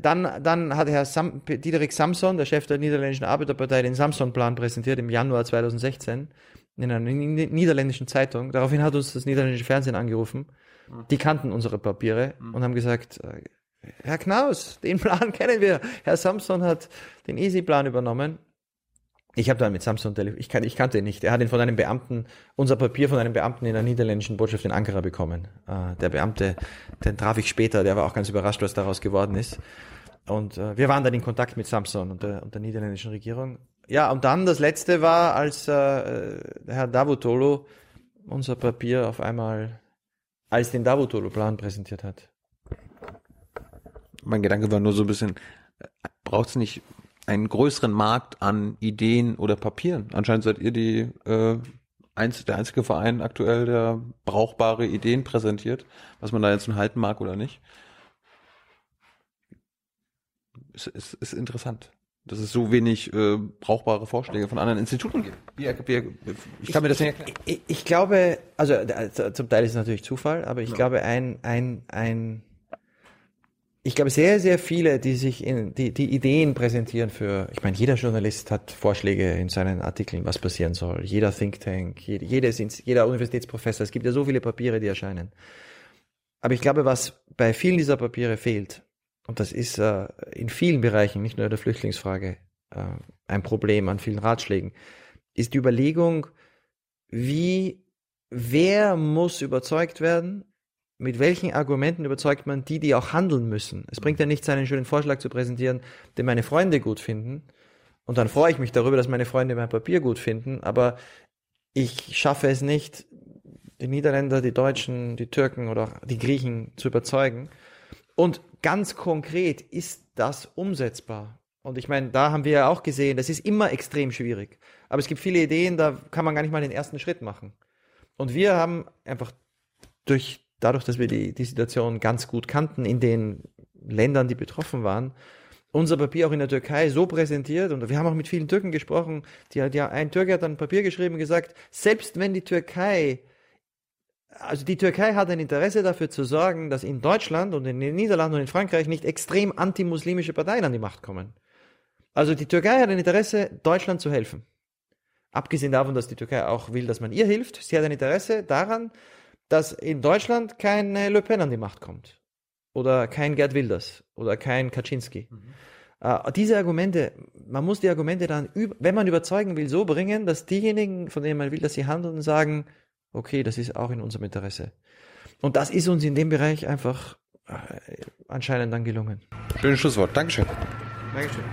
dann, dann hat Herr Sam, Diederik Samson, der Chef der niederländischen Arbeiterpartei, den Samson-Plan präsentiert im Januar 2016 in einer ni- niederländischen Zeitung. Daraufhin hat uns das niederländische Fernsehen angerufen. Die kannten unsere Papiere und haben gesagt, äh, Herr Knaus, den Plan kennen wir. Herr Samson hat den Easy-Plan übernommen. Ich habe dann mit Samson telefoniert. Ich, kan ich kannte ihn nicht. Er hat ihn von einem Beamten, unser Papier von einem Beamten in der niederländischen Botschaft in Ankara bekommen. Äh, der Beamte, den traf ich später, der war auch ganz überrascht, was daraus geworden ist. Und äh, wir waren dann in Kontakt mit Samson und der, und der niederländischen Regierung. Ja, und dann das letzte war, als äh, der Herr Davutoglu unser Papier auf einmal als den Davutoglu-Plan präsentiert hat. Mein Gedanke war nur so ein bisschen, braucht es nicht einen größeren Markt an Ideen oder Papieren? Anscheinend seid ihr die äh, einz der einzige Verein aktuell, der brauchbare Ideen präsentiert, was man da jetzt nun halten mag oder nicht. Ist, ist, ist interessant. Dass es so wenig äh, brauchbare Vorschläge von anderen Instituten gibt. Ich kann mir das nicht erklären. Ich, ich glaube, also äh, zum Teil ist es natürlich Zufall, aber ich glaube ein ein ein ich glaube sehr sehr viele, die sich in die die Ideen präsentieren für, ich meine, jeder Journalist hat Vorschläge in seinen Artikeln, was passieren soll. Jeder Think Tank, jede, jedes, jeder Universitätsprofessor. Es gibt ja so viele Papiere, die erscheinen. Aber ich glaube, was bei vielen dieser Papiere fehlt, und das ist äh, in vielen Bereichen, nicht nur der Flüchtlingsfrage, äh, ein Problem an vielen Ratschlägen, ist die Überlegung, wie, wer muss überzeugt werden, mit welchen Argumenten überzeugt man die, die auch handeln müssen. Es bringt ja nichts, einen schönen Vorschlag zu präsentieren, den meine Freunde gut finden, und dann freue ich mich darüber, dass meine Freunde mein Papier gut finden, aber ich schaffe es nicht, die Niederländer, die Deutschen, die Türken oder auch die Griechen zu überzeugen. Und ganz konkret ist das umsetzbar. Und ich meine, da haben wir ja auch gesehen, das ist immer extrem schwierig. Aber es gibt viele Ideen, da kann man gar nicht mal den ersten Schritt machen. Und wir haben einfach durch, dadurch, dass wir die, die Situation ganz gut kannten in den Ländern, die betroffen waren, unser Papier auch in der Türkei so präsentiert und wir haben auch mit vielen Türken gesprochen, die, die ein Türke hat dann ein Papier geschrieben und gesagt, selbst wenn die Türkei also die Türkei hat ein Interesse dafür zu sorgen, dass in Deutschland und in den Niederlanden und in Frankreich nicht extrem antimuslimische Parteien an die Macht kommen. Also die Türkei hat ein Interesse, Deutschland zu helfen. Abgesehen davon, dass die Türkei auch will, dass man ihr hilft, sie hat ein Interesse daran, dass in Deutschland kein äh, Le Pen an die Macht kommt. Oder kein Gerd Wilders. Oder kein Kaczynski. Äh, diese Argumente, man muss die Argumente dann, wenn man überzeugen will, so bringen, dass diejenigen, von denen man will, dass sie handeln, sagen, okay, das ist auch in unserem Interesse. Und das ist uns in dem Bereich einfach äh, anscheinend dann gelungen. Schönes Schlusswort. Dankeschön. Dankeschön.